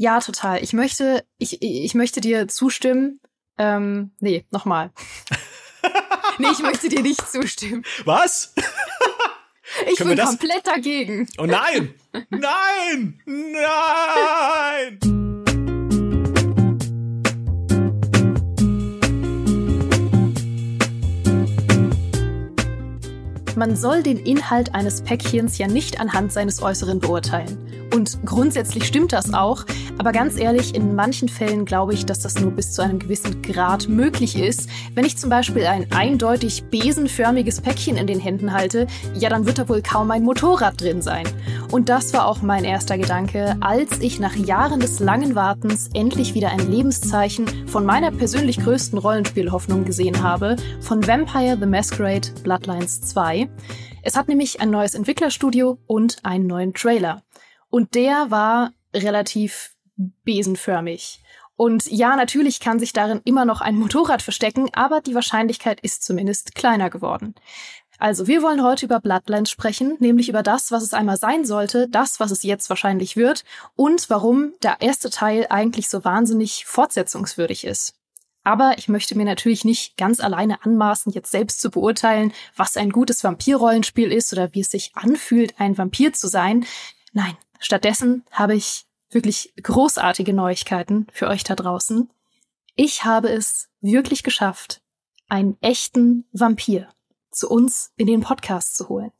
Ja, total. Ich möchte, ich, ich möchte dir zustimmen. Ähm, nee, nochmal. nee, ich möchte dir nicht zustimmen. Was? ich bin komplett dagegen. Oh nein! Nein! Nein! Man soll den Inhalt eines Päckchens ja nicht anhand seines Äußeren beurteilen. Und grundsätzlich stimmt das auch, aber ganz ehrlich, in manchen Fällen glaube ich, dass das nur bis zu einem gewissen Grad möglich ist. Wenn ich zum Beispiel ein eindeutig besenförmiges Päckchen in den Händen halte, ja, dann wird da wohl kaum ein Motorrad drin sein. Und das war auch mein erster Gedanke, als ich nach Jahren des langen Wartens endlich wieder ein Lebenszeichen von meiner persönlich größten Rollenspielhoffnung gesehen habe, von Vampire the Masquerade Bloodlines 2. Es hat nämlich ein neues Entwicklerstudio und einen neuen Trailer. Und der war relativ besenförmig. Und ja, natürlich kann sich darin immer noch ein Motorrad verstecken, aber die Wahrscheinlichkeit ist zumindest kleiner geworden. Also, wir wollen heute über Bloodlines sprechen, nämlich über das, was es einmal sein sollte, das, was es jetzt wahrscheinlich wird und warum der erste Teil eigentlich so wahnsinnig fortsetzungswürdig ist. Aber ich möchte mir natürlich nicht ganz alleine anmaßen, jetzt selbst zu beurteilen, was ein gutes Vampirrollenspiel ist oder wie es sich anfühlt, ein Vampir zu sein. Nein, stattdessen habe ich wirklich großartige Neuigkeiten für euch da draußen. Ich habe es wirklich geschafft, einen echten Vampir zu uns in den Podcast zu holen.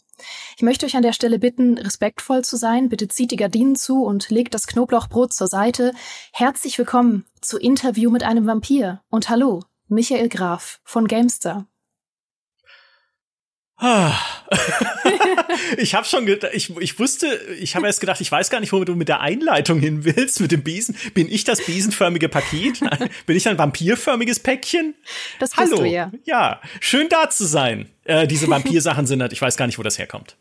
Ich möchte euch an der Stelle bitten, respektvoll zu sein. Bitte zieht die Gardinen zu und legt das Knoblauchbrot zur Seite. Herzlich willkommen zu Interview mit einem Vampir. Und hallo, Michael Graf von Gamester. ich habe schon ich, ich wusste, ich habe erst gedacht, ich weiß gar nicht, wo du mit der Einleitung hin willst, mit dem Besen. Bin ich das besenförmige Paket? Bin ich ein vampirförmiges Päckchen? Das bist Hallo. du ja. Ja, schön da zu sein. Äh, diese Vampirsachen sind halt, ich weiß gar nicht, wo das herkommt.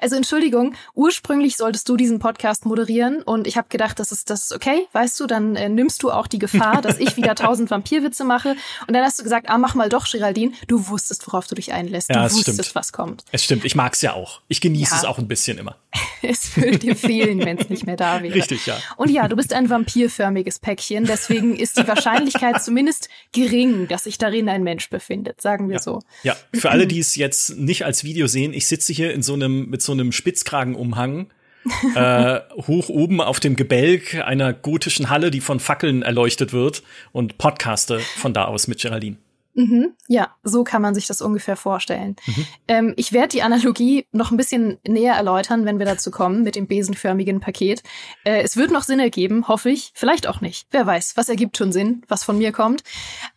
Also Entschuldigung, ursprünglich solltest du diesen Podcast moderieren und ich habe gedacht, das ist das okay, weißt du, dann äh, nimmst du auch die Gefahr, dass ich wieder tausend Vampirwitze mache und dann hast du gesagt, ah, mach mal doch, Geraldine, du wusstest, worauf du dich einlässt, ja, du wusstest, stimmt. was kommt. Es stimmt, ich mag's ja auch. Ich genieße ja. es auch ein bisschen immer. es würde dir fehlen, wenn es nicht mehr da wäre. Richtig, ja. Und ja, du bist ein vampirförmiges Päckchen, deswegen ist die Wahrscheinlichkeit zumindest gering, dass sich darin ein Mensch befindet, sagen wir ja. so. Ja, für alle, die es jetzt nicht als Video sehen, ich sitze hier in so einem einem, mit so einem Spitzkragenumhang äh, hoch oben auf dem Gebälk einer gotischen Halle, die von Fackeln erleuchtet wird und podcaste von da aus mit Geraldine. Mhm, ja, so kann man sich das ungefähr vorstellen. Mhm. Ähm, ich werde die Analogie noch ein bisschen näher erläutern, wenn wir dazu kommen, mit dem besenförmigen Paket. Äh, es wird noch Sinn ergeben, hoffe ich. Vielleicht auch nicht. Wer weiß, was ergibt schon Sinn, was von mir kommt.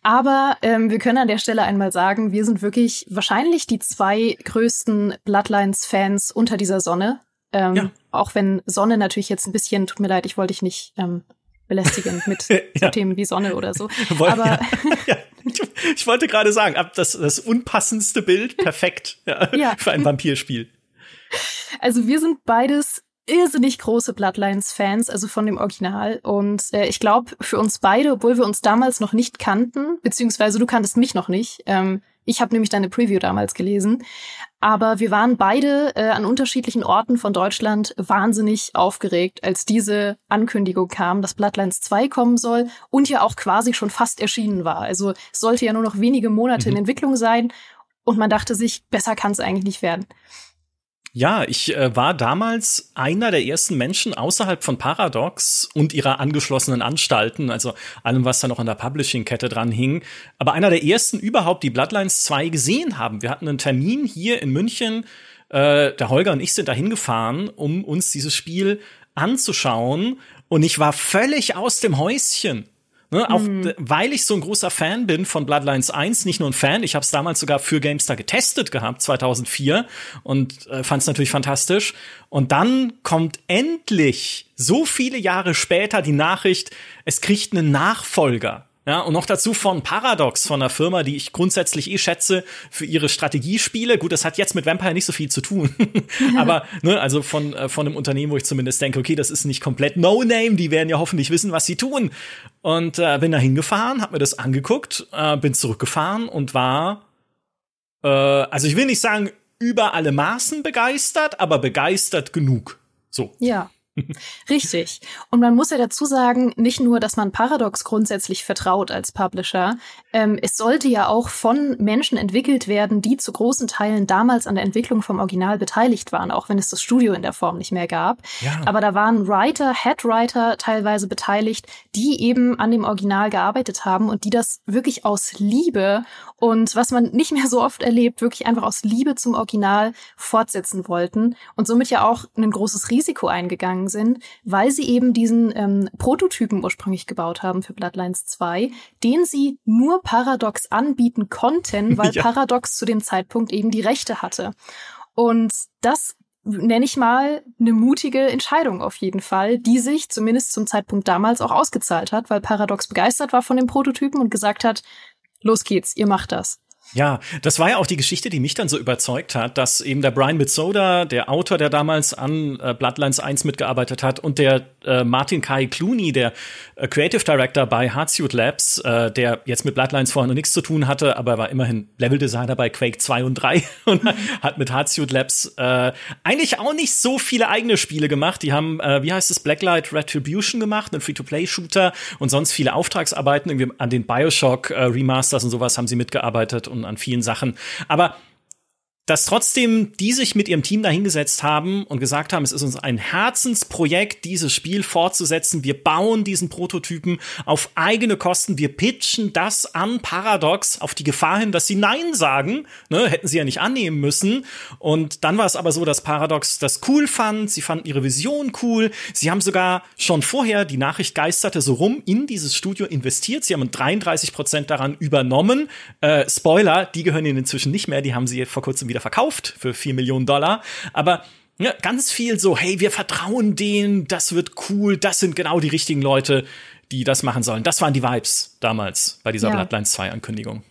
Aber ähm, wir können an der Stelle einmal sagen, wir sind wirklich wahrscheinlich die zwei größten Bloodlines-Fans unter dieser Sonne. Ähm, ja. Auch wenn Sonne natürlich jetzt ein bisschen, tut mir leid, ich wollte dich nicht ähm, belästigen mit ja. so Themen wie Sonne oder so. Aber ja. Ja. Ich wollte gerade sagen, das, das unpassendste Bild, perfekt ja, für ein Vampirspiel. Also wir sind beides irrsinnig große Bloodlines-Fans, also von dem Original. Und äh, ich glaube, für uns beide, obwohl wir uns damals noch nicht kannten, beziehungsweise du kanntest mich noch nicht, ähm, ich habe nämlich deine Preview damals gelesen. Aber wir waren beide äh, an unterschiedlichen Orten von Deutschland wahnsinnig aufgeregt, als diese Ankündigung kam, dass Bloodlines 2 kommen soll und ja auch quasi schon fast erschienen war. Also es sollte ja nur noch wenige Monate mhm. in Entwicklung sein und man dachte sich, besser kann es eigentlich nicht werden. Ja, ich äh, war damals einer der ersten Menschen außerhalb von Paradox und ihrer angeschlossenen Anstalten, also allem, was da noch an der Publishing-Kette dran hing, aber einer der ersten überhaupt, die Bloodlines 2 gesehen haben. Wir hatten einen Termin hier in München, äh, der Holger und ich sind da hingefahren, um uns dieses Spiel anzuschauen und ich war völlig aus dem Häuschen. Ne, auch mhm. weil ich so ein großer Fan bin von Bloodlines 1, nicht nur ein Fan, ich habe es damals sogar für GameStar getestet gehabt, 2004 und äh, fand es natürlich fantastisch. Und dann kommt endlich so viele Jahre später die Nachricht, es kriegt einen Nachfolger. Ja, und noch dazu von Paradox, von einer Firma, die ich grundsätzlich eh schätze für ihre Strategiespiele. Gut, das hat jetzt mit Vampire nicht so viel zu tun. Aber, ne, also von, äh, von einem Unternehmen, wo ich zumindest denke, okay, das ist nicht komplett No-Name, die werden ja hoffentlich wissen, was sie tun. Und äh, bin da hingefahren, hab mir das angeguckt, äh, bin zurückgefahren und war, äh, also ich will nicht sagen, über alle Maßen begeistert, aber begeistert genug. So. Ja. Richtig. Und man muss ja dazu sagen, nicht nur, dass man Paradox grundsätzlich vertraut als Publisher, ähm, es sollte ja auch von Menschen entwickelt werden, die zu großen Teilen damals an der Entwicklung vom Original beteiligt waren, auch wenn es das Studio in der Form nicht mehr gab. Ja. Aber da waren Writer, Headwriter teilweise beteiligt, die eben an dem Original gearbeitet haben und die das wirklich aus Liebe und was man nicht mehr so oft erlebt, wirklich einfach aus Liebe zum Original fortsetzen wollten und somit ja auch ein großes Risiko eingegangen sind, weil sie eben diesen ähm, Prototypen ursprünglich gebaut haben für Bloodlines 2, den sie nur Paradox anbieten konnten, weil ja. Paradox zu dem Zeitpunkt eben die Rechte hatte. Und das nenne ich mal eine mutige Entscheidung auf jeden Fall, die sich zumindest zum Zeitpunkt damals auch ausgezahlt hat, weil Paradox begeistert war von dem Prototypen und gesagt hat, los geht's, ihr macht das. Ja, das war ja auch die Geschichte, die mich dann so überzeugt hat, dass eben der Brian Mitsoda, der Autor, der damals an äh, Bloodlines 1 mitgearbeitet hat, und der äh, Martin Kai Clooney, der äh, Creative Director bei Hardsuit Labs, äh, der jetzt mit Bloodlines vorher noch nichts zu tun hatte, aber war immerhin Leveldesigner bei Quake 2 und 3 und hat mit Hardsuit Labs äh, eigentlich auch nicht so viele eigene Spiele gemacht. Die haben, äh, wie heißt es, Blacklight Retribution gemacht, einen Free-to-Play-Shooter und sonst viele Auftragsarbeiten irgendwie an den Bioshock Remasters und sowas haben sie mitgearbeitet und an vielen Sachen. Aber dass trotzdem die sich mit ihrem Team dahingesetzt haben und gesagt haben, es ist uns ein Herzensprojekt, dieses Spiel fortzusetzen. Wir bauen diesen Prototypen auf eigene Kosten. Wir pitchen das an Paradox auf die Gefahr hin, dass sie Nein sagen. Ne, hätten sie ja nicht annehmen müssen. Und dann war es aber so, dass Paradox das cool fand. Sie fanden ihre Vision cool. Sie haben sogar schon vorher, die Nachricht geisterte so rum, in dieses Studio investiert. Sie haben 33 Prozent daran übernommen. Äh, Spoiler, die gehören ihnen inzwischen nicht mehr. Die haben sie vor kurzem wieder verkauft für vier Millionen Dollar. Aber ja, ganz viel so, hey, wir vertrauen denen, das wird cool, das sind genau die richtigen Leute, die das machen sollen. Das waren die Vibes damals bei dieser ja. Bloodlines 2 Ankündigung.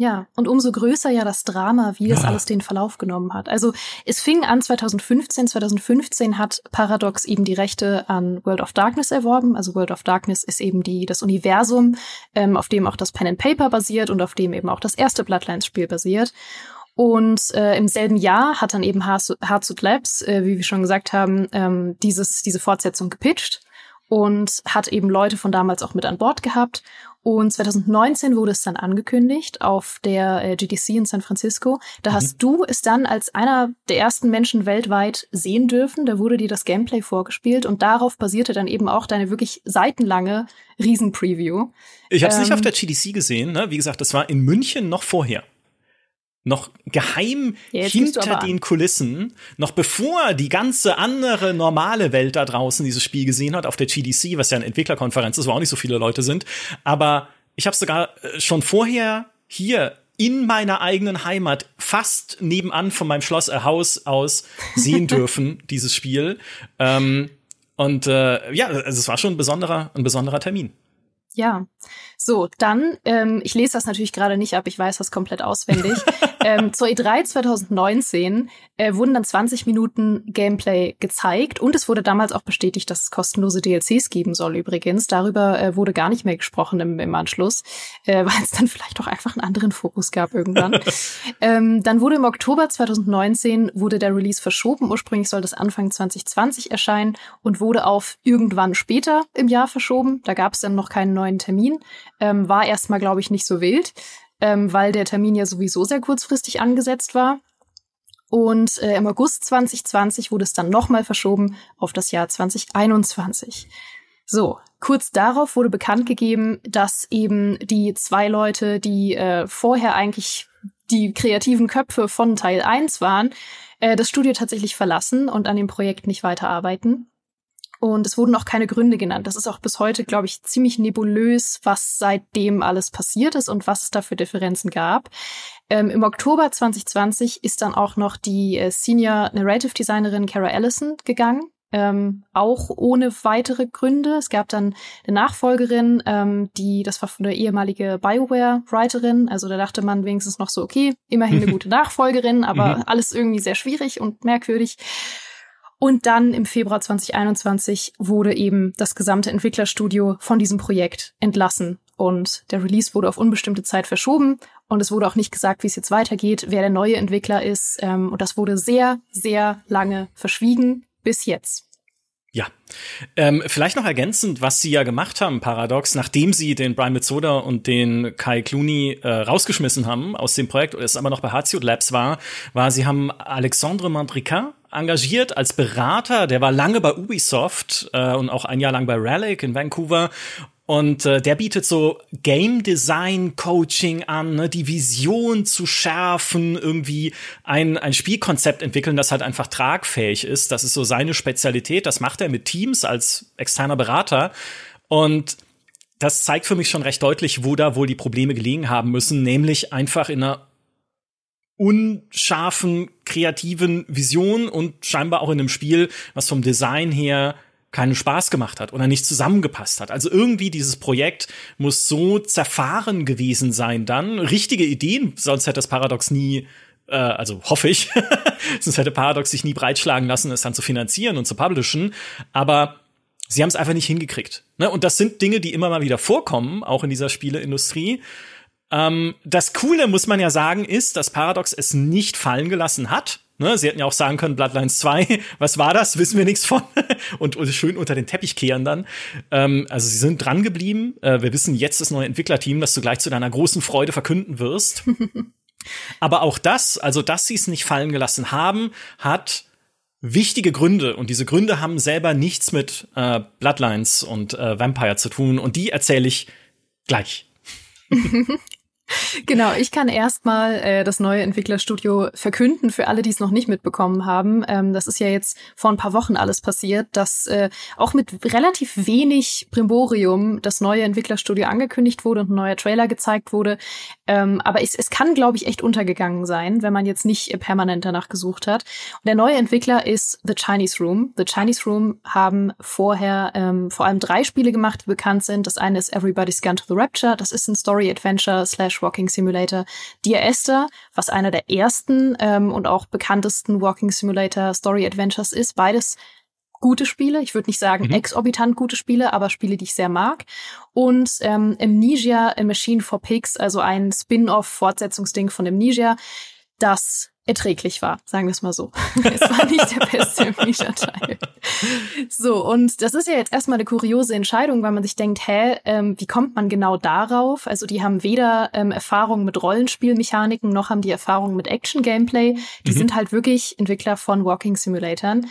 Ja, und umso größer ja das Drama, wie das ja. alles den Verlauf genommen hat. Also es fing an 2015. 2015 hat Paradox eben die Rechte an World of Darkness erworben. Also World of Darkness ist eben die das Universum, ähm, auf dem auch das Pen and Paper basiert und auf dem eben auch das erste Bloodlines-Spiel basiert. Und äh, im selben Jahr hat dann eben Hardsuit Labs, äh, wie wir schon gesagt haben, ähm, dieses, diese Fortsetzung gepitcht und hat eben Leute von damals auch mit an Bord gehabt. Und 2019 wurde es dann angekündigt auf der äh, GDC in San Francisco. Da mhm. hast du es dann als einer der ersten Menschen weltweit sehen dürfen. Da wurde dir das Gameplay vorgespielt und darauf basierte dann eben auch deine wirklich seitenlange Riesen-Preview. Ich habe es ähm, nicht auf der GDC gesehen. Ne? Wie gesagt, das war in München noch vorher noch geheim ja, hinter den Kulissen, noch bevor die ganze andere normale Welt da draußen dieses Spiel gesehen hat auf der GDC, was ja eine Entwicklerkonferenz ist, wo auch nicht so viele Leute sind. Aber ich habe sogar äh, schon vorher hier in meiner eigenen Heimat fast nebenan von meinem Schlosshaus aus sehen dürfen, dieses Spiel. Ähm, und äh, ja, also es war schon ein besonderer, ein besonderer Termin. Ja, so, dann, ähm, ich lese das natürlich gerade nicht ab, ich weiß das komplett auswendig. ähm, zur E3 2019 äh, wurden dann 20 Minuten Gameplay gezeigt und es wurde damals auch bestätigt, dass es kostenlose DLCs geben soll übrigens. Darüber äh, wurde gar nicht mehr gesprochen im, im Anschluss, äh, weil es dann vielleicht auch einfach einen anderen Fokus gab irgendwann. ähm, dann wurde im Oktober 2019 wurde der Release verschoben. Ursprünglich soll das Anfang 2020 erscheinen und wurde auf irgendwann später im Jahr verschoben. Da gab es dann noch keinen neuen Termin ähm, war erstmal, glaube ich, nicht so wild, ähm, weil der Termin ja sowieso sehr kurzfristig angesetzt war. Und äh, im August 2020 wurde es dann nochmal verschoben auf das Jahr 2021. So, kurz darauf wurde bekannt gegeben, dass eben die zwei Leute, die äh, vorher eigentlich die kreativen Köpfe von Teil 1 waren, äh, das Studio tatsächlich verlassen und an dem Projekt nicht weiterarbeiten. Und es wurden auch keine Gründe genannt. Das ist auch bis heute, glaube ich, ziemlich nebulös, was seitdem alles passiert ist und was es da für Differenzen gab. Ähm, Im Oktober 2020 ist dann auch noch die äh, Senior Narrative Designerin Kara Allison gegangen. Ähm, auch ohne weitere Gründe. Es gab dann eine Nachfolgerin, ähm, die, das war eine ehemalige Bioware-Writerin. Also da dachte man wenigstens noch so, okay, immerhin eine gute Nachfolgerin, aber mhm. alles irgendwie sehr schwierig und merkwürdig. Und dann im Februar 2021 wurde eben das gesamte Entwicklerstudio von diesem Projekt entlassen. Und der Release wurde auf unbestimmte Zeit verschoben. Und es wurde auch nicht gesagt, wie es jetzt weitergeht, wer der neue Entwickler ist. Ähm, und das wurde sehr, sehr lange verschwiegen bis jetzt. Ja. Ähm, vielleicht noch ergänzend, was sie ja gemacht haben, Paradox, nachdem sie den Brian Mitsoda und den Kai Clooney äh, rausgeschmissen haben aus dem Projekt, es aber noch bei Hardsuit Labs war, war, sie haben Alexandre Mandrica engagiert als Berater. Der war lange bei Ubisoft äh, und auch ein Jahr lang bei Relic in Vancouver und äh, der bietet so Game Design Coaching an, ne, die Vision zu schärfen, irgendwie ein, ein Spielkonzept entwickeln, das halt einfach tragfähig ist. Das ist so seine Spezialität. Das macht er mit Teams als externer Berater. Und das zeigt für mich schon recht deutlich, wo da wohl die Probleme gelegen haben müssen, nämlich einfach in einer unscharfen, kreativen Vision und scheinbar auch in einem Spiel, was vom Design her keinen Spaß gemacht hat oder nicht zusammengepasst hat. Also irgendwie dieses Projekt muss so zerfahren gewesen sein dann. Richtige Ideen, sonst hätte das Paradox nie äh, also hoffe ich, sonst hätte Paradox sich nie breitschlagen lassen, es dann zu finanzieren und zu publishen. Aber sie haben es einfach nicht hingekriegt. Ne? Und das sind Dinge, die immer mal wieder vorkommen, auch in dieser Spieleindustrie. Ähm, das Coole, muss man ja sagen, ist, dass Paradox es nicht fallen gelassen hat. Ne, sie hätten ja auch sagen können, Bloodlines 2, was war das? Wissen wir nichts von. und, und schön unter den Teppich kehren dann. Ähm, also sie sind dran geblieben. Äh, wir wissen jetzt das neue Entwicklerteam, das du gleich zu deiner großen Freude verkünden wirst. Aber auch das, also dass sie es nicht fallen gelassen haben, hat wichtige Gründe. Und diese Gründe haben selber nichts mit äh, Bloodlines und äh, Vampire zu tun. Und die erzähle ich gleich. Genau, ich kann erstmal äh, das neue Entwicklerstudio verkünden für alle, die es noch nicht mitbekommen haben. Ähm, das ist ja jetzt vor ein paar Wochen alles passiert, dass äh, auch mit relativ wenig Brimborium das neue Entwicklerstudio angekündigt wurde und ein neuer Trailer gezeigt wurde. Ähm, aber es, es kann, glaube ich, echt untergegangen sein, wenn man jetzt nicht äh, permanent danach gesucht hat. Und der neue Entwickler ist The Chinese Room. The Chinese Room haben vorher ähm, vor allem drei Spiele gemacht, die bekannt sind. Das eine ist Everybody's Gone to the Rapture. Das ist ein Story-Adventure slash Walking Simulator. Dear Esther, was einer der ersten ähm, und auch bekanntesten Walking Simulator Story Adventures ist. Beides gute Spiele. Ich würde nicht sagen mhm. exorbitant gute Spiele, aber Spiele, die ich sehr mag. Und ähm, Amnesia, A Machine for Pigs, also ein Spin-off-Fortsetzungsding von Amnesia, das erträglich war, sagen wir es mal so. es war nicht der beste Amnesia-Teil. So, und das ist ja jetzt erstmal eine kuriose Entscheidung, weil man sich denkt, hä, ähm, wie kommt man genau darauf? Also die haben weder ähm, Erfahrung mit Rollenspielmechaniken, noch haben die Erfahrung mit Action-Gameplay. Die mhm. sind halt wirklich Entwickler von Walking Simulatoren.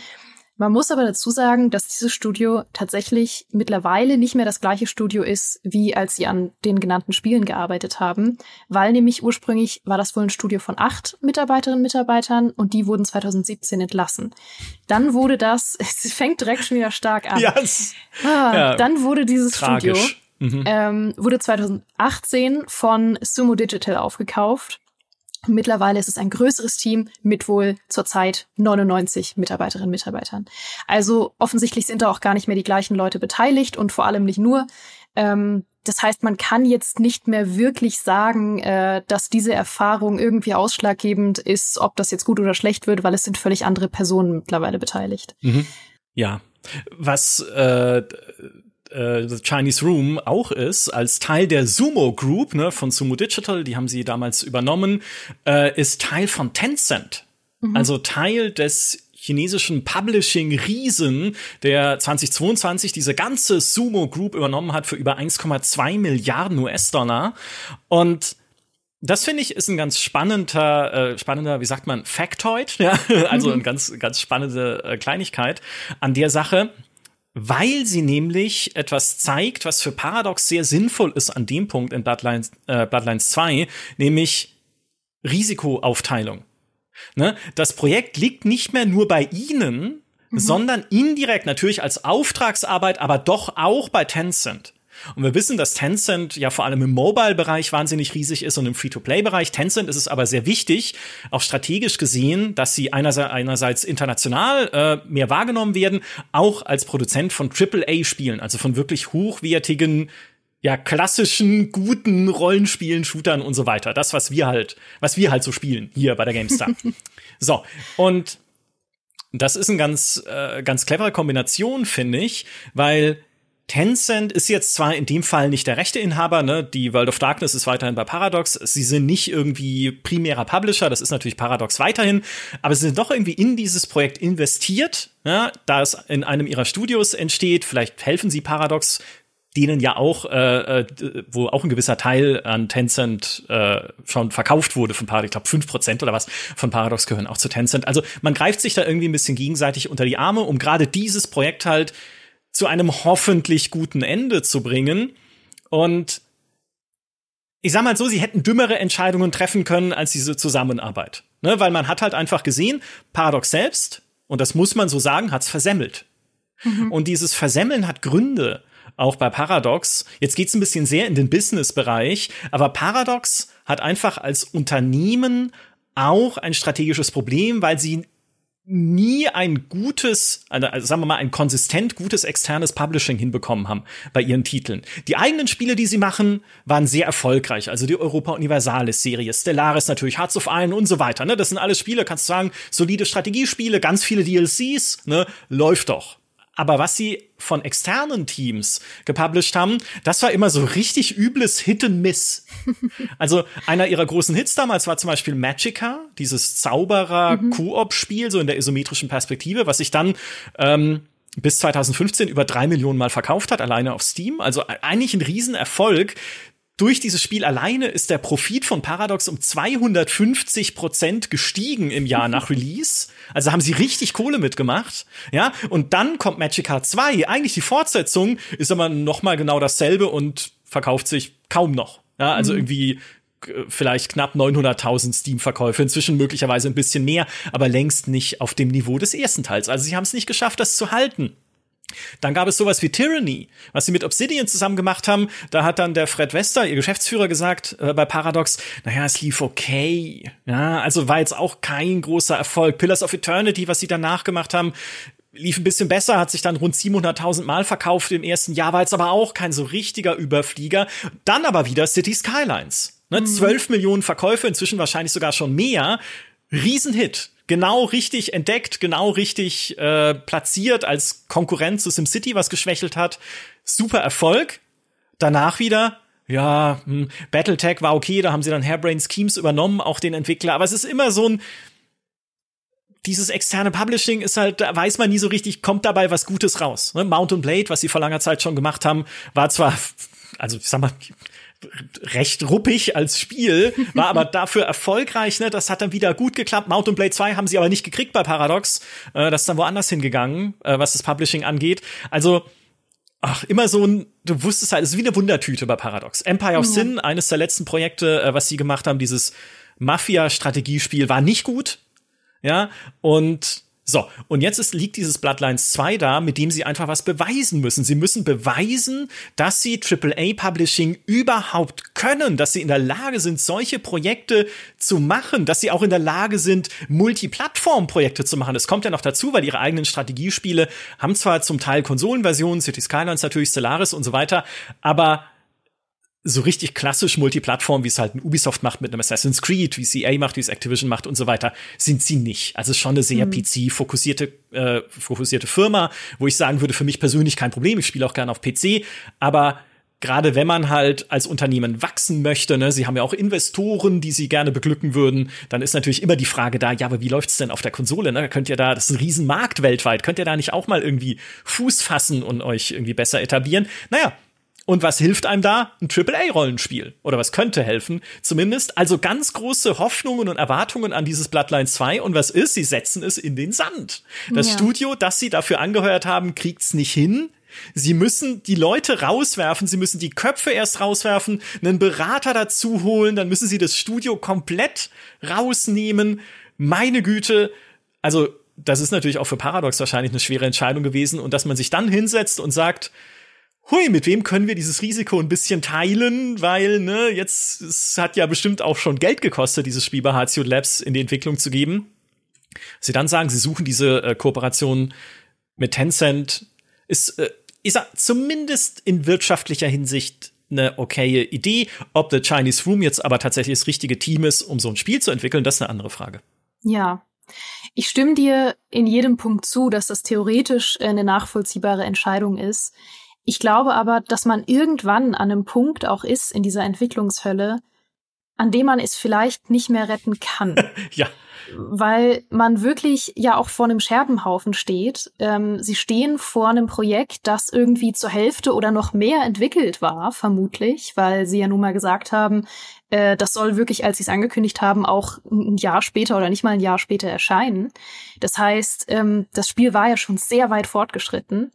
Man muss aber dazu sagen, dass dieses Studio tatsächlich mittlerweile nicht mehr das gleiche Studio ist, wie als sie an den genannten Spielen gearbeitet haben, weil nämlich ursprünglich war das wohl ein Studio von acht Mitarbeiterinnen und Mitarbeitern und die wurden 2017 entlassen. Dann wurde das, es fängt direkt schon wieder stark an. Yes. Ah, ja, dann wurde dieses tragisch. Studio mhm. ähm, wurde 2018 von Sumo Digital aufgekauft Mittlerweile ist es ein größeres Team mit wohl zurzeit 99 Mitarbeiterinnen und Mitarbeitern. Also offensichtlich sind da auch gar nicht mehr die gleichen Leute beteiligt und vor allem nicht nur. Ähm, das heißt, man kann jetzt nicht mehr wirklich sagen, äh, dass diese Erfahrung irgendwie ausschlaggebend ist, ob das jetzt gut oder schlecht wird, weil es sind völlig andere Personen mittlerweile beteiligt. Mhm. Ja. Was äh, äh, The Chinese Room auch ist, als Teil der Sumo Group ne, von Sumo Digital, die haben sie damals übernommen, äh, ist Teil von Tencent. Mhm. Also Teil des chinesischen Publishing-Riesen, der 2022 diese ganze Sumo Group übernommen hat für über 1,2 Milliarden US-Dollar. Und das finde ich ist ein ganz spannender, äh, spannender, wie sagt man, Factoid, ja, also mhm. eine ganz, ganz spannende äh, Kleinigkeit an der Sache weil sie nämlich etwas zeigt, was für Paradox sehr sinnvoll ist an dem Punkt in Bloodlines, äh, Bloodlines 2, nämlich Risikoaufteilung. Ne? Das Projekt liegt nicht mehr nur bei Ihnen, mhm. sondern indirekt natürlich als Auftragsarbeit, aber doch auch bei Tencent. Und wir wissen, dass Tencent ja vor allem im Mobile-Bereich wahnsinnig riesig ist und im Free-to-Play-Bereich. Tencent ist es aber sehr wichtig, auch strategisch gesehen, dass sie einerseits, einerseits international äh, mehr wahrgenommen werden, auch als Produzent von AAA-Spielen, also von wirklich hochwertigen ja klassischen guten Rollenspielen, Shootern und so weiter. Das was wir halt, was wir halt so spielen hier bei der GameStar. so und das ist eine ganz äh, ganz clevere Kombination, finde ich, weil Tencent ist jetzt zwar in dem Fall nicht der Rechteinhaber, ne? Die World of Darkness ist weiterhin bei Paradox. Sie sind nicht irgendwie primärer Publisher, das ist natürlich Paradox weiterhin, aber sie sind doch irgendwie in dieses Projekt investiert, ja? da es in einem ihrer Studios entsteht. Vielleicht helfen sie Paradox denen ja auch, äh, äh, wo auch ein gewisser Teil an Tencent äh, schon verkauft wurde von Paradox, ich glaube fünf Prozent oder was von Paradox gehören auch zu Tencent. Also man greift sich da irgendwie ein bisschen gegenseitig unter die Arme, um gerade dieses Projekt halt zu einem hoffentlich guten Ende zu bringen. Und ich sag mal so, sie hätten dümmere Entscheidungen treffen können als diese Zusammenarbeit. Ne? Weil man hat halt einfach gesehen, Paradox selbst, und das muss man so sagen, hat's versemmelt. Mhm. Und dieses Versemmeln hat Gründe auch bei Paradox. Jetzt geht's ein bisschen sehr in den Business-Bereich, aber Paradox hat einfach als Unternehmen auch ein strategisches Problem, weil sie nie ein gutes, also sagen wir mal, ein konsistent gutes externes Publishing hinbekommen haben bei ihren Titeln. Die eigenen Spiele, die sie machen, waren sehr erfolgreich. Also die Europa Universalis Serie, Stellaris natürlich, Hearts of Iron und so weiter. Ne? Das sind alles Spiele, kannst du sagen, solide Strategiespiele, ganz viele DLCs, ne? läuft doch. Aber was sie von externen Teams gepublished haben, das war immer so richtig übles Hit and Miss. also einer ihrer großen Hits damals war zum Beispiel Magica, dieses Zauberer-Koop-Spiel, mhm. so in der isometrischen Perspektive, was sich dann ähm, bis 2015 über drei Millionen Mal verkauft hat, alleine auf Steam. Also eigentlich ein Riesenerfolg, durch dieses Spiel alleine ist der Profit von Paradox um 250 Prozent gestiegen im Jahr nach Release. Also haben sie richtig Kohle mitgemacht. Ja, und dann kommt Magica 2. Eigentlich die Fortsetzung ist aber noch mal genau dasselbe und verkauft sich kaum noch. Ja, also mhm. irgendwie äh, vielleicht knapp 900.000 Steam-Verkäufe, inzwischen möglicherweise ein bisschen mehr, aber längst nicht auf dem Niveau des ersten Teils. Also sie haben es nicht geschafft, das zu halten. Dann gab es sowas wie Tyranny, was sie mit Obsidian zusammen gemacht haben. Da hat dann der Fred Wester, ihr Geschäftsführer, gesagt äh, bei Paradox, naja, es lief okay. Ja, also war jetzt auch kein großer Erfolg. Pillars of Eternity, was sie danach gemacht haben, lief ein bisschen besser, hat sich dann rund 700.000 Mal verkauft im ersten Jahr, war jetzt aber auch kein so richtiger Überflieger. Dann aber wieder City Skylines. Ne, mhm. 12 Millionen Verkäufe, inzwischen wahrscheinlich sogar schon mehr. Riesenhit genau richtig entdeckt, genau richtig äh, platziert als Konkurrent zu SimCity, was geschwächelt hat. Super Erfolg. Danach wieder, ja, hm, Battletech war okay, da haben sie dann Hairbrain Schemes übernommen, auch den Entwickler, aber es ist immer so ein dieses externe Publishing ist halt, da weiß man nie so richtig, kommt dabei was Gutes raus. Ne? Mount Blade, was sie vor langer Zeit schon gemacht haben, war zwar, also ich sag mal, recht ruppig als Spiel, war aber dafür erfolgreich, ne? Das hat dann wieder gut geklappt. Mountain Blade 2 haben sie aber nicht gekriegt bei Paradox. Äh, das ist dann woanders hingegangen, äh, was das Publishing angeht. Also, ach, immer so ein, du wusstest halt, es ist wie eine Wundertüte bei Paradox. Empire of ja. Sin, eines der letzten Projekte, äh, was sie gemacht haben, dieses Mafia-Strategiespiel, war nicht gut. Ja, und so, und jetzt ist, liegt dieses Bloodlines 2 da, mit dem sie einfach was beweisen müssen. Sie müssen beweisen, dass sie AAA Publishing überhaupt können, dass sie in der Lage sind, solche Projekte zu machen, dass sie auch in der Lage sind, Multiplattform-Projekte zu machen. Das kommt ja noch dazu, weil ihre eigenen Strategiespiele haben zwar zum Teil Konsolenversionen, City Skylines natürlich, Stellaris und so weiter, aber so richtig klassisch Multiplattform, wie es halt ein Ubisoft macht mit einem Assassin's Creed, wie es EA macht, wie es Activision macht und so weiter, sind sie nicht. Also es ist schon eine sehr mhm. PC-fokussierte äh, fokussierte Firma, wo ich sagen würde, für mich persönlich kein Problem. Ich spiele auch gerne auf PC, aber gerade wenn man halt als Unternehmen wachsen möchte, ne, sie haben ja auch Investoren, die sie gerne beglücken würden, dann ist natürlich immer die Frage da, ja, aber wie läuft's denn auf der Konsole? Ne? Könnt ihr da, das ist ein Riesenmarkt weltweit, könnt ihr da nicht auch mal irgendwie Fuß fassen und euch irgendwie besser etablieren? Naja, und was hilft einem da? Ein AAA-Rollenspiel. Oder was könnte helfen, zumindest. Also ganz große Hoffnungen und Erwartungen an dieses Bloodlines 2. Und was ist? Sie setzen es in den Sand. Das ja. Studio, das sie dafür angeheuert haben, kriegt's nicht hin. Sie müssen die Leute rauswerfen, sie müssen die Köpfe erst rauswerfen, einen Berater dazu holen, dann müssen sie das Studio komplett rausnehmen. Meine Güte. Also, das ist natürlich auch für Paradox wahrscheinlich eine schwere Entscheidung gewesen. Und dass man sich dann hinsetzt und sagt, hui, mit wem können wir dieses Risiko ein bisschen teilen, weil, ne, jetzt, es hat ja bestimmt auch schon Geld gekostet, dieses Spiel bei Hazio Labs in die Entwicklung zu geben. Sie dann sagen, sie suchen diese äh, Kooperation mit Tencent, ist, äh, ich sag, zumindest in wirtschaftlicher Hinsicht eine okaye Idee. Ob The Chinese Room jetzt aber tatsächlich das richtige Team ist, um so ein Spiel zu entwickeln, das ist eine andere Frage. Ja. Ich stimme dir in jedem Punkt zu, dass das theoretisch eine nachvollziehbare Entscheidung ist. Ich glaube aber, dass man irgendwann an einem Punkt auch ist in dieser Entwicklungshölle, an dem man es vielleicht nicht mehr retten kann. ja. Weil man wirklich ja auch vor einem Scherbenhaufen steht. Ähm, sie stehen vor einem Projekt, das irgendwie zur Hälfte oder noch mehr entwickelt war, vermutlich, weil sie ja nun mal gesagt haben, äh, das soll wirklich, als sie es angekündigt haben, auch ein Jahr später oder nicht mal ein Jahr später erscheinen. Das heißt, ähm, das Spiel war ja schon sehr weit fortgeschritten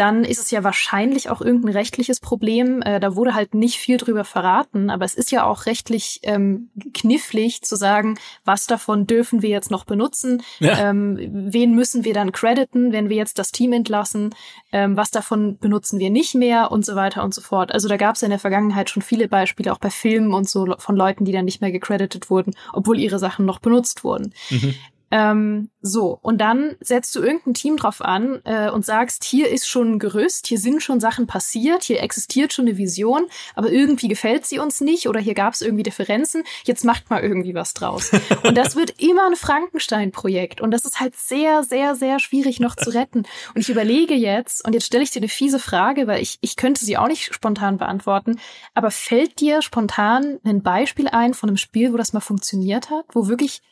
dann ist es ja wahrscheinlich auch irgendein rechtliches Problem. Äh, da wurde halt nicht viel drüber verraten, aber es ist ja auch rechtlich ähm, knifflig zu sagen, was davon dürfen wir jetzt noch benutzen, ja. ähm, wen müssen wir dann crediten, wenn wir jetzt das Team entlassen, ähm, was davon benutzen wir nicht mehr und so weiter und so fort. Also da gab es ja in der Vergangenheit schon viele Beispiele, auch bei Filmen und so von Leuten, die dann nicht mehr gecredited wurden, obwohl ihre Sachen noch benutzt wurden. Mhm. Ähm, so, und dann setzt du irgendein Team drauf an äh, und sagst, hier ist schon ein Gerüst, hier sind schon Sachen passiert, hier existiert schon eine Vision, aber irgendwie gefällt sie uns nicht oder hier gab es irgendwie Differenzen, jetzt macht mal irgendwie was draus. und das wird immer ein Frankenstein-Projekt und das ist halt sehr, sehr, sehr schwierig noch zu retten. Und ich überlege jetzt, und jetzt stelle ich dir eine fiese Frage, weil ich, ich könnte sie auch nicht spontan beantworten, aber fällt dir spontan ein Beispiel ein von einem Spiel, wo das mal funktioniert hat, wo wirklich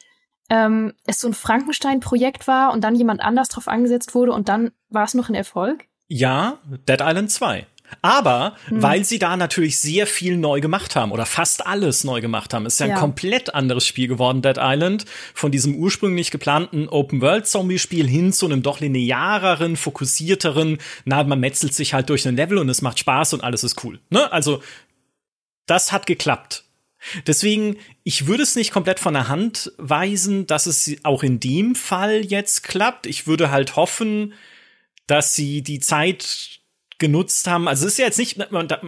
ähm, es so ein Frankenstein-Projekt war und dann jemand anders drauf angesetzt wurde und dann war es noch ein Erfolg? Ja, Dead Island 2. Aber hm. weil sie da natürlich sehr viel neu gemacht haben oder fast alles neu gemacht haben, ist ja ein ja. komplett anderes Spiel geworden, Dead Island. Von diesem ursprünglich geplanten Open-World-Zombie-Spiel hin zu einem doch lineareren, fokussierteren, na, man metzelt sich halt durch ein Level und es macht Spaß und alles ist cool. Ne? Also, das hat geklappt. Deswegen, ich würde es nicht komplett von der Hand weisen, dass es auch in dem Fall jetzt klappt. Ich würde halt hoffen, dass sie die Zeit genutzt haben. Also es ist ja jetzt nicht,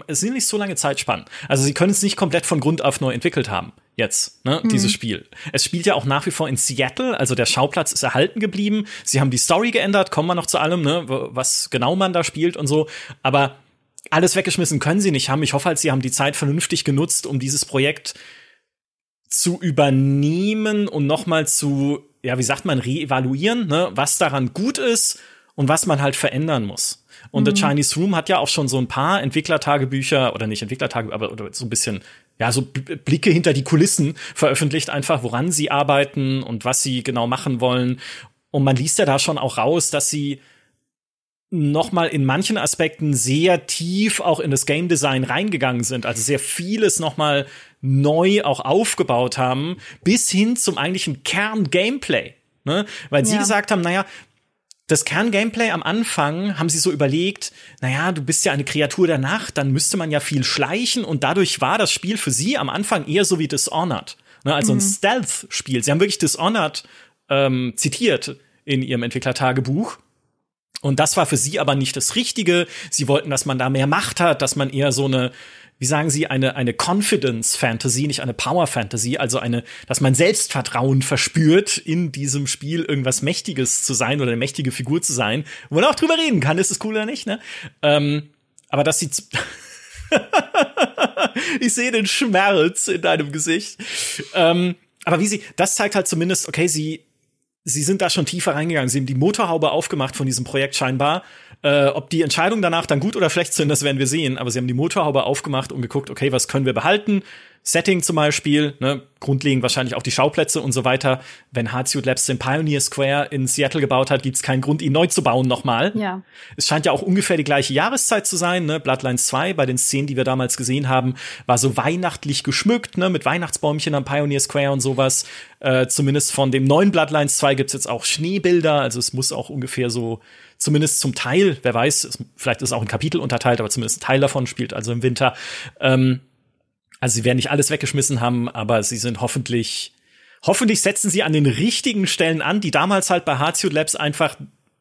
es sind nicht so lange Zeitspannen. Also sie können es nicht komplett von Grund auf neu entwickelt haben. Jetzt, ne, mhm. dieses Spiel. Es spielt ja auch nach wie vor in Seattle, also der Schauplatz ist erhalten geblieben. Sie haben die Story geändert, kommen wir noch zu allem, ne, was genau man da spielt und so. Aber alles weggeschmissen können sie nicht haben. Ich hoffe halt, sie haben die Zeit vernünftig genutzt, um dieses Projekt zu übernehmen und nochmal zu, ja, wie sagt man, reevaluieren, ne, was daran gut ist und was man halt verändern muss. Und mhm. The Chinese Room hat ja auch schon so ein paar Entwicklertagebücher oder nicht Entwicklertagebücher, aber oder so ein bisschen ja, so Blicke hinter die Kulissen veröffentlicht, einfach woran sie arbeiten und was sie genau machen wollen. Und man liest ja da schon auch raus, dass sie nochmal in manchen Aspekten sehr tief auch in das Game Design reingegangen sind, also sehr vieles nochmal neu auch aufgebaut haben, bis hin zum eigentlichen Kern-Gameplay. Ne? Weil sie gesagt haben, naja, das Kern-Gameplay am Anfang haben sie so überlegt, naja, du bist ja eine Kreatur der Nacht, dann müsste man ja viel schleichen und dadurch war das Spiel für sie am Anfang eher so wie Dishonored. Ne? Also mhm. ein Stealth-Spiel. Sie haben wirklich Dishonored ähm, zitiert in ihrem Entwicklertagebuch. Und das war für sie aber nicht das Richtige. Sie wollten, dass man da mehr Macht hat, dass man eher so eine, wie sagen Sie, eine, eine Confidence Fantasy, nicht eine Power Fantasy, also eine, dass man Selbstvertrauen verspürt, in diesem Spiel irgendwas Mächtiges zu sein oder eine mächtige Figur zu sein, wo man auch drüber reden kann, ist es cool oder nicht, ne? Ähm, aber dass sie ich sehe den Schmerz in deinem Gesicht. Ähm, aber wie sie, das zeigt halt zumindest, okay, sie sie sind da schon tiefer reingegangen. Sie haben die Motorhaube aufgemacht von diesem Projekt scheinbar. Äh, ob die Entscheidungen danach dann gut oder schlecht sind, das werden wir sehen. Aber sie haben die Motorhaube aufgemacht und geguckt, okay, was können wir behalten? Setting zum Beispiel, ne, grundlegend wahrscheinlich auch die Schauplätze und so weiter. Wenn Hardsuit Labs den Pioneer Square in Seattle gebaut hat, gibt es keinen Grund, ihn neu zu bauen nochmal. Ja. Es scheint ja auch ungefähr die gleiche Jahreszeit zu sein. Ne? Bloodlines 2 bei den Szenen, die wir damals gesehen haben, war so weihnachtlich geschmückt, ne? mit Weihnachtsbäumchen am Pioneer Square und sowas. Äh, zumindest von dem neuen Bloodlines 2 gibt's jetzt auch Schneebilder, also es muss auch ungefähr so zumindest zum Teil, wer weiß, es, vielleicht ist es auch ein Kapitel unterteilt, aber zumindest ein Teil davon spielt also im Winter. Ähm, also sie werden nicht alles weggeschmissen haben, aber sie sind hoffentlich, hoffentlich setzen sie an den richtigen Stellen an, die damals halt bei Hardsuit Labs einfach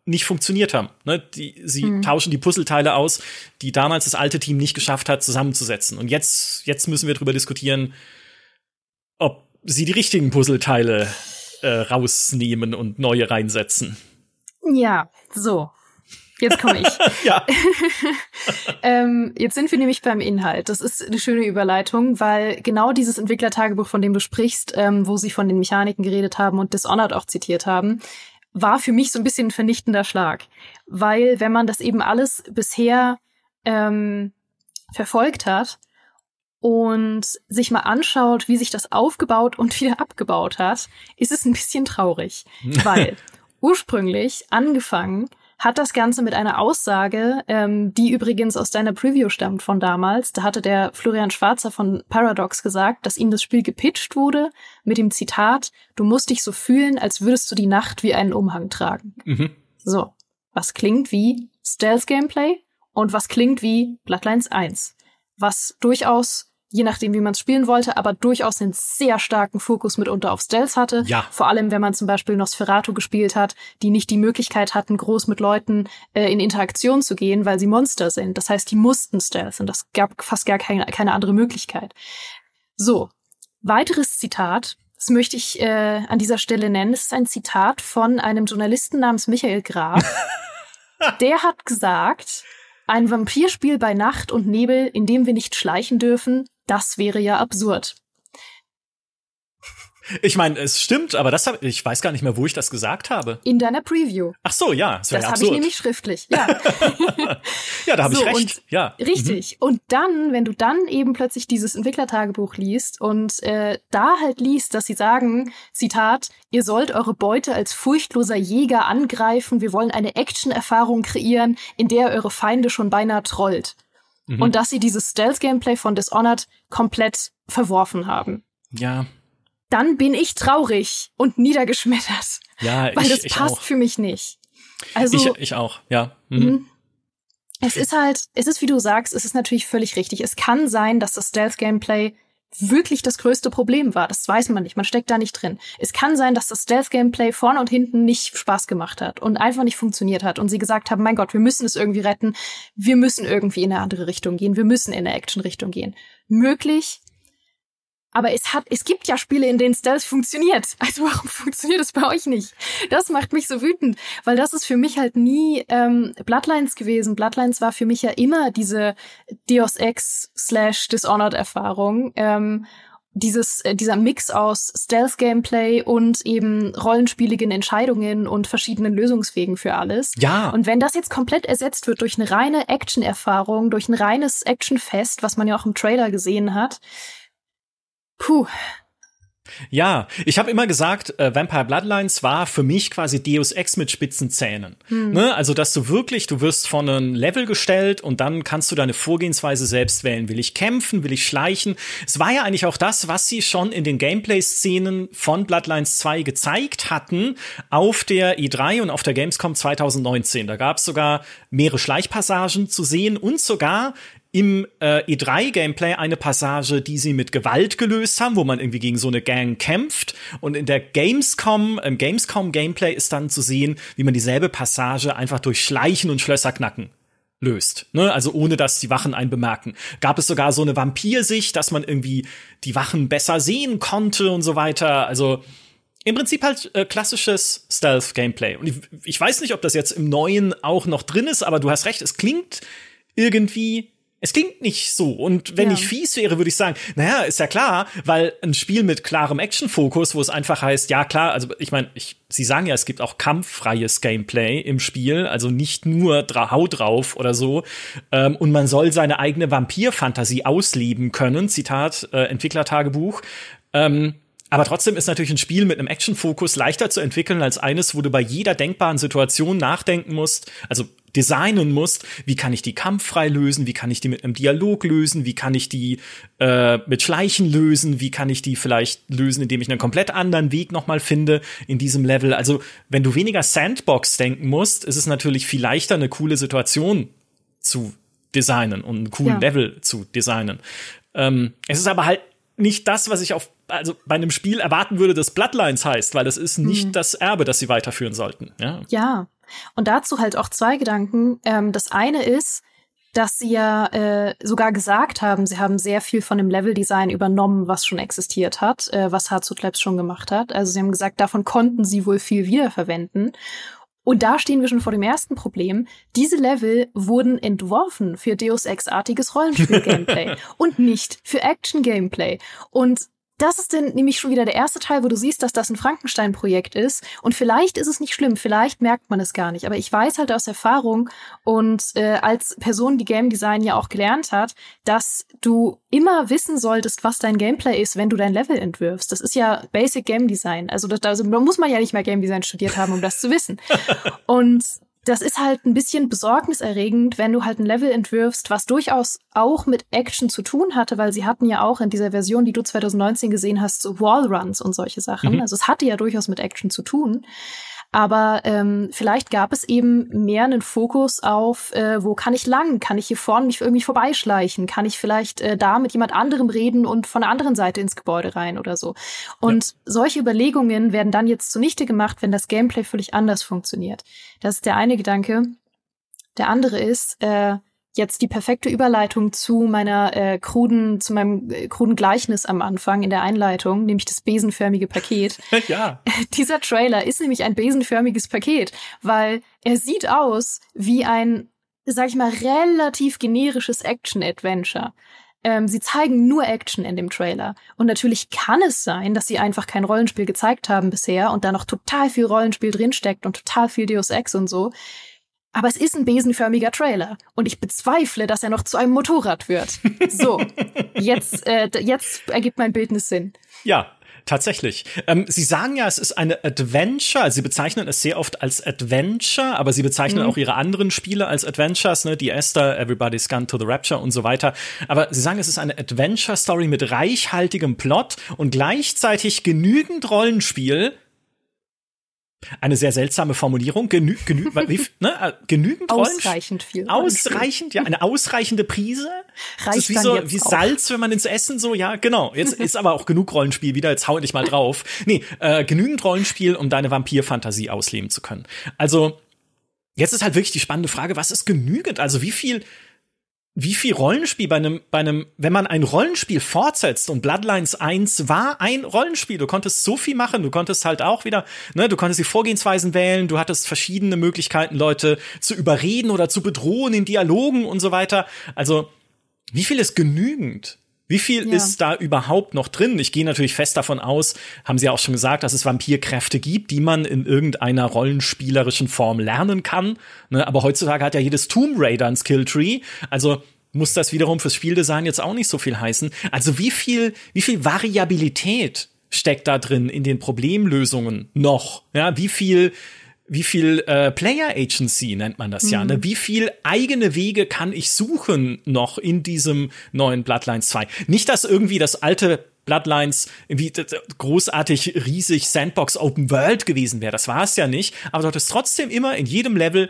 nicht funktioniert haben. Ne? Die, sie mhm. tauschen die Puzzleteile aus, die damals das alte Team nicht geschafft hat, zusammenzusetzen. Und jetzt, jetzt müssen wir darüber diskutieren, ob sie die richtigen Puzzleteile äh, rausnehmen und neue reinsetzen. Ja, so. Jetzt komme ich. ja. ähm, jetzt sind wir nämlich beim Inhalt. Das ist eine schöne Überleitung, weil genau dieses Entwicklertagebuch, von dem du sprichst, ähm, wo sie von den Mechaniken geredet haben und Dishonored auch zitiert haben, war für mich so ein bisschen ein vernichtender Schlag. Weil wenn man das eben alles bisher ähm, verfolgt hat und sich mal anschaut, wie sich das aufgebaut und wieder abgebaut hat, ist es ein bisschen traurig, weil ursprünglich angefangen hat das Ganze mit einer Aussage, ähm, die übrigens aus deiner Preview stammt von damals. Da hatte der Florian Schwarzer von Paradox gesagt, dass ihm das Spiel gepitcht wurde mit dem Zitat, du musst dich so fühlen, als würdest du die Nacht wie einen Umhang tragen. Mhm. So, was klingt wie Stealth-Gameplay und was klingt wie Bloodlines 1. Was durchaus je nachdem, wie man es spielen wollte, aber durchaus einen sehr starken Fokus mitunter auf Stealth hatte. Ja. Vor allem, wenn man zum Beispiel Nosferatu gespielt hat, die nicht die Möglichkeit hatten, groß mit Leuten äh, in Interaktion zu gehen, weil sie Monster sind. Das heißt, die mussten Stealth und das gab fast gar keine, keine andere Möglichkeit. So, weiteres Zitat. Das möchte ich äh, an dieser Stelle nennen. Es ist ein Zitat von einem Journalisten namens Michael Graf. Der hat gesagt, ein Vampirspiel bei Nacht und Nebel, in dem wir nicht schleichen dürfen, das wäre ja absurd. Ich meine, es stimmt, aber das hab, ich weiß gar nicht mehr, wo ich das gesagt habe. In deiner Preview. Ach so, ja, das, das habe ich nämlich schriftlich. Ja, ja da habe so, ich recht. ja, richtig. Mhm. Und dann, wenn du dann eben plötzlich dieses Entwicklertagebuch liest und äh, da halt liest, dass sie sagen, Zitat: Ihr sollt eure Beute als furchtloser Jäger angreifen. Wir wollen eine Action-Erfahrung kreieren, in der eure Feinde schon beinahe trollt. Mhm. Und dass sie dieses Stealth-Gameplay von Dishonored komplett verworfen haben. Ja, dann bin ich traurig und niedergeschmettert. Ja, weil ich, das ich passt auch. für mich nicht. Also ich, ich auch, ja. Mhm. Es ist halt, es ist wie du sagst, es ist natürlich völlig richtig. Es kann sein, dass das Stealth-Gameplay wirklich das größte Problem war. Das weiß man nicht. Man steckt da nicht drin. Es kann sein, dass das Stealth-Gameplay vorne und hinten nicht Spaß gemacht hat und einfach nicht funktioniert hat und sie gesagt haben, mein Gott, wir müssen es irgendwie retten. Wir müssen irgendwie in eine andere Richtung gehen. Wir müssen in eine Action-Richtung gehen. Möglich, aber es hat, es gibt ja Spiele, in denen Stealth funktioniert. Also warum funktioniert es bei euch nicht? Das macht mich so wütend, weil das ist für mich halt nie ähm, Bloodlines gewesen. Bloodlines war für mich ja immer diese Deus Ex slash Dishonored Erfahrung. Ähm, dieses, äh, dieser Mix aus Stealth-Gameplay und eben rollenspieligen Entscheidungen und verschiedenen Lösungswegen für alles. Ja. Und wenn das jetzt komplett ersetzt wird durch eine reine Action-Erfahrung, durch ein reines Action-Fest, was man ja auch im Trailer gesehen hat, Puh. Ja, ich habe immer gesagt, äh, Vampire Bloodlines war für mich quasi Deus Ex mit spitzen Zähnen. Hm. Ne? Also, dass du wirklich, du wirst vor ein Level gestellt und dann kannst du deine Vorgehensweise selbst wählen. Will ich kämpfen? Will ich schleichen? Es war ja eigentlich auch das, was sie schon in den Gameplay-Szenen von Bloodlines 2 gezeigt hatten auf der E3 und auf der Gamescom 2019. Da gab es sogar mehrere Schleichpassagen zu sehen und sogar im äh, E3-Gameplay eine Passage, die sie mit Gewalt gelöst haben, wo man irgendwie gegen so eine Gang kämpft. Und in der Gamescom, im Gamescom-Gameplay ist dann zu sehen, wie man dieselbe Passage einfach durch Schleichen und Schlösser knacken löst. Ne? Also ohne dass die Wachen einen bemerken. Gab es sogar so eine Vampirsicht, dass man irgendwie die Wachen besser sehen konnte und so weiter. Also im Prinzip halt äh, klassisches Stealth-Gameplay. Und ich, ich weiß nicht, ob das jetzt im Neuen auch noch drin ist, aber du hast recht, es klingt irgendwie es klingt nicht so. Und wenn ja. ich fies wäre, würde ich sagen, naja, ist ja klar, weil ein Spiel mit klarem Action-Fokus, wo es einfach heißt, ja klar, also ich meine, ich, Sie sagen ja, es gibt auch kampffreies Gameplay im Spiel, also nicht nur dra Haut drauf oder so. Ähm, und man soll seine eigene Vampir-Fantasie ausleben können. Zitat äh, Entwicklertagebuch. Ähm, aber trotzdem ist natürlich ein Spiel mit einem Action-Fokus leichter zu entwickeln als eines, wo du bei jeder denkbaren Situation nachdenken musst. Also designen musst, wie kann ich die kampffrei lösen, wie kann ich die mit einem Dialog lösen, wie kann ich die äh, mit Schleichen lösen, wie kann ich die vielleicht lösen, indem ich einen komplett anderen Weg nochmal finde in diesem Level. Also wenn du weniger Sandbox denken musst, ist es natürlich viel leichter, eine coole Situation zu designen und einen coolen ja. Level zu designen. Ähm, es ist aber halt nicht das, was ich auf also bei einem Spiel erwarten würde, das Bloodlines heißt, weil das ist nicht mhm. das Erbe, das sie weiterführen sollten. Ja. ja. Und dazu halt auch zwei Gedanken. Ähm, das eine ist, dass sie ja äh, sogar gesagt haben, sie haben sehr viel von dem Leveldesign übernommen, was schon existiert hat, äh, was Harzut Labs schon gemacht hat. Also sie haben gesagt, davon konnten sie wohl viel wiederverwenden. Und da stehen wir schon vor dem ersten Problem. Diese Level wurden entworfen für Deus Ex-artiges Rollenspiel-Gameplay und nicht für Action-Gameplay. Und das ist dann nämlich schon wieder der erste Teil, wo du siehst, dass das ein Frankenstein-Projekt ist. Und vielleicht ist es nicht schlimm, vielleicht merkt man es gar nicht. Aber ich weiß halt aus Erfahrung und äh, als Person, die Game Design ja auch gelernt hat, dass du immer wissen solltest, was dein Gameplay ist, wenn du dein Level entwirfst. Das ist ja Basic Game Design. Also, das, also da muss man ja nicht mehr Game Design studiert haben, um das zu wissen. Und das ist halt ein bisschen besorgniserregend, wenn du halt ein Level entwirfst, was durchaus auch mit Action zu tun hatte, weil sie hatten ja auch in dieser Version, die du 2019 gesehen hast, so Wallruns und solche Sachen. Mhm. Also es hatte ja durchaus mit Action zu tun. Aber ähm, vielleicht gab es eben mehr einen Fokus auf, äh, wo kann ich lang? Kann ich hier vorne mich irgendwie vorbeischleichen? Kann ich vielleicht äh, da mit jemand anderem reden und von der anderen Seite ins Gebäude rein oder so? Und ja. solche Überlegungen werden dann jetzt zunichte gemacht, wenn das Gameplay völlig anders funktioniert. Das ist der eine Gedanke. Der andere ist, äh, jetzt die perfekte Überleitung zu meiner äh, kruden, zu meinem äh, kruden Gleichnis am Anfang in der Einleitung, nämlich das besenförmige Paket. ja. Dieser Trailer ist nämlich ein besenförmiges Paket, weil er sieht aus wie ein, sag ich mal, relativ generisches Action-Adventure. Ähm, sie zeigen nur Action in dem Trailer. Und natürlich kann es sein, dass sie einfach kein Rollenspiel gezeigt haben bisher und da noch total viel Rollenspiel drinsteckt und total viel Deus Ex und so. Aber es ist ein besenförmiger Trailer und ich bezweifle, dass er noch zu einem Motorrad wird. So, jetzt, äh, jetzt ergibt mein Bildnis Sinn. Ja, Tatsächlich. Ähm, Sie sagen ja, es ist eine Adventure. Also Sie bezeichnen es sehr oft als Adventure, aber Sie bezeichnen mhm. auch Ihre anderen Spiele als Adventures, ne? Die Esther, Everybody's Gone to the Rapture und so weiter. Aber Sie sagen, es ist eine Adventure-Story mit reichhaltigem Plot und gleichzeitig genügend Rollenspiel, eine sehr seltsame Formulierung. Genü genü ne, äh, genügend Ausreichend viel. Ausreichend, ja, eine ausreichende Prise. Reicht das ist wie so wie Salz, wenn man ins Essen so, ja, genau. Jetzt ist aber auch genug Rollenspiel wieder, jetzt hau ich mal drauf. Nee, äh, genügend Rollenspiel, um deine Vampirfantasie ausleben zu können. Also, jetzt ist halt wirklich die spannende Frage, was ist genügend? Also, wie viel wie viel Rollenspiel bei einem, bei einem, wenn man ein Rollenspiel fortsetzt und Bloodlines 1 war ein Rollenspiel, du konntest so viel machen, du konntest halt auch wieder, ne, du konntest die Vorgehensweisen wählen, du hattest verschiedene Möglichkeiten, Leute zu überreden oder zu bedrohen in Dialogen und so weiter. Also, wie viel ist genügend? Wie viel ja. ist da überhaupt noch drin? Ich gehe natürlich fest davon aus, haben Sie ja auch schon gesagt, dass es Vampirkräfte gibt, die man in irgendeiner rollenspielerischen Form lernen kann. Ne? Aber heutzutage hat ja jedes Tomb Raider ein Skilltree. Also muss das wiederum fürs Spieldesign jetzt auch nicht so viel heißen. Also wie viel, wie viel Variabilität steckt da drin in den Problemlösungen noch? Ja, wie viel, wie viel äh, Player Agency nennt man das mhm. ja, ne? Mhm. Wie viel eigene Wege kann ich suchen noch in diesem neuen Bloodlines 2? Nicht, dass irgendwie das alte Bloodlines irgendwie großartig riesig Sandbox Open World gewesen wäre. Das war es ja nicht. Aber du hattest trotzdem immer in jedem Level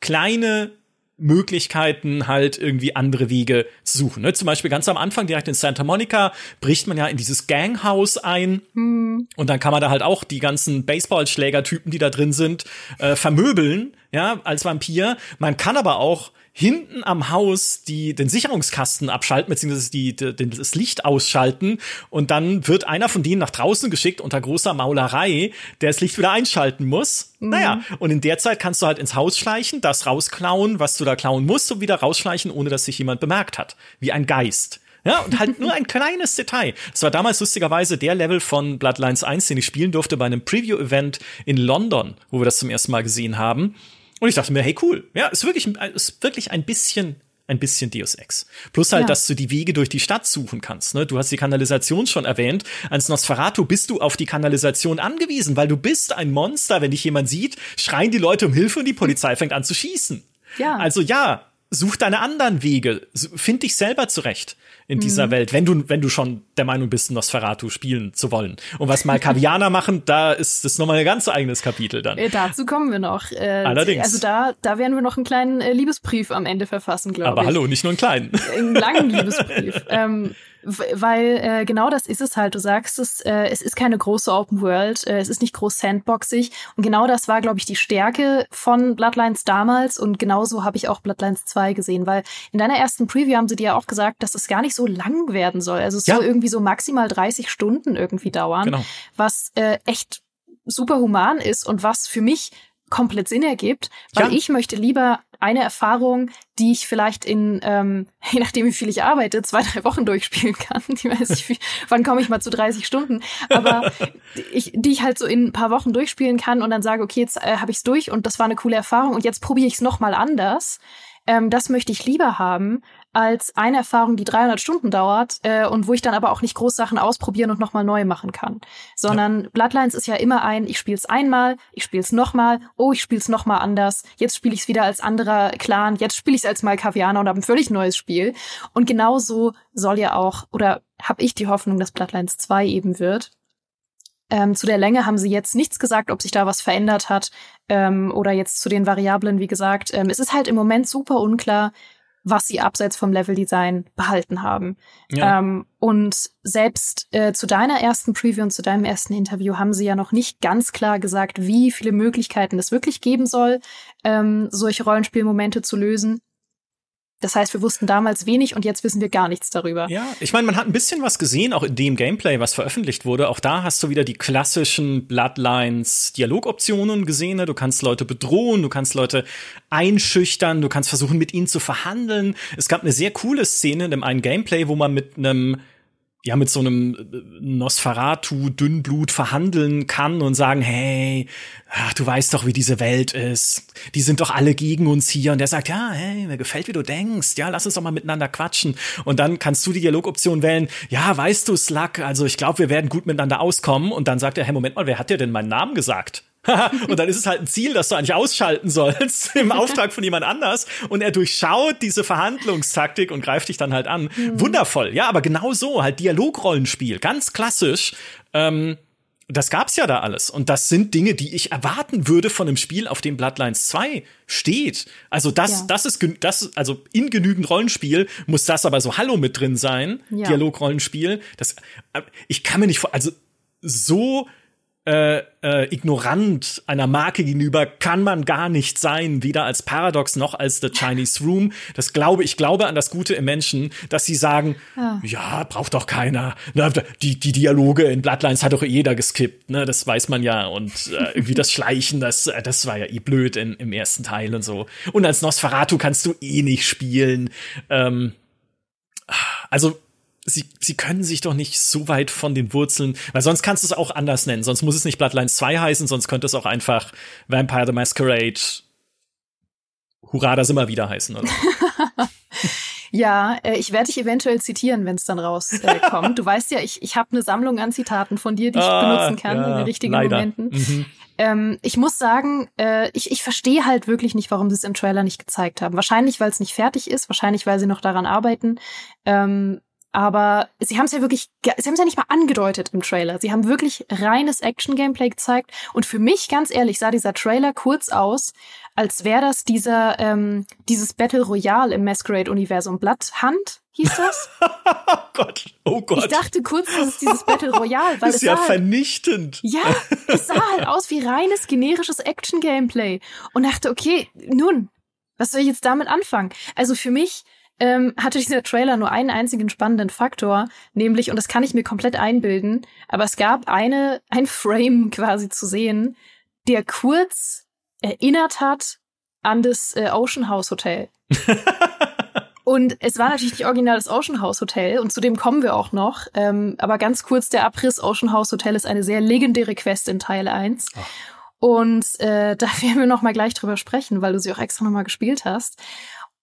kleine Möglichkeiten, halt irgendwie andere Wege zu suchen. Ne? Zum Beispiel ganz am Anfang, direkt in Santa Monica, bricht man ja in dieses Ganghaus ein hm. und dann kann man da halt auch die ganzen Baseballschlägertypen, die da drin sind, äh, vermöbeln, ja, als Vampir. Man kann aber auch hinten am Haus die, den Sicherungskasten abschalten, beziehungsweise die, die, das Licht ausschalten und dann wird einer von denen nach draußen geschickt unter großer Maulerei, der das Licht wieder einschalten muss. Mhm. Naja, und in der Zeit kannst du halt ins Haus schleichen, das rausklauen, was du da klauen musst und wieder rausschleichen, ohne dass sich jemand bemerkt hat. Wie ein Geist. Ja, und halt nur ein kleines Detail. Das war damals lustigerweise der Level von Bloodlines 1, den ich spielen durfte bei einem Preview-Event in London, wo wir das zum ersten Mal gesehen haben. Und ich dachte mir, hey, cool. Ja, ist wirklich, ist wirklich ein bisschen ein bisschen Deus Ex. Plus halt, ja. dass du die Wege durch die Stadt suchen kannst. Ne? Du hast die Kanalisation schon erwähnt. Als Nosferatu bist du auf die Kanalisation angewiesen, weil du bist ein Monster. Wenn dich jemand sieht, schreien die Leute um Hilfe und die Polizei fängt an zu schießen. Ja. Also ja, such deine anderen Wege. Find dich selber zurecht in dieser mhm. Welt, wenn du, wenn du schon der Meinung bist, Nosferatu spielen zu wollen. Und was Malkavianer machen, da ist das nochmal ein ganz eigenes Kapitel dann. Äh, dazu kommen wir noch. Äh, Allerdings. Also da, da werden wir noch einen kleinen äh, Liebesbrief am Ende verfassen, glaube ich. Aber hallo, nicht nur einen kleinen. Einen langen Liebesbrief. ähm, weil äh, genau das ist es halt. Du sagst es, äh, es ist keine große Open World, äh, es ist nicht groß sandboxig. Und genau das war, glaube ich, die Stärke von Bloodlines damals. Und genauso habe ich auch Bloodlines 2 gesehen, weil in deiner ersten Preview haben sie dir ja auch gesagt, dass es gar nicht so lang werden soll. Also es ja. soll irgendwie so maximal 30 Stunden irgendwie dauern, genau. was äh, echt super human ist und was für mich komplett Sinn ergibt, weil ja. ich möchte lieber eine Erfahrung, die ich vielleicht in, ähm, je nachdem wie viel ich arbeite, zwei, drei Wochen durchspielen kann. Ich weiß nicht, wie, wann komme ich mal zu 30 Stunden, aber ich, die ich halt so in ein paar Wochen durchspielen kann und dann sage, okay, jetzt äh, habe ich es durch und das war eine coole Erfahrung und jetzt probiere ich es nochmal anders. Ähm, das möchte ich lieber haben, als eine Erfahrung, die 300 Stunden dauert äh, und wo ich dann aber auch nicht groß Sachen ausprobieren und nochmal neu machen kann. Sondern ja. Bloodlines ist ja immer ein, ich spiele es einmal, ich spiele es nochmal, oh, ich spiele es nochmal anders, jetzt spiele ich es wieder als anderer Clan, jetzt spiele ich es als Malkavianer und habe ein völlig neues Spiel. Und genauso soll ja auch, oder habe ich die Hoffnung, dass Bloodlines 2 eben wird. Ähm, zu der Länge haben sie jetzt nichts gesagt, ob sich da was verändert hat ähm, oder jetzt zu den Variablen, wie gesagt. Ähm, es ist halt im Moment super unklar, was sie abseits vom Leveldesign behalten haben. Ja. Ähm, und selbst äh, zu deiner ersten Preview und zu deinem ersten Interview haben sie ja noch nicht ganz klar gesagt, wie viele Möglichkeiten es wirklich geben soll, ähm, solche Rollenspielmomente zu lösen. Das heißt, wir wussten damals wenig und jetzt wissen wir gar nichts darüber. Ja, ich meine, man hat ein bisschen was gesehen, auch in dem Gameplay, was veröffentlicht wurde. Auch da hast du wieder die klassischen Bloodlines Dialogoptionen gesehen. Ne? Du kannst Leute bedrohen, du kannst Leute einschüchtern, du kannst versuchen, mit ihnen zu verhandeln. Es gab eine sehr coole Szene in dem einen Gameplay, wo man mit einem ja mit so einem äh, Nosferatu Dünnblut verhandeln kann und sagen, hey, ach, du weißt doch, wie diese Welt ist. Die sind doch alle gegen uns hier. Und der sagt, ja, hey, mir gefällt, wie du denkst. Ja, lass uns doch mal miteinander quatschen. Und dann kannst du die Dialogoption wählen. Ja, weißt du, Slug, also ich glaube, wir werden gut miteinander auskommen. Und dann sagt er, hey, Moment mal, wer hat dir denn meinen Namen gesagt? und dann ist es halt ein Ziel, das du eigentlich ausschalten sollst im Auftrag von jemand anders. Und er durchschaut diese Verhandlungstaktik und greift dich dann halt an. Mhm. Wundervoll, ja, aber genau so, halt Dialogrollenspiel, ganz klassisch. Ähm, das gab's ja da alles. Und das sind Dinge, die ich erwarten würde von einem Spiel, auf dem Bloodlines 2 steht. Also das, ja. das ist, das, also in genügend Rollenspiel muss das aber so Hallo mit drin sein. Ja. Dialogrollenspiel. Das, äh, ich kann mir nicht vor, also so äh, äh, ignorant einer Marke gegenüber kann man gar nicht sein, weder als Paradox noch als The Chinese Room. Das glaube ich glaube an das Gute im Menschen, dass sie sagen, ja, ja braucht doch keiner. Die die Dialoge in Bloodlines hat doch jeder geskippt, ne? Das weiß man ja und äh, irgendwie das Schleichen, das äh, das war ja eh blöd in, im ersten Teil und so. Und als Nosferatu kannst du eh nicht spielen. Ähm, also sie, sie können sich doch nicht so weit von den Wurzeln, weil sonst kannst du es auch anders nennen. Sonst muss es nicht Bloodlines 2 heißen, sonst könnte es auch einfach Vampire the Masquerade Hurra, das immer wieder heißen, oder? Ja, äh, ich werde dich eventuell zitieren, wenn es dann rauskommt. Äh, du weißt ja, ich, ich habe eine Sammlung an Zitaten von dir, die ich ah, benutzen kann ja, in den richtigen leider. Momenten. Mhm. Ähm, ich muss sagen, äh, ich, ich verstehe halt wirklich nicht, warum sie es im Trailer nicht gezeigt haben. Wahrscheinlich, weil es nicht fertig ist, wahrscheinlich, weil sie noch daran arbeiten. Ähm, aber sie haben es ja wirklich, sie haben es ja nicht mal angedeutet im Trailer. Sie haben wirklich reines Action-Gameplay gezeigt. Und für mich, ganz ehrlich, sah dieser Trailer kurz aus, als wäre das dieser, ähm, dieses Battle Royale im Masquerade-Universum. Bloodhunt hieß das? oh Gott, oh Gott. Ich dachte kurz, das ist dieses Battle Royale, weil das ist ja halt, vernichtend. Ja, es sah halt aus wie reines generisches Action-Gameplay. Und dachte, okay, nun, was soll ich jetzt damit anfangen? Also für mich ähm, hatte dieser Trailer nur einen einzigen spannenden Faktor, nämlich, und das kann ich mir komplett einbilden, aber es gab eine, ein Frame quasi zu sehen, der kurz erinnert hat an das äh, Ocean House Hotel. Und es war natürlich nicht original das Ocean House Hotel und zu dem kommen wir auch noch. Ähm, aber ganz kurz der Abriss, Ocean House Hotel ist eine sehr legendäre Quest in Teil 1. Ach. Und äh, da werden wir noch mal gleich drüber sprechen, weil du sie auch extra noch mal gespielt hast.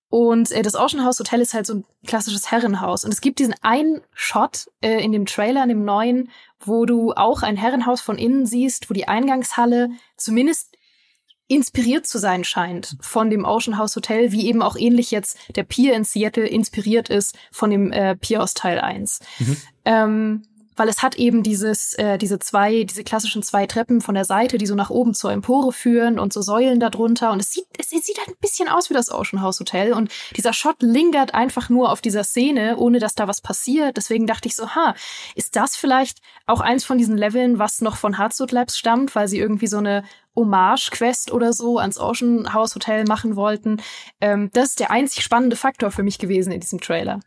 Und äh, das Ocean House Hotel ist halt so ein klassisches Herrenhaus. Und es gibt diesen einen Shot äh, in dem Trailer, in dem neuen, wo du auch ein Herrenhaus von innen siehst, wo die Eingangshalle zumindest inspiriert zu sein scheint von dem Ocean House Hotel, wie eben auch ähnlich jetzt der Pier in Seattle inspiriert ist von dem äh, Pier aus Teil 1. Mhm. Ähm, weil es hat eben dieses, äh, diese zwei, diese klassischen zwei Treppen von der Seite, die so nach oben zur Empore führen und so Säulen darunter. Und es sieht, es, sieht halt ein bisschen aus wie das Ocean House Hotel. Und dieser Shot lingert einfach nur auf dieser Szene, ohne dass da was passiert. Deswegen dachte ich so, ha, ist das vielleicht auch eins von diesen Leveln, was noch von Heartsuit Labs stammt, weil sie irgendwie so eine Hommage-Quest oder so ans Ocean House Hotel machen wollten. Ähm, das ist der einzig spannende Faktor für mich gewesen in diesem Trailer.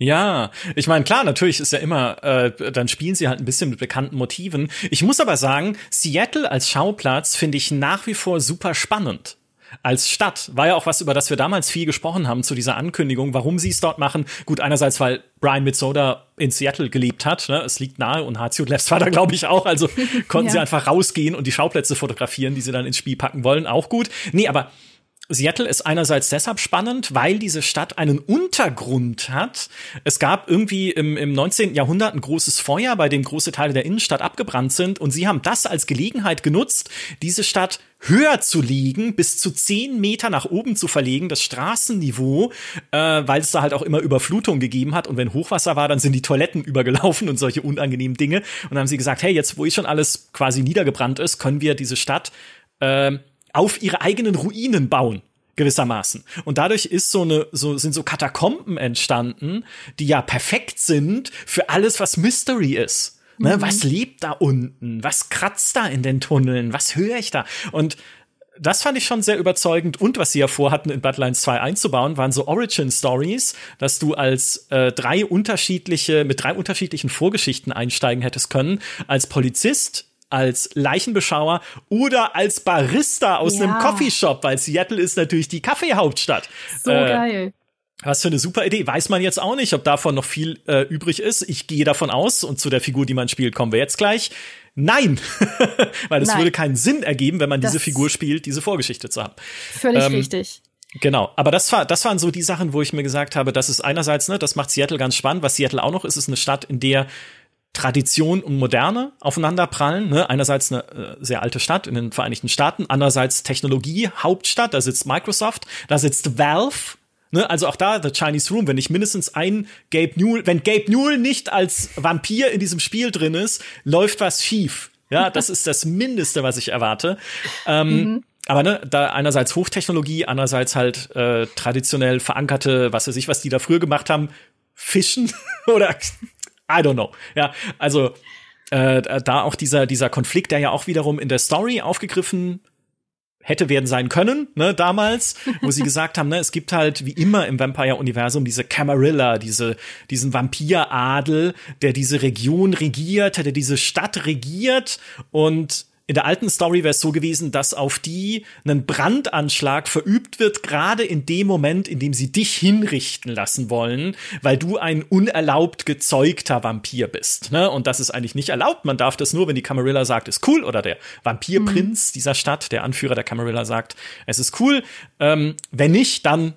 Ja, ich meine, klar, natürlich ist ja immer, äh, dann spielen sie halt ein bisschen mit bekannten Motiven. Ich muss aber sagen, Seattle als Schauplatz finde ich nach wie vor super spannend. als Stadt. War ja auch was, über das wir damals viel gesprochen haben zu dieser Ankündigung, warum sie es dort machen. Gut, einerseits, weil Brian Mitsoda in Seattle gelebt hat. Ne? Es liegt nahe und Hazio Labs war da, glaube ich, auch. Also konnten ja. sie einfach rausgehen und die Schauplätze fotografieren, die sie dann ins Spiel packen wollen. Auch gut. Nee, aber Seattle ist einerseits deshalb spannend, weil diese Stadt einen Untergrund hat. Es gab irgendwie im, im 19. Jahrhundert ein großes Feuer, bei dem große Teile der Innenstadt abgebrannt sind. Und sie haben das als Gelegenheit genutzt, diese Stadt höher zu legen, bis zu zehn Meter nach oben zu verlegen, das Straßenniveau, äh, weil es da halt auch immer Überflutung gegeben hat. Und wenn Hochwasser war, dann sind die Toiletten übergelaufen und solche unangenehmen Dinge. Und dann haben sie gesagt, hey, jetzt wo eh schon alles quasi niedergebrannt ist, können wir diese Stadt äh, auf ihre eigenen Ruinen bauen gewissermaßen. Und dadurch ist so eine, so sind so Katakomben entstanden, die ja perfekt sind für alles, was Mystery ist. Ne? Mhm. Was lebt da unten? Was kratzt da in den Tunneln? Was höre ich da? Und das fand ich schon sehr überzeugend. Und was sie ja vorhatten, in Bloodlines 2 einzubauen, waren so Origin Stories, dass du als äh, drei unterschiedliche, mit drei unterschiedlichen Vorgeschichten einsteigen hättest können. Als Polizist, als Leichenbeschauer oder als Barista aus ja. einem Coffeeshop, weil Seattle ist natürlich die Kaffeehauptstadt. So äh, geil. Was für eine super Idee. Weiß man jetzt auch nicht, ob davon noch viel äh, übrig ist. Ich gehe davon aus, und zu der Figur, die man spielt, kommen wir jetzt gleich. Nein, weil es würde keinen Sinn ergeben, wenn man das diese Figur spielt, diese Vorgeschichte zu haben. Völlig ähm, richtig. Genau, aber das war, das waren so die Sachen, wo ich mir gesagt habe, das ist einerseits, ne, das macht Seattle ganz spannend. Was Seattle auch noch ist, ist eine Stadt, in der Tradition und Moderne aufeinanderprallen. Ne? Einerseits eine äh, sehr alte Stadt in den Vereinigten Staaten, andererseits Technologie, Hauptstadt, da sitzt Microsoft, da sitzt Valve. Ne? Also auch da, The Chinese Room, wenn nicht mindestens ein Gabe Newell, wenn Gabe Newell nicht als Vampir in diesem Spiel drin ist, läuft was schief. Ja, das ist das Mindeste, was ich erwarte. Ähm, mhm. Aber ne, da einerseits Hochtechnologie, andererseits halt äh, traditionell verankerte, was weiß ich, was die da früher gemacht haben, Fischen oder I don't know. Ja, also äh, da auch dieser dieser Konflikt, der ja auch wiederum in der Story aufgegriffen hätte werden sein können, ne, damals, wo sie gesagt haben, ne, es gibt halt wie immer im Vampire-Universum diese Camarilla, diese, diesen Vampiradel, der diese Region regiert, der diese Stadt regiert und in der alten Story wäre es so gewesen, dass auf die ein Brandanschlag verübt wird, gerade in dem Moment, in dem sie dich hinrichten lassen wollen, weil du ein unerlaubt gezeugter Vampir bist. Ne? Und das ist eigentlich nicht erlaubt. Man darf das nur, wenn die Camarilla sagt, ist cool, oder der Vampirprinz mhm. dieser Stadt, der Anführer der Camarilla sagt, es ist cool. Ähm, wenn nicht, dann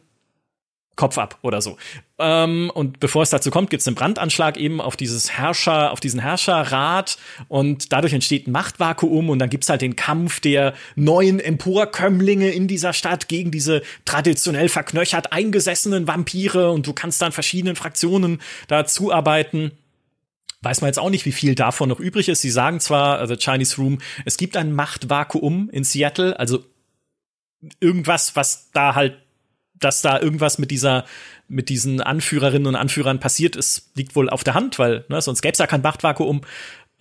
Kopf ab oder so. Ähm, und bevor es dazu kommt, gibt es einen Brandanschlag eben auf dieses Herrscher, auf diesen Herrscherrat und dadurch entsteht ein Machtvakuum und dann gibt's halt den Kampf der neuen Emporkömmlinge in dieser Stadt gegen diese traditionell verknöchert eingesessenen Vampire und du kannst dann verschiedenen Fraktionen dazu arbeiten. Weiß man jetzt auch nicht, wie viel davon noch übrig ist. Sie sagen zwar, also Chinese Room, es gibt ein Machtvakuum in Seattle, also irgendwas, was da halt dass da irgendwas mit dieser mit diesen Anführerinnen und Anführern passiert ist, liegt wohl auf der Hand, weil ne, sonst gäbe es ja kein Machtvakuum.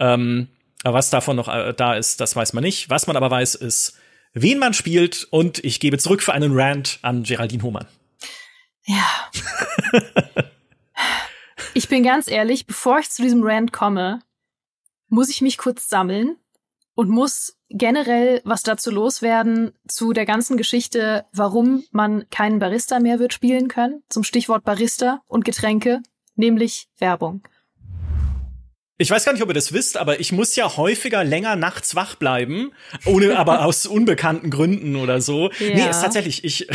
Ähm, aber was davon noch äh, da ist, das weiß man nicht. Was man aber weiß, ist, wen man spielt. Und ich gebe zurück für einen Rant an Geraldine Hohmann. Ja. ich bin ganz ehrlich, bevor ich zu diesem Rant komme, muss ich mich kurz sammeln und muss generell was dazu loswerden zu der ganzen Geschichte, warum man keinen Barista mehr wird spielen können, zum Stichwort Barista und Getränke, nämlich Werbung. Ich weiß gar nicht, ob ihr das wisst, aber ich muss ja häufiger länger nachts wach bleiben, ohne aber aus unbekannten Gründen oder so. Ja. Nee, ist tatsächlich, ich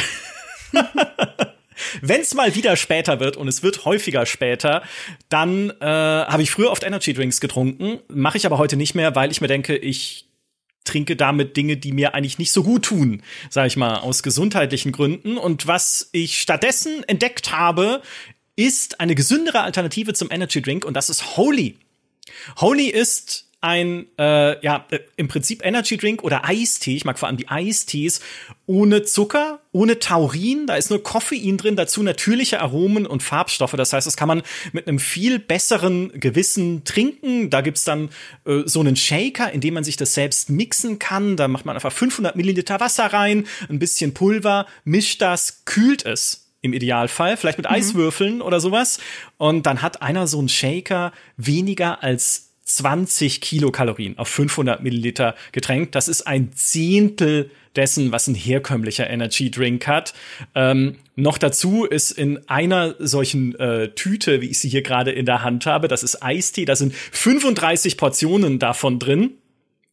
Wenn es mal wieder später wird und es wird häufiger später, dann äh, habe ich früher oft Energy Drinks getrunken, mache ich aber heute nicht mehr, weil ich mir denke, ich trinke damit Dinge, die mir eigentlich nicht so gut tun, sage ich mal, aus gesundheitlichen Gründen. Und was ich stattdessen entdeckt habe, ist eine gesündere Alternative zum Energy Drink und das ist Holy. Holy ist ein, äh, ja, äh, im Prinzip Energy Drink oder Eistee. Ich mag vor allem die Eistees ohne Zucker, ohne Taurin. Da ist nur Koffein drin, dazu natürliche Aromen und Farbstoffe. Das heißt, das kann man mit einem viel besseren Gewissen trinken. Da gibt's dann äh, so einen Shaker, in dem man sich das selbst mixen kann. Da macht man einfach 500 Milliliter Wasser rein, ein bisschen Pulver, mischt das, kühlt es im Idealfall, vielleicht mit mhm. Eiswürfeln oder sowas. Und dann hat einer so einen Shaker weniger als 20 Kilokalorien auf 500 Milliliter Getränk. Das ist ein Zehntel dessen, was ein herkömmlicher Energy Drink hat. Ähm, noch dazu ist in einer solchen äh, Tüte, wie ich sie hier gerade in der Hand habe, das ist Eistee, da sind 35 Portionen davon drin.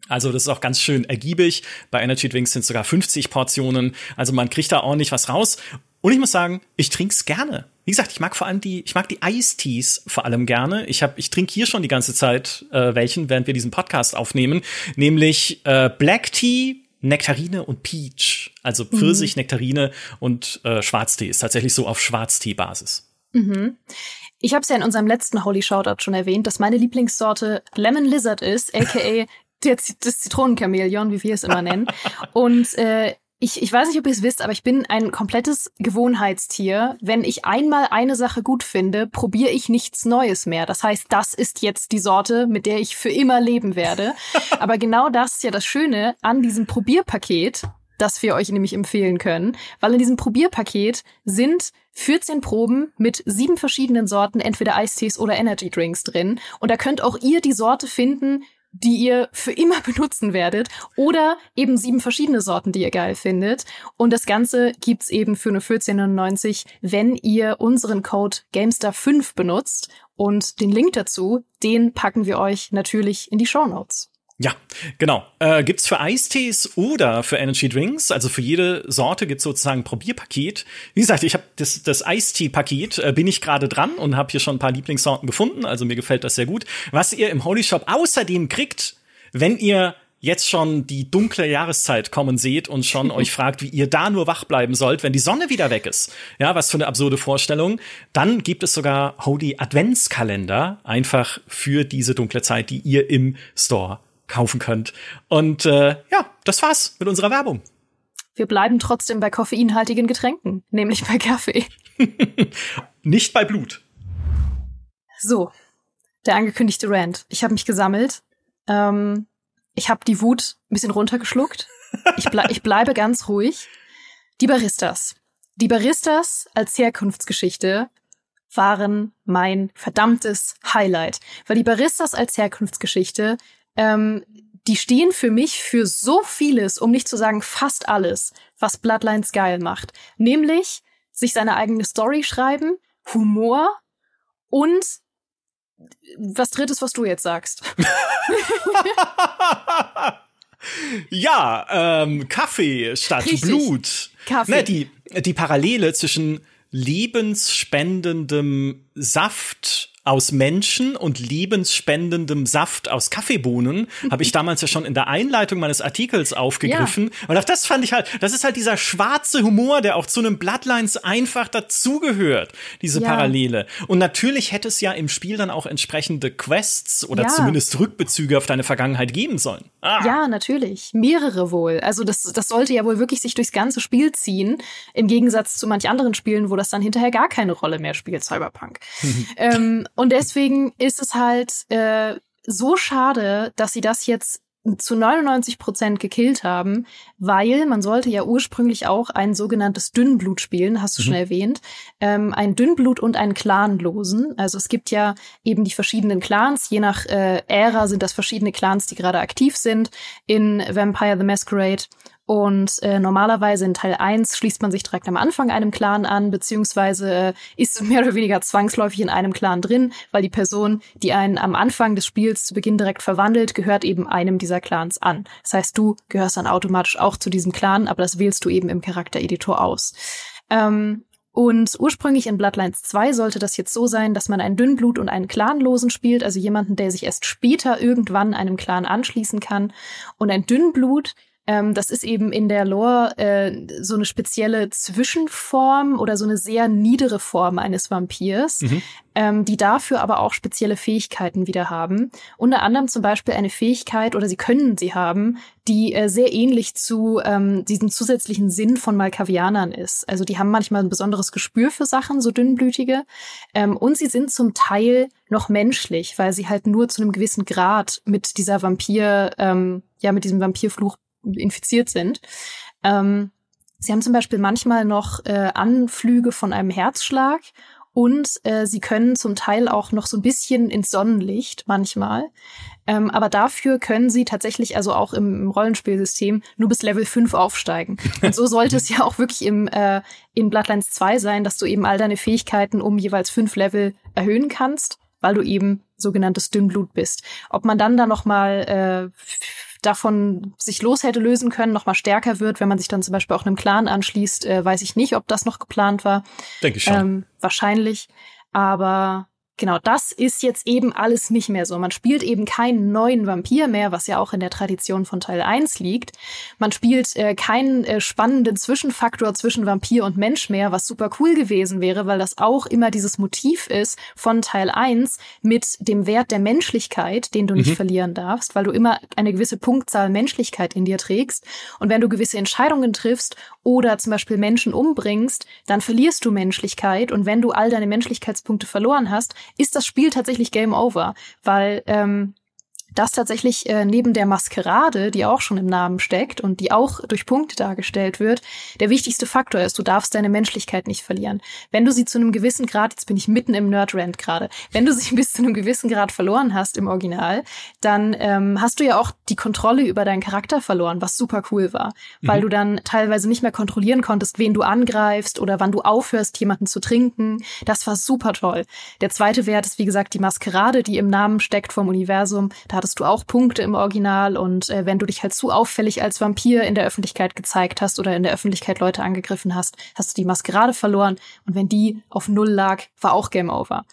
Also das ist auch ganz schön ergiebig. Bei Energy Drinks sind sogar 50 Portionen. Also man kriegt da ordentlich was raus. Und ich muss sagen, ich trinke es gerne. Wie gesagt, ich mag vor allem die, ich mag die Eistees vor allem gerne. Ich habe, ich trinke hier schon die ganze Zeit äh, welchen, während wir diesen Podcast aufnehmen, nämlich äh, Black Tea, Nektarine und Peach. Also Pfirsich, mhm. Nektarine und äh, Schwarztee ist tatsächlich so auf Schwarztee-Basis. Mhm. Ich habe es ja in unserem letzten Holy Shoutout schon erwähnt, dass meine Lieblingssorte Lemon Lizard ist, aka das Zitronenchamäleon, wie wir es immer nennen. Und äh, ich, ich weiß nicht, ob ihr es wisst, aber ich bin ein komplettes Gewohnheitstier. Wenn ich einmal eine Sache gut finde, probiere ich nichts Neues mehr. Das heißt, das ist jetzt die Sorte, mit der ich für immer leben werde. aber genau das ist ja das Schöne an diesem Probierpaket, das wir euch nämlich empfehlen können, weil in diesem Probierpaket sind 14 Proben mit sieben verschiedenen Sorten, entweder Eistees oder Energy Drinks drin. Und da könnt auch ihr die Sorte finden, die ihr für immer benutzen werdet oder eben sieben verschiedene Sorten, die ihr geil findet. Und das Ganze gibt's eben für nur 14,99, wenn ihr unseren Code GameStar5 benutzt. Und den Link dazu, den packen wir euch natürlich in die Show Notes. Ja, genau. Äh, gibt's für Eistees oder für Energy Drinks, also für jede Sorte gibt's sozusagen ein Probierpaket. Wie gesagt, ich habe das, das Eistee-Paket, äh, bin ich gerade dran und habe hier schon ein paar Lieblingssorten gefunden, also mir gefällt das sehr gut. Was ihr im Holy Shop außerdem kriegt, wenn ihr jetzt schon die dunkle Jahreszeit kommen seht und schon euch fragt, wie ihr da nur wach bleiben sollt, wenn die Sonne wieder weg ist. Ja, was für eine absurde Vorstellung. Dann gibt es sogar Holy Adventskalender, einfach für diese dunkle Zeit, die ihr im Store kaufen könnt. Und äh, ja, das war's mit unserer Werbung. Wir bleiben trotzdem bei koffeinhaltigen Getränken, nämlich bei Kaffee. Nicht bei Blut. So, der angekündigte Rant. Ich habe mich gesammelt. Ähm, ich habe die Wut ein bisschen runtergeschluckt. Ich, ble ich bleibe ganz ruhig. Die Baristas. Die Baristas als Herkunftsgeschichte waren mein verdammtes Highlight. Weil die Baristas als Herkunftsgeschichte ähm, die stehen für mich für so vieles, um nicht zu sagen fast alles, was Bloodlines geil macht. Nämlich sich seine eigene Story schreiben, Humor und was drittes, was du jetzt sagst. ja, ähm, Kaffee statt Richtig. Blut. Kaffee. Ne, die, die Parallele zwischen lebensspendendem Saft aus Menschen und lebensspendendem Saft aus Kaffeebohnen habe ich damals ja schon in der Einleitung meines Artikels aufgegriffen. Ja. Und auch das fand ich halt, das ist halt dieser schwarze Humor, der auch zu einem Bloodlines einfach dazugehört, diese ja. Parallele. Und natürlich hätte es ja im Spiel dann auch entsprechende Quests oder ja. zumindest Rückbezüge auf deine Vergangenheit geben sollen. Ah. Ja, natürlich. Mehrere wohl. Also das, das sollte ja wohl wirklich sich durchs ganze Spiel ziehen, im Gegensatz zu manch anderen Spielen, wo das dann hinterher gar keine Rolle mehr spielt, Cyberpunk. ähm, und deswegen ist es halt äh, so schade, dass sie das jetzt zu 99 Prozent gekillt haben, weil man sollte ja ursprünglich auch ein sogenanntes Dünnblut spielen, hast du mhm. schon erwähnt, ähm, ein Dünnblut und einen Clanlosen. Also es gibt ja eben die verschiedenen Clans, je nach äh, Ära sind das verschiedene Clans, die gerade aktiv sind in Vampire the Masquerade. Und äh, normalerweise in Teil 1 schließt man sich direkt am Anfang einem Clan an, beziehungsweise äh, ist mehr oder weniger zwangsläufig in einem Clan drin, weil die Person, die einen am Anfang des Spiels zu Beginn direkt verwandelt, gehört eben einem dieser Clans an. Das heißt, du gehörst dann automatisch auch zu diesem Clan, aber das wählst du eben im Charaktereditor aus. Ähm, und ursprünglich in Bloodlines 2 sollte das jetzt so sein, dass man einen Dünnblut und einen Clanlosen spielt, also jemanden, der sich erst später irgendwann einem Clan anschließen kann. Und ein Dünnblut ähm, das ist eben in der Lore äh, so eine spezielle Zwischenform oder so eine sehr niedere Form eines Vampirs, mhm. ähm, die dafür aber auch spezielle Fähigkeiten wieder haben. Unter anderem zum Beispiel eine Fähigkeit, oder sie können sie haben, die äh, sehr ähnlich zu ähm, diesem zusätzlichen Sinn von Malkavianern ist. Also die haben manchmal ein besonderes Gespür für Sachen, so dünnblütige. Ähm, und sie sind zum Teil noch menschlich, weil sie halt nur zu einem gewissen Grad mit dieser Vampir, ähm, ja, mit diesem Vampirfluch infiziert sind. Ähm, sie haben zum Beispiel manchmal noch äh, Anflüge von einem Herzschlag und äh, sie können zum Teil auch noch so ein bisschen ins Sonnenlicht manchmal. Ähm, aber dafür können sie tatsächlich, also auch im, im, Rollenspielsystem, nur bis Level 5 aufsteigen. Und so sollte es ja auch wirklich im, äh, in Bloodlines 2 sein, dass du eben all deine Fähigkeiten um jeweils fünf Level erhöhen kannst, weil du eben sogenanntes Dünnblut bist. Ob man dann da noch mal äh, davon sich los hätte lösen können, noch mal stärker wird, wenn man sich dann zum Beispiel auch einem Clan anschließt, äh, weiß ich nicht, ob das noch geplant war. Denke ich schon. Ähm, wahrscheinlich. Aber Genau, das ist jetzt eben alles nicht mehr so. Man spielt eben keinen neuen Vampir mehr, was ja auch in der Tradition von Teil 1 liegt. Man spielt äh, keinen äh, spannenden Zwischenfaktor zwischen Vampir und Mensch mehr, was super cool gewesen wäre, weil das auch immer dieses Motiv ist von Teil 1 mit dem Wert der Menschlichkeit, den du nicht mhm. verlieren darfst, weil du immer eine gewisse Punktzahl Menschlichkeit in dir trägst. Und wenn du gewisse Entscheidungen triffst oder zum Beispiel Menschen umbringst, dann verlierst du Menschlichkeit. Und wenn du all deine Menschlichkeitspunkte verloren hast, ist das Spiel tatsächlich Game Over, weil ähm, das tatsächlich äh, neben der Maskerade, die auch schon im Namen steckt und die auch durch Punkte dargestellt wird, der wichtigste Faktor ist, du darfst deine Menschlichkeit nicht verlieren. Wenn du sie zu einem gewissen Grad, jetzt bin ich mitten im Nerd-Rant gerade, wenn du sie bis zu einem gewissen Grad verloren hast im Original, dann ähm, hast du ja auch die Kontrolle über deinen Charakter verloren, was super cool war, mhm. weil du dann teilweise nicht mehr kontrollieren konntest, wen du angreifst oder wann du aufhörst, jemanden zu trinken. Das war super toll. Der zweite Wert ist, wie gesagt, die Maskerade, die im Namen steckt vom Universum. Da hattest du auch Punkte im Original und äh, wenn du dich halt zu auffällig als Vampir in der Öffentlichkeit gezeigt hast oder in der Öffentlichkeit Leute angegriffen hast, hast du die Maskerade verloren und wenn die auf Null lag, war auch Game Over.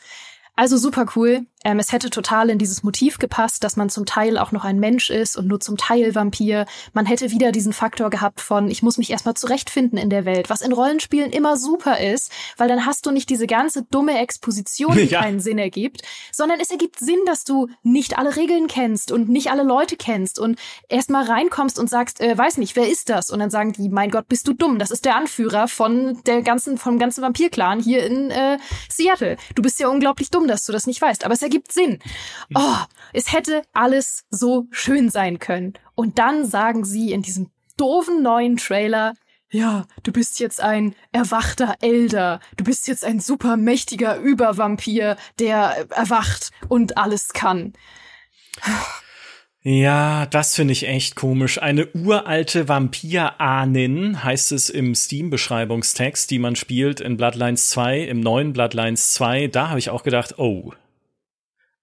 Also super cool. Ähm, es hätte total in dieses Motiv gepasst, dass man zum Teil auch noch ein Mensch ist und nur zum Teil Vampir. Man hätte wieder diesen Faktor gehabt von, ich muss mich erstmal zurechtfinden in der Welt, was in Rollenspielen immer super ist, weil dann hast du nicht diese ganze dumme Exposition, die ja. keinen Sinn ergibt, sondern es ergibt Sinn, dass du nicht alle Regeln kennst und nicht alle Leute kennst und erstmal reinkommst und sagst, äh, weiß nicht, wer ist das? Und dann sagen die, mein Gott, bist du dumm? Das ist der Anführer von der ganzen, vom ganzen Vampir-Clan hier in äh, Seattle. Du bist ja unglaublich dumm, dass du das nicht weißt. Aber es ergibt Sinn. Oh, es hätte alles so schön sein können. Und dann sagen sie in diesem doofen neuen Trailer, ja, du bist jetzt ein erwachter Elder. Du bist jetzt ein super mächtiger Übervampir, der erwacht und alles kann. Ja, das finde ich echt komisch. Eine uralte Vampir-Ahnin heißt es im Steam-Beschreibungstext, die man spielt in Bloodlines 2, im neuen Bloodlines 2. Da habe ich auch gedacht, oh,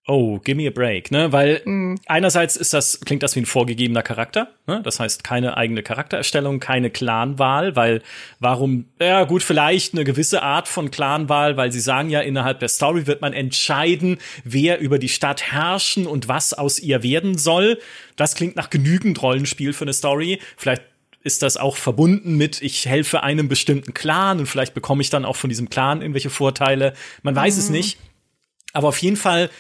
oh, give me a break, ne? Weil mm. einerseits ist das, klingt das wie ein vorgegebener Charakter, ne? Das heißt, keine eigene Charaktererstellung, keine Clanwahl, weil warum, ja gut, vielleicht eine gewisse Art von Clanwahl, weil sie sagen ja, innerhalb der Story wird man entscheiden, wer über die Stadt herrschen und was aus ihr werden soll. Das klingt nach genügend Rollenspiel für eine Story. Vielleicht ist das auch verbunden mit, ich helfe einem bestimmten Clan und vielleicht bekomme ich dann auch von diesem Clan irgendwelche Vorteile. Man weiß mm. es mhm. nicht. Aber auf jeden Fall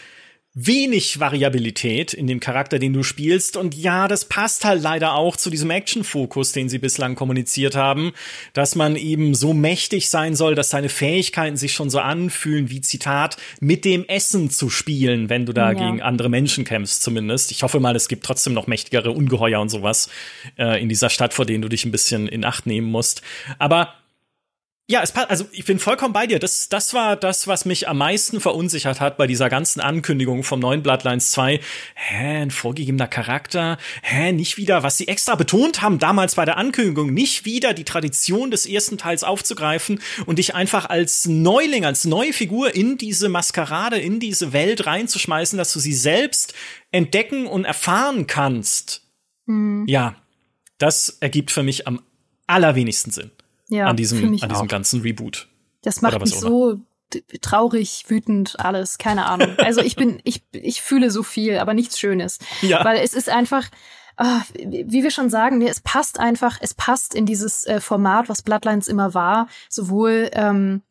wenig Variabilität in dem Charakter, den du spielst. Und ja, das passt halt leider auch zu diesem Action-Fokus, den sie bislang kommuniziert haben, dass man eben so mächtig sein soll, dass seine Fähigkeiten sich schon so anfühlen, wie Zitat, mit dem Essen zu spielen, wenn du da ja. gegen andere Menschen kämpfst, zumindest. Ich hoffe mal, es gibt trotzdem noch mächtigere Ungeheuer und sowas äh, in dieser Stadt, vor denen du dich ein bisschen in Acht nehmen musst. Aber ja, es passt. Also ich bin vollkommen bei dir. Das, das war das, was mich am meisten verunsichert hat bei dieser ganzen Ankündigung vom neuen Bloodlines 2. Hä, ein vorgegebener Charakter? Hä, nicht wieder, was sie extra betont haben damals bei der Ankündigung, nicht wieder die Tradition des ersten Teils aufzugreifen und dich einfach als Neuling, als neue Figur in diese Maskerade, in diese Welt reinzuschmeißen, dass du sie selbst entdecken und erfahren kannst. Mhm. Ja, das ergibt für mich am allerwenigsten Sinn ja, an diesem, an diesem ganzen Reboot. Das macht mich so traurig, wütend, alles, keine Ahnung. Also ich bin, ich, ich fühle so viel, aber nichts Schönes. Ja. Weil es ist einfach, ah, wie wir schon sagen, es passt einfach, es passt in dieses äh, Format, was Bloodlines immer war, sowohl ähm,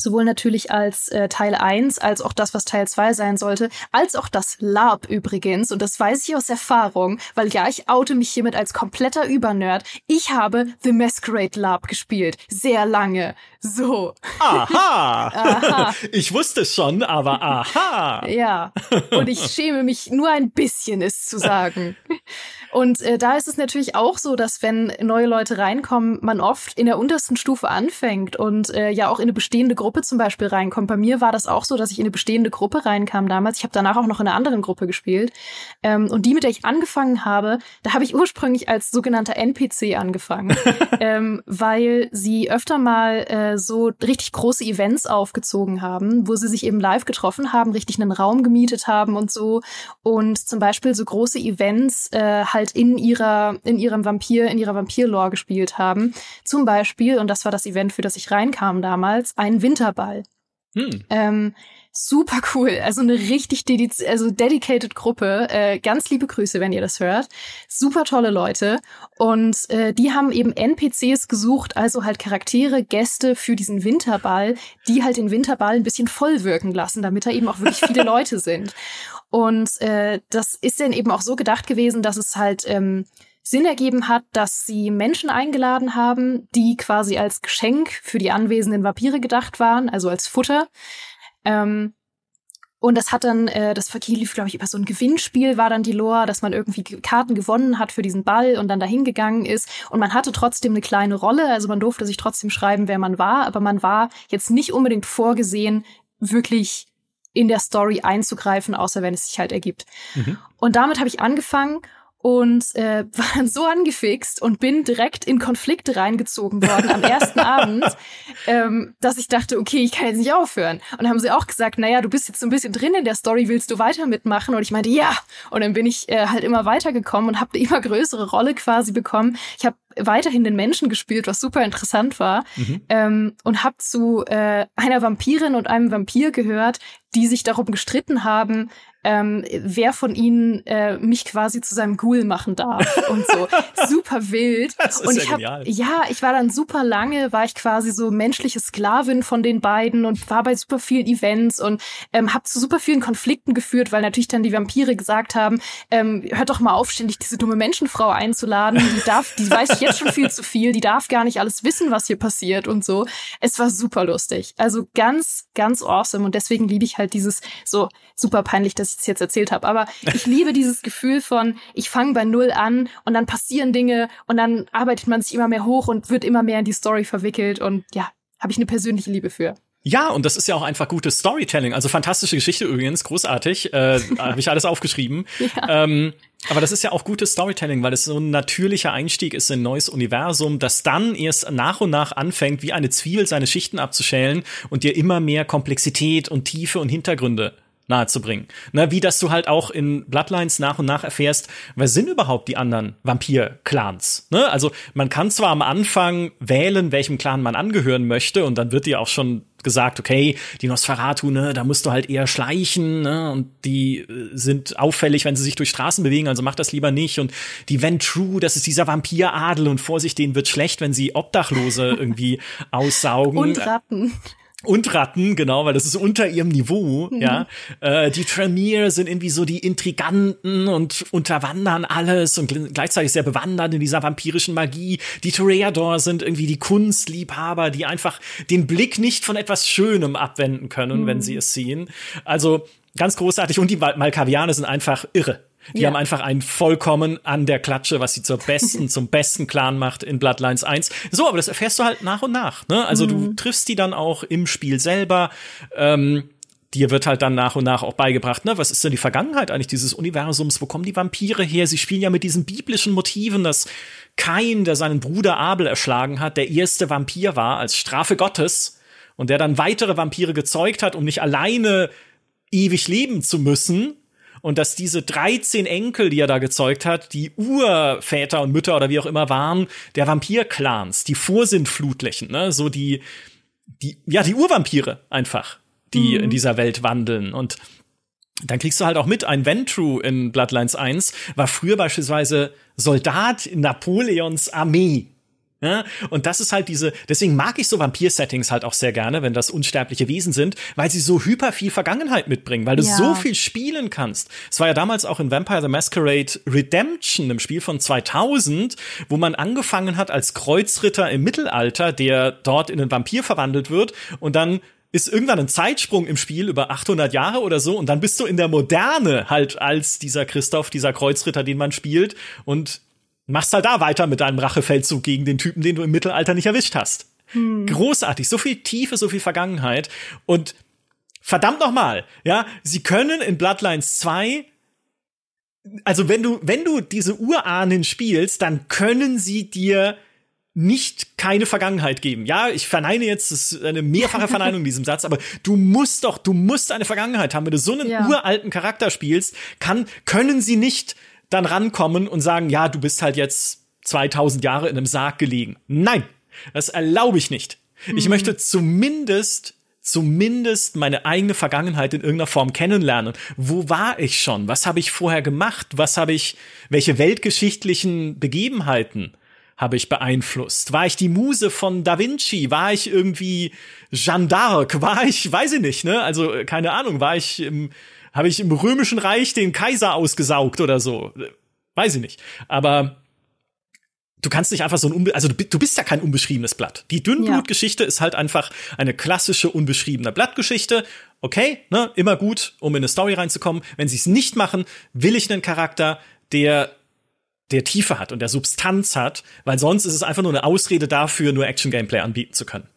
sowohl natürlich als äh, Teil 1, als auch das, was Teil 2 sein sollte, als auch das Lab übrigens. Und das weiß ich aus Erfahrung, weil ja, ich oute mich hiermit als kompletter Übernerd. Ich habe The Masquerade Lab gespielt. Sehr lange. So. Aha. aha. Ich wusste es schon, aber aha. Ja. Und ich schäme mich nur ein bisschen, es zu sagen. Und äh, da ist es natürlich auch so, dass wenn neue Leute reinkommen, man oft in der untersten Stufe anfängt und äh, ja auch in eine bestehende Gruppe zum Beispiel reinkommt. Bei mir war das auch so, dass ich in eine bestehende Gruppe reinkam damals. Ich habe danach auch noch in einer anderen Gruppe gespielt. Ähm, und die, mit der ich angefangen habe, da habe ich ursprünglich als sogenannter NPC angefangen, ähm, weil sie öfter mal äh, so richtig große Events aufgezogen haben, wo sie sich eben live getroffen haben, richtig einen Raum gemietet haben und so. Und zum Beispiel so große Events äh, halt in ihrer, in ihrem Vampir, in ihrer Vampir-Lore gespielt haben. Zum Beispiel, und das war das Event, für das ich reinkam damals, ein Winterball. Hm. Ähm, super cool. Also eine richtig dediz also dedicated Gruppe. Äh, ganz liebe Grüße, wenn ihr das hört. Super tolle Leute. Und äh, die haben eben NPCs gesucht, also halt Charaktere, Gäste für diesen Winterball, die halt den Winterball ein bisschen voll wirken lassen, damit da eben auch wirklich viele Leute sind. Und äh, das ist dann eben auch so gedacht gewesen, dass es halt ähm, Sinn ergeben hat, dass sie Menschen eingeladen haben, die quasi als Geschenk für die anwesenden Vampire gedacht waren, also als Futter. Ähm, und das hat dann, äh, das lief, glaube ich, über so ein Gewinnspiel war dann die Lore, dass man irgendwie Karten gewonnen hat für diesen Ball und dann dahin gegangen ist. Und man hatte trotzdem eine kleine Rolle, also man durfte sich trotzdem schreiben, wer man war, aber man war jetzt nicht unbedingt vorgesehen, wirklich in der Story einzugreifen, außer wenn es sich halt ergibt. Mhm. Und damit habe ich angefangen und äh, war dann so angefixt und bin direkt in Konflikte reingezogen worden am ersten Abend, ähm, dass ich dachte, okay, ich kann jetzt nicht aufhören. Und haben sie auch gesagt, naja, du bist jetzt so ein bisschen drin in der Story, willst du weiter mitmachen? Und ich meinte, ja. Und dann bin ich äh, halt immer weitergekommen und habe eine immer größere Rolle quasi bekommen. Ich habe weiterhin den Menschen gespielt, was super interessant war. Mhm. Ähm, und habe zu äh, einer Vampirin und einem Vampir gehört, die sich darum gestritten haben, ähm, wer von ihnen äh, mich quasi zu seinem Ghoul machen darf und so. super wild. Das ist und ich ja, hab, genial. ja, ich war dann super lange, war ich quasi so menschliche Sklavin von den beiden und war bei super vielen Events und ähm, habe zu super vielen Konflikten geführt, weil natürlich dann die Vampire gesagt haben, ähm, hört doch mal auf, ständig diese dumme Menschenfrau einzuladen. Die darf, die weiß jetzt schon viel zu viel, die darf gar nicht alles wissen, was hier passiert und so. Es war super lustig. Also ganz, ganz awesome. Und deswegen liebe ich halt dieses so super peinlich, dass ich es jetzt erzählt habe. Aber ich liebe dieses Gefühl von, ich fange bei null an und dann passieren Dinge und dann arbeitet man sich immer mehr hoch und wird immer mehr in die Story verwickelt. Und ja, habe ich eine persönliche Liebe für. Ja, und das ist ja auch einfach gutes Storytelling. Also fantastische Geschichte übrigens, großartig. Äh, Habe ich alles aufgeschrieben. Ja. Ähm, aber das ist ja auch gutes Storytelling, weil es so ein natürlicher Einstieg ist in ein neues Universum, das dann erst nach und nach anfängt, wie eine Zwiebel seine Schichten abzuschälen und dir immer mehr Komplexität und Tiefe und Hintergründe nahezubringen. Ne, wie dass du halt auch in Bloodlines nach und nach erfährst, wer sind überhaupt die anderen Vampir-Clans? Ne? Also man kann zwar am Anfang wählen, welchem Clan man angehören möchte, und dann wird dir auch schon gesagt, okay, die Nosferatu, ne, da musst du halt eher schleichen, ne, und die äh, sind auffällig, wenn sie sich durch Straßen bewegen, also mach das lieber nicht. Und die Ventru, das ist dieser Vampiradel und Vorsicht, denen wird schlecht, wenn sie Obdachlose irgendwie aussaugen. Und Ratten. Und Ratten, genau, weil das ist unter ihrem Niveau, mhm. ja. Äh, die Tremere sind irgendwie so die Intriganten und unterwandern alles und gleichzeitig sehr bewandert in dieser vampirischen Magie. Die Toreador sind irgendwie die Kunstliebhaber, die einfach den Blick nicht von etwas Schönem abwenden können, mhm. wenn sie es sehen. Also ganz großartig. Und die Malkavianer sind einfach irre. Die ja. haben einfach einen vollkommen an der Klatsche, was sie zur besten, zum besten Clan macht in Bloodlines 1. So, aber das erfährst du halt nach und nach. Ne? Also mhm. du triffst die dann auch im Spiel selber. Ähm, dir wird halt dann nach und nach auch beigebracht, ne, was ist denn die Vergangenheit eigentlich dieses Universums? Wo kommen die Vampire her? Sie spielen ja mit diesen biblischen Motiven, dass Kain, der seinen Bruder Abel erschlagen hat, der erste Vampir war als Strafe Gottes und der dann weitere Vampire gezeugt hat, um nicht alleine ewig leben zu müssen, und dass diese 13 Enkel, die er da gezeugt hat, die Urväter und Mütter oder wie auch immer waren, der Vampir-Clans, die Vorsintflutlichen, ne, so die, die, ja, die Urvampire einfach, die mhm. in dieser Welt wandeln und dann kriegst du halt auch mit, ein Ventru in Bloodlines 1 war früher beispielsweise Soldat in Napoleons Armee. Ja, und das ist halt diese, deswegen mag ich so Vampir-Settings halt auch sehr gerne, wenn das unsterbliche Wesen sind, weil sie so hyper viel Vergangenheit mitbringen, weil du ja. so viel spielen kannst. Es war ja damals auch in Vampire the Masquerade Redemption, im Spiel von 2000, wo man angefangen hat als Kreuzritter im Mittelalter, der dort in einen Vampir verwandelt wird und dann ist irgendwann ein Zeitsprung im Spiel über 800 Jahre oder so und dann bist du in der Moderne halt als dieser Christoph, dieser Kreuzritter, den man spielt und machst halt da weiter mit deinem Rachefeldzug gegen den Typen, den du im Mittelalter nicht erwischt hast. Hm. Großartig, so viel Tiefe, so viel Vergangenheit und verdammt nochmal, ja, sie können in Bloodlines 2 also wenn du, wenn du diese Urahnen spielst, dann können sie dir nicht keine Vergangenheit geben. Ja, ich verneine jetzt, das ist eine mehrfache Verneinung in diesem Satz, aber du musst doch, du musst eine Vergangenheit haben. Wenn du so einen ja. uralten Charakter spielst, kann, können sie nicht dann rankommen und sagen, ja, du bist halt jetzt 2000 Jahre in einem Sarg gelegen. Nein, das erlaube ich nicht. Mhm. Ich möchte zumindest zumindest meine eigene Vergangenheit in irgendeiner Form kennenlernen. Wo war ich schon? Was habe ich vorher gemacht? Was habe ich, welche weltgeschichtlichen Begebenheiten habe ich beeinflusst? War ich die Muse von Da Vinci? War ich irgendwie Jeanne d'Arc? War ich, weiß ich nicht, ne? Also, keine Ahnung, war ich im, habe ich im Römischen Reich den Kaiser ausgesaugt oder so? Weiß ich nicht. Aber du kannst nicht einfach so ein, Unbe also du, bist ja kein unbeschriebenes Blatt. Die Dünnblutgeschichte ja. ist halt einfach eine klassische unbeschriebene Blattgeschichte. Okay, ne, immer gut, um in eine Story reinzukommen. Wenn sie es nicht machen, will ich einen Charakter, der der Tiefe hat und der Substanz hat, weil sonst ist es einfach nur eine Ausrede dafür, nur Action-Gameplay anbieten zu können.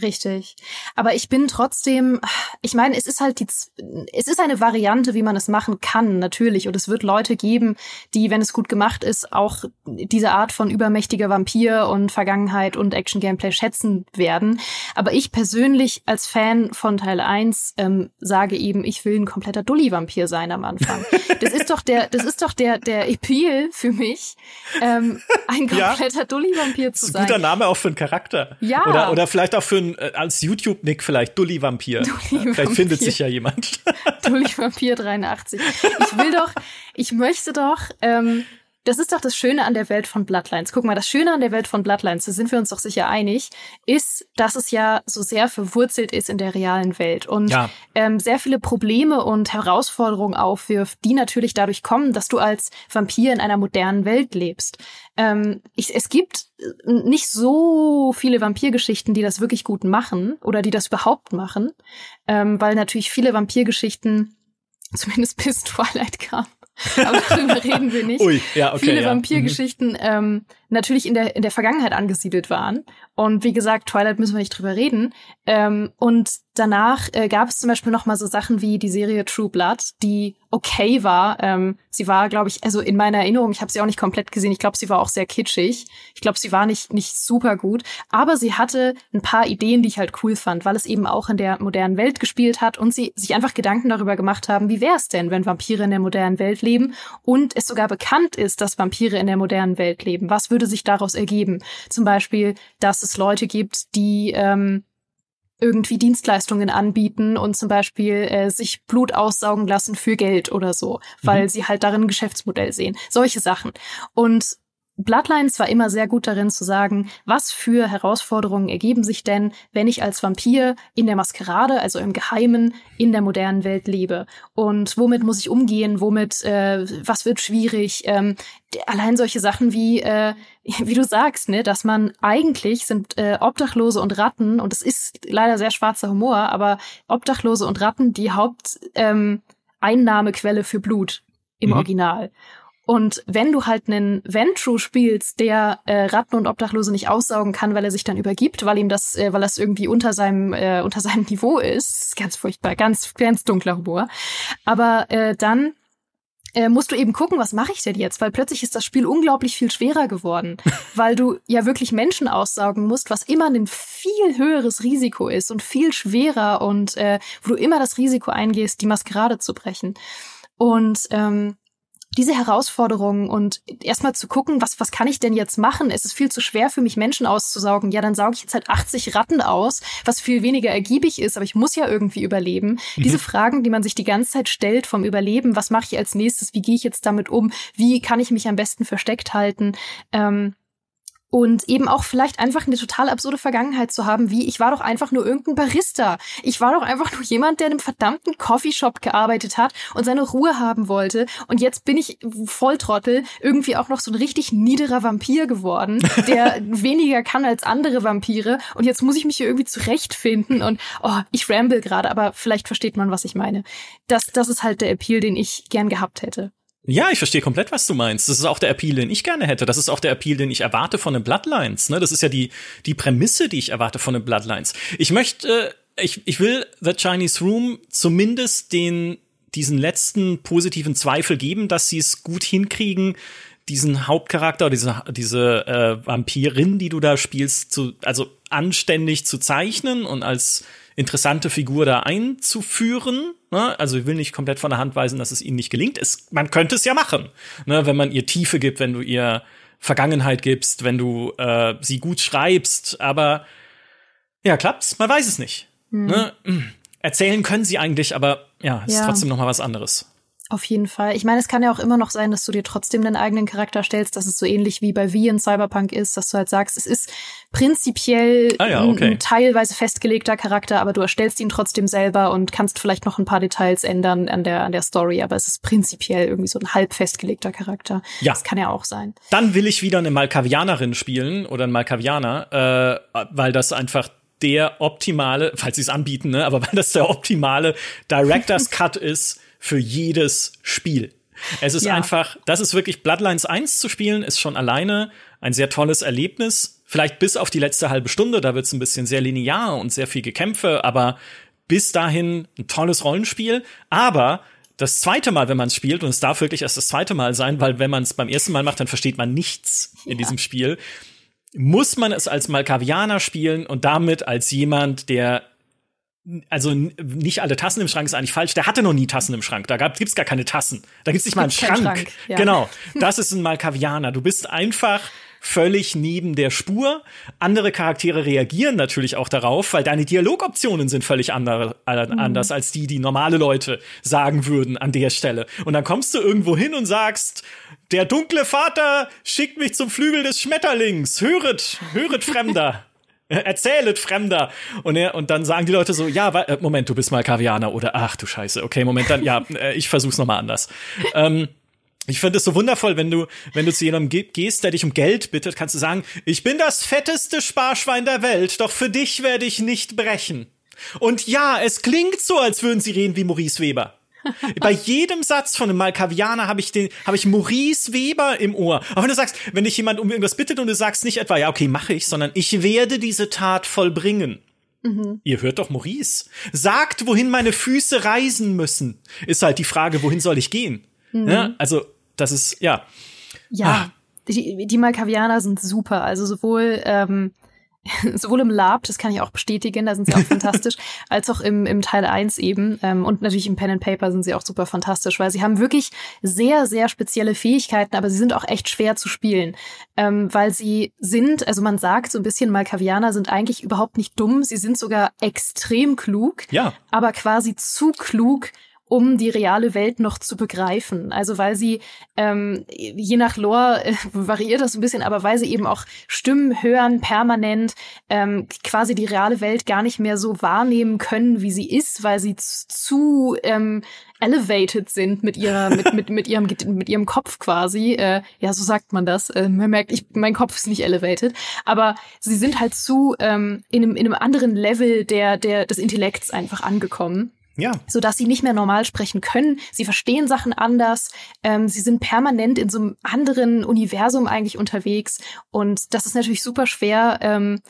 Richtig. Aber ich bin trotzdem, ich meine, es ist halt die, es ist eine Variante, wie man es machen kann, natürlich. Und es wird Leute geben, die, wenn es gut gemacht ist, auch diese Art von übermächtiger Vampir und Vergangenheit und Action-Gameplay schätzen werden. Aber ich persönlich als Fan von Teil 1 ähm, sage eben, ich will ein kompletter Dulli-Vampir sein am Anfang. Das ist doch der, das ist doch der, der Appeal für mich, ähm, ein kompletter ja, Dulli-Vampir zu sein. Ein guter Name auch für einen Charakter. Ja. Oder, oder vielleicht auch für schön äh, als YouTube-Nick vielleicht Dully Vampir. Dully vielleicht findet sich ja jemand. Dully Vampir 83. Ich will doch, ich möchte doch ähm, das ist doch das Schöne an der Welt von Bloodlines. Guck mal, das Schöne an der Welt von Bloodlines, da sind wir uns doch sicher einig, ist, dass es ja so sehr verwurzelt ist in der realen Welt und ja. ähm, sehr viele Probleme und Herausforderungen aufwirft, die natürlich dadurch kommen, dass du als Vampir in einer modernen Welt lebst. Ähm, ich, es gibt nicht so viele Vampirgeschichten, die das wirklich gut machen oder die das überhaupt machen, ähm, weil natürlich viele Vampirgeschichten zumindest bis Twilight kam, aber darüber reden wir nicht. Ui, ja, okay, Viele ja. Vampirgeschichten mhm. ähm, natürlich in der in der Vergangenheit angesiedelt waren. Und wie gesagt, Twilight müssen wir nicht drüber reden. Ähm, und danach äh, gab es zum Beispiel noch mal so Sachen wie die Serie True Blood, die okay war. Ähm, sie war, glaube ich, also in meiner Erinnerung, ich habe sie auch nicht komplett gesehen. Ich glaube, sie war auch sehr kitschig. Ich glaube, sie war nicht nicht super gut, aber sie hatte ein paar Ideen, die ich halt cool fand, weil es eben auch in der modernen Welt gespielt hat und sie sich einfach Gedanken darüber gemacht haben, wie wäre es denn, wenn Vampire in der modernen Welt leben und es sogar bekannt ist, dass Vampire in der modernen Welt leben. Was würde sich daraus ergeben? Zum Beispiel, dass es Leute gibt, die ähm, irgendwie Dienstleistungen anbieten und zum Beispiel äh, sich Blut aussaugen lassen für Geld oder so, weil mhm. sie halt darin ein Geschäftsmodell sehen. Solche Sachen. Und Bloodlines war immer sehr gut darin zu sagen, was für Herausforderungen ergeben sich denn, wenn ich als Vampir in der Maskerade, also im Geheimen, in der modernen Welt lebe. Und womit muss ich umgehen? Womit, äh, was wird schwierig? Ähm, allein solche Sachen wie, äh, wie du sagst, ne, dass man eigentlich sind äh, Obdachlose und Ratten, und es ist leider sehr schwarzer Humor, aber Obdachlose und Ratten die Haupteinnahmequelle ähm, für Blut im mhm. Original. Und wenn du halt einen Ventru spielst, der äh, Ratten und Obdachlose nicht aussaugen kann, weil er sich dann übergibt, weil ihm das, äh, weil das irgendwie unter seinem äh, unter seinem Niveau ist, ganz furchtbar, ganz ganz dunkler Humor. Aber äh, dann äh, musst du eben gucken, was mache ich denn jetzt? Weil plötzlich ist das Spiel unglaublich viel schwerer geworden, weil du ja wirklich Menschen aussaugen musst, was immer ein viel höheres Risiko ist und viel schwerer und äh, wo du immer das Risiko eingehst, die Maskerade zu brechen. Und ähm, diese Herausforderungen und erstmal zu gucken, was, was kann ich denn jetzt machen? Es ist viel zu schwer für mich, Menschen auszusaugen. Ja, dann sauge ich jetzt halt 80 Ratten aus, was viel weniger ergiebig ist, aber ich muss ja irgendwie überleben. Mhm. Diese Fragen, die man sich die ganze Zeit stellt vom Überleben, was mache ich als nächstes? Wie gehe ich jetzt damit um? Wie kann ich mich am besten versteckt halten? Ähm, und eben auch vielleicht einfach eine total absurde Vergangenheit zu haben, wie ich war doch einfach nur irgendein Barista. Ich war doch einfach nur jemand, der in einem verdammten Coffeeshop gearbeitet hat und seine Ruhe haben wollte. Und jetzt bin ich Volltrottel irgendwie auch noch so ein richtig niederer Vampir geworden, der weniger kann als andere Vampire. Und jetzt muss ich mich hier irgendwie zurechtfinden und oh, ich ramble gerade, aber vielleicht versteht man, was ich meine. Das, das ist halt der Appeal, den ich gern gehabt hätte. Ja, ich verstehe komplett, was du meinst. Das ist auch der Appeal, den ich gerne hätte. Das ist auch der Appeal, den ich erwarte von den Bloodlines. Ne? Das ist ja die, die Prämisse, die ich erwarte von den Bloodlines. Ich möchte, äh, ich, ich will The Chinese Room zumindest den, diesen letzten positiven Zweifel geben, dass sie es gut hinkriegen, diesen Hauptcharakter, diese, diese äh, Vampirin, die du da spielst, zu, also anständig zu zeichnen und als interessante Figur da einzuführen. Ne? Also ich will nicht komplett von der Hand weisen, dass es ihnen nicht gelingt. Es, man könnte es ja machen, ne? wenn man ihr Tiefe gibt, wenn du ihr Vergangenheit gibst, wenn du äh, sie gut schreibst. Aber ja, klappt's? Man weiß es nicht. Mhm. Ne? Erzählen können sie eigentlich, aber ja, es ja. ist trotzdem noch mal was anderes. Auf jeden Fall. Ich meine, es kann ja auch immer noch sein, dass du dir trotzdem deinen eigenen Charakter stellst, dass es so ähnlich wie bei Wie in Cyberpunk ist, dass du halt sagst, es ist prinzipiell ah ja, okay. ein, ein, teilweise festgelegter Charakter, aber du erstellst ihn trotzdem selber und kannst vielleicht noch ein paar Details ändern an der, an der Story, aber es ist prinzipiell irgendwie so ein halb festgelegter Charakter. Ja. Das kann ja auch sein. Dann will ich wieder eine Malkavianerin spielen oder einen Malkavianer, äh, weil das einfach der optimale, falls sie es anbieten, ne, aber weil das der optimale Director's Cut ist für jedes Spiel. Es ist ja. einfach, das ist wirklich Bloodlines 1 zu spielen, ist schon alleine ein sehr tolles Erlebnis. Vielleicht bis auf die letzte halbe Stunde, da wird es ein bisschen sehr linear und sehr viel Gekämpfe, aber bis dahin ein tolles Rollenspiel. Aber das zweite Mal, wenn man es spielt, und es darf wirklich erst das zweite Mal sein, weil wenn man es beim ersten Mal macht, dann versteht man nichts in ja. diesem Spiel, muss man es als Malkavianer spielen und damit als jemand, der also nicht alle Tassen im Schrank ist eigentlich falsch. Der hatte noch nie Tassen im Schrank. Da gab, gibt's gar keine Tassen. Da gibt's nicht mal einen Schrank. Schrank ja. Genau. Das ist ein Malkavianer. Du bist einfach völlig neben der Spur. Andere Charaktere reagieren natürlich auch darauf, weil deine Dialogoptionen sind völlig andere, äh, mhm. anders als die, die normale Leute sagen würden an der Stelle. Und dann kommst du irgendwo hin und sagst, der dunkle Vater schickt mich zum Flügel des Schmetterlings. Höret, höret Fremder. Erzählet Fremder. Und, er, und dann sagen die Leute so, ja, äh, Moment, du bist mal Kavianer oder ach du Scheiße, okay, Moment, dann ja, äh, ich versuch's nochmal anders. ähm, ich finde es so wundervoll, wenn du, wenn du zu jemandem gehst, der dich um Geld bittet, kannst du sagen, ich bin das fetteste Sparschwein der Welt, doch für dich werde ich nicht brechen. Und ja, es klingt so, als würden sie reden wie Maurice Weber. Bei jedem Satz von einem Malkavianer habe ich den, habe ich Maurice Weber im Ohr. Aber wenn du sagst, wenn dich jemand um irgendwas bittet und du sagst nicht etwa, ja, okay, mache ich, sondern ich werde diese Tat vollbringen. Mhm. Ihr hört doch Maurice. Sagt, wohin meine Füße reisen müssen. Ist halt die Frage, wohin soll ich gehen? Mhm. Ja, also, das ist, ja. Ja, ah. die, die Malkavianer sind super. Also sowohl, ähm, sowohl im Lab, das kann ich auch bestätigen, da sind sie auch fantastisch, als auch im, im Teil 1 eben. Ähm, und natürlich im Pen and Paper sind sie auch super fantastisch, weil sie haben wirklich sehr, sehr spezielle Fähigkeiten, aber sie sind auch echt schwer zu spielen. Ähm, weil sie sind, also man sagt so ein bisschen, Malkavianer sind eigentlich überhaupt nicht dumm, sie sind sogar extrem klug, ja. aber quasi zu klug, um die reale Welt noch zu begreifen. Also weil sie, ähm, je nach Lore äh, variiert das ein bisschen, aber weil sie eben auch Stimmen hören permanent, ähm, quasi die reale Welt gar nicht mehr so wahrnehmen können, wie sie ist, weil sie zu ähm, elevated sind mit ihrer mit mit mit ihrem mit ihrem Kopf quasi. Äh, ja so sagt man das. Äh, man merkt ich mein Kopf ist nicht elevated. Aber sie sind halt zu ähm, in einem in einem anderen Level der der des Intellekts einfach angekommen ja. So dass sie nicht mehr normal sprechen können. Sie verstehen Sachen anders. Ähm, sie sind permanent in so einem anderen Universum eigentlich unterwegs. Und das ist natürlich super schwer, ähm,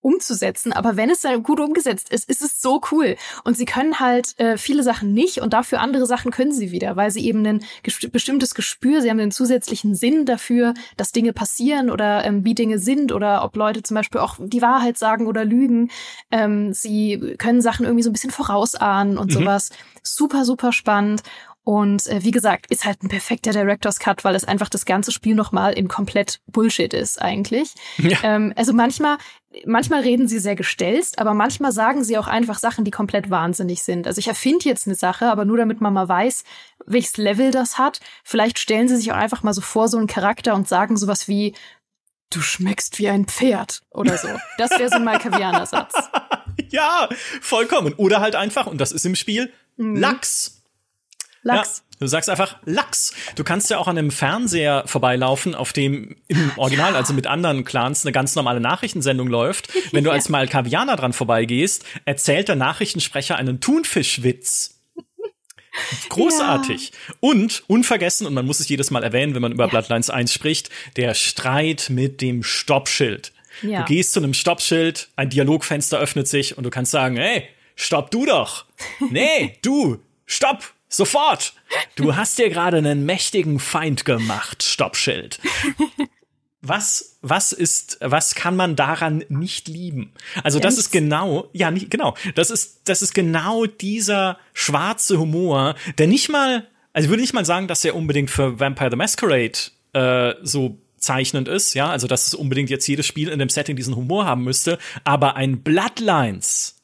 umzusetzen. Aber wenn es dann gut umgesetzt ist, ist es so cool. Und sie können halt äh, viele Sachen nicht und dafür andere Sachen können sie wieder, weil sie eben ein bestimmtes Gespür, sie haben einen zusätzlichen Sinn dafür, dass Dinge passieren oder ähm, wie Dinge sind oder ob Leute zum Beispiel auch die Wahrheit sagen oder lügen. Ähm, sie können Sachen irgendwie so ein bisschen vorausahnen und mhm. sowas. Super, super spannend. Und äh, wie gesagt, ist halt ein perfekter Director's Cut, weil es einfach das ganze Spiel nochmal in komplett Bullshit ist eigentlich. Ja. Ähm, also manchmal, manchmal reden sie sehr gestelzt, aber manchmal sagen sie auch einfach Sachen, die komplett wahnsinnig sind. Also ich erfinde jetzt eine Sache, aber nur damit man mal weiß, welches Level das hat. Vielleicht stellen sie sich auch einfach mal so vor, so einen Charakter und sagen sowas wie, du schmeckst wie ein Pferd oder so. Das wäre so ein Malkavianer Satz. ja, vollkommen. Oder halt einfach, und das ist im Spiel, mhm. Lachs. Lachs. Ja. Du sagst einfach Lachs. Du kannst ja auch an einem Fernseher vorbeilaufen, auf dem im Original, ja. also mit anderen Clans, eine ganz normale Nachrichtensendung läuft. Wenn du als Malkavianer dran vorbeigehst, erzählt der Nachrichtensprecher einen Thunfischwitz. Großartig. Ja. Und unvergessen, und man muss es jedes Mal erwähnen, wenn man über ja. Bloodlines 1 spricht, der Streit mit dem Stoppschild. Ja. Du gehst zu einem Stoppschild, ein Dialogfenster öffnet sich und du kannst sagen, hey, stopp du doch. nee, du, stopp, sofort. Du hast dir gerade einen mächtigen Feind gemacht, Stoppschild. Was, was ist, was kann man daran nicht lieben? Also, das ist genau, ja, nicht, genau, das ist, das ist genau dieser schwarze Humor, der nicht mal, also ich würde nicht mal sagen, dass er unbedingt für Vampire the Masquerade äh, so zeichnend ist, ja, also dass es unbedingt jetzt jedes Spiel in dem Setting diesen Humor haben müsste, aber ein Bloodlines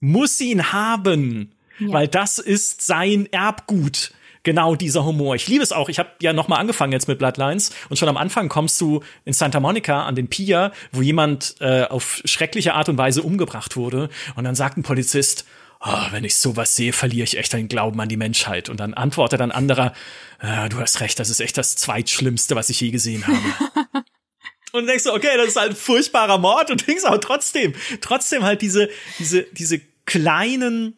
muss ihn haben, ja. weil das ist sein Erbgut genau dieser Humor. Ich liebe es auch. Ich habe ja noch mal angefangen jetzt mit Bloodlines und schon am Anfang kommst du in Santa Monica an den Pier, wo jemand äh, auf schreckliche Art und Weise umgebracht wurde und dann sagt ein Polizist, oh, wenn ich sowas sehe, verliere ich echt den Glauben an die Menschheit. Und dann antwortet ein anderer, ah, du hast recht, das ist echt das zweitschlimmste, was ich je gesehen habe. und denkst du, okay, das ist halt ein furchtbarer Mord und denkst aber trotzdem, trotzdem halt diese, diese, diese kleinen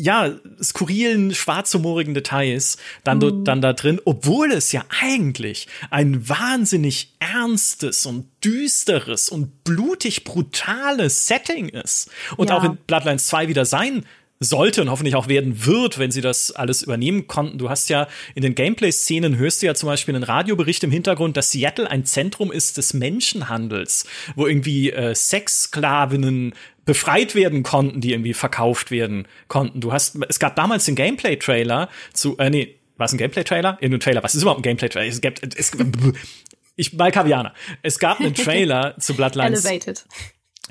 ja, skurrilen, schwarzhumorigen Details dann, mhm. dann da drin, obwohl es ja eigentlich ein wahnsinnig ernstes und düsteres und blutig brutales Setting ist. Und ja. auch in Bloodlines 2 wieder sein sollte und hoffentlich auch werden wird, wenn sie das alles übernehmen konnten. Du hast ja in den Gameplay-Szenen hörst du ja zum Beispiel einen Radiobericht im Hintergrund, dass Seattle ein Zentrum ist des Menschenhandels, wo irgendwie äh, Sexsklavinnen befreit werden konnten, die irgendwie verkauft werden konnten. Du hast, es gab damals den Gameplay-Trailer zu, äh, nee, war es ein Gameplay-Trailer? Irgendein Trailer. Was ist überhaupt ein Gameplay-Trailer? Es gibt, es, ich, Malkavianer. Es gab einen Trailer zu Bloodlines. Elevated.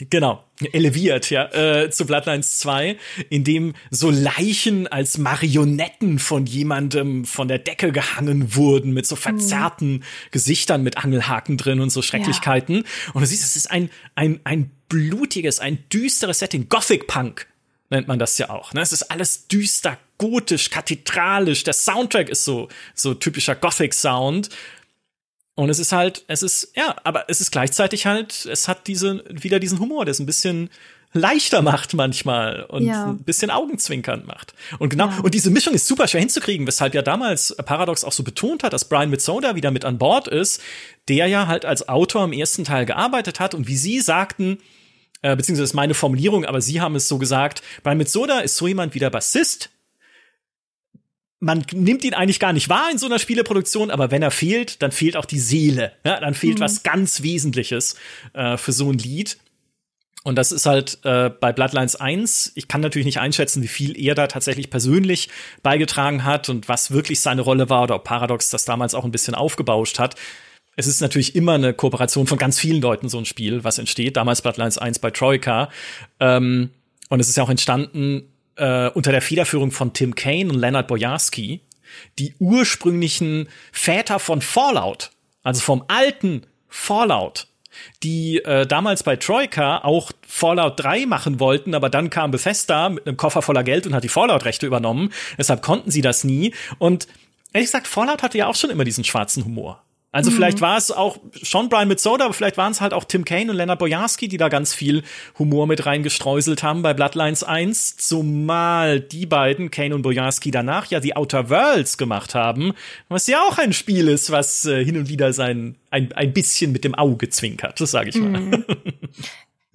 Genau, eleviert, ja, äh, zu Bloodlines 2, in dem so Leichen als Marionetten von jemandem von der Decke gehangen wurden, mit so mhm. verzerrten mhm. Gesichtern mit Angelhaken drin und so Schrecklichkeiten. Ja. Und du siehst, es ist ein, ein, ein blutiges, ein düsteres Setting. Gothic Punk nennt man das ja auch. Ne? Es ist alles düster, gotisch, kathedralisch. Der Soundtrack ist so, so typischer Gothic Sound. Und es ist halt, es ist, ja, aber es ist gleichzeitig halt, es hat diese, wieder diesen Humor, der es ein bisschen leichter macht manchmal und ja. ein bisschen augenzwinkernd macht. Und genau, ja. und diese Mischung ist super schwer hinzukriegen, weshalb ja damals Paradox auch so betont hat, dass Brian Mitsoda wieder mit an Bord ist, der ja halt als Autor im ersten Teil gearbeitet hat und wie Sie sagten, äh, beziehungsweise ist meine Formulierung, aber Sie haben es so gesagt, Brian Mitsoda ist so jemand wie der Bassist, man nimmt ihn eigentlich gar nicht wahr in so einer Spieleproduktion, aber wenn er fehlt, dann fehlt auch die Seele. Ja, dann fehlt mhm. was ganz Wesentliches äh, für so ein Lied. Und das ist halt äh, bei Bloodlines 1, ich kann natürlich nicht einschätzen, wie viel er da tatsächlich persönlich beigetragen hat und was wirklich seine Rolle war oder ob Paradox das damals auch ein bisschen aufgebauscht hat. Es ist natürlich immer eine Kooperation von ganz vielen Leuten, so ein Spiel, was entsteht. Damals Bloodlines 1 bei Troika. Ähm, und es ist ja auch entstanden äh, unter der Federführung von Tim Kaine und Leonard Bojarski, die ursprünglichen Väter von Fallout, also vom alten Fallout, die äh, damals bei Troika auch Fallout 3 machen wollten, aber dann kam Bethesda mit einem Koffer voller Geld und hat die Fallout-Rechte übernommen. Deshalb konnten sie das nie. Und ehrlich gesagt, Fallout hatte ja auch schon immer diesen schwarzen Humor. Also mhm. vielleicht war es auch schon Brian mit Soda, aber vielleicht waren es halt auch Tim Kaine und Leonard Bojarski, die da ganz viel Humor mit reingestreuselt haben bei Bloodlines 1, zumal die beiden, Kane und Bojarski, danach ja die Outer Worlds gemacht haben, was ja auch ein Spiel ist, was äh, hin und wieder sein ein, ein bisschen mit dem Auge zwinkert, das sage ich mal. Mhm.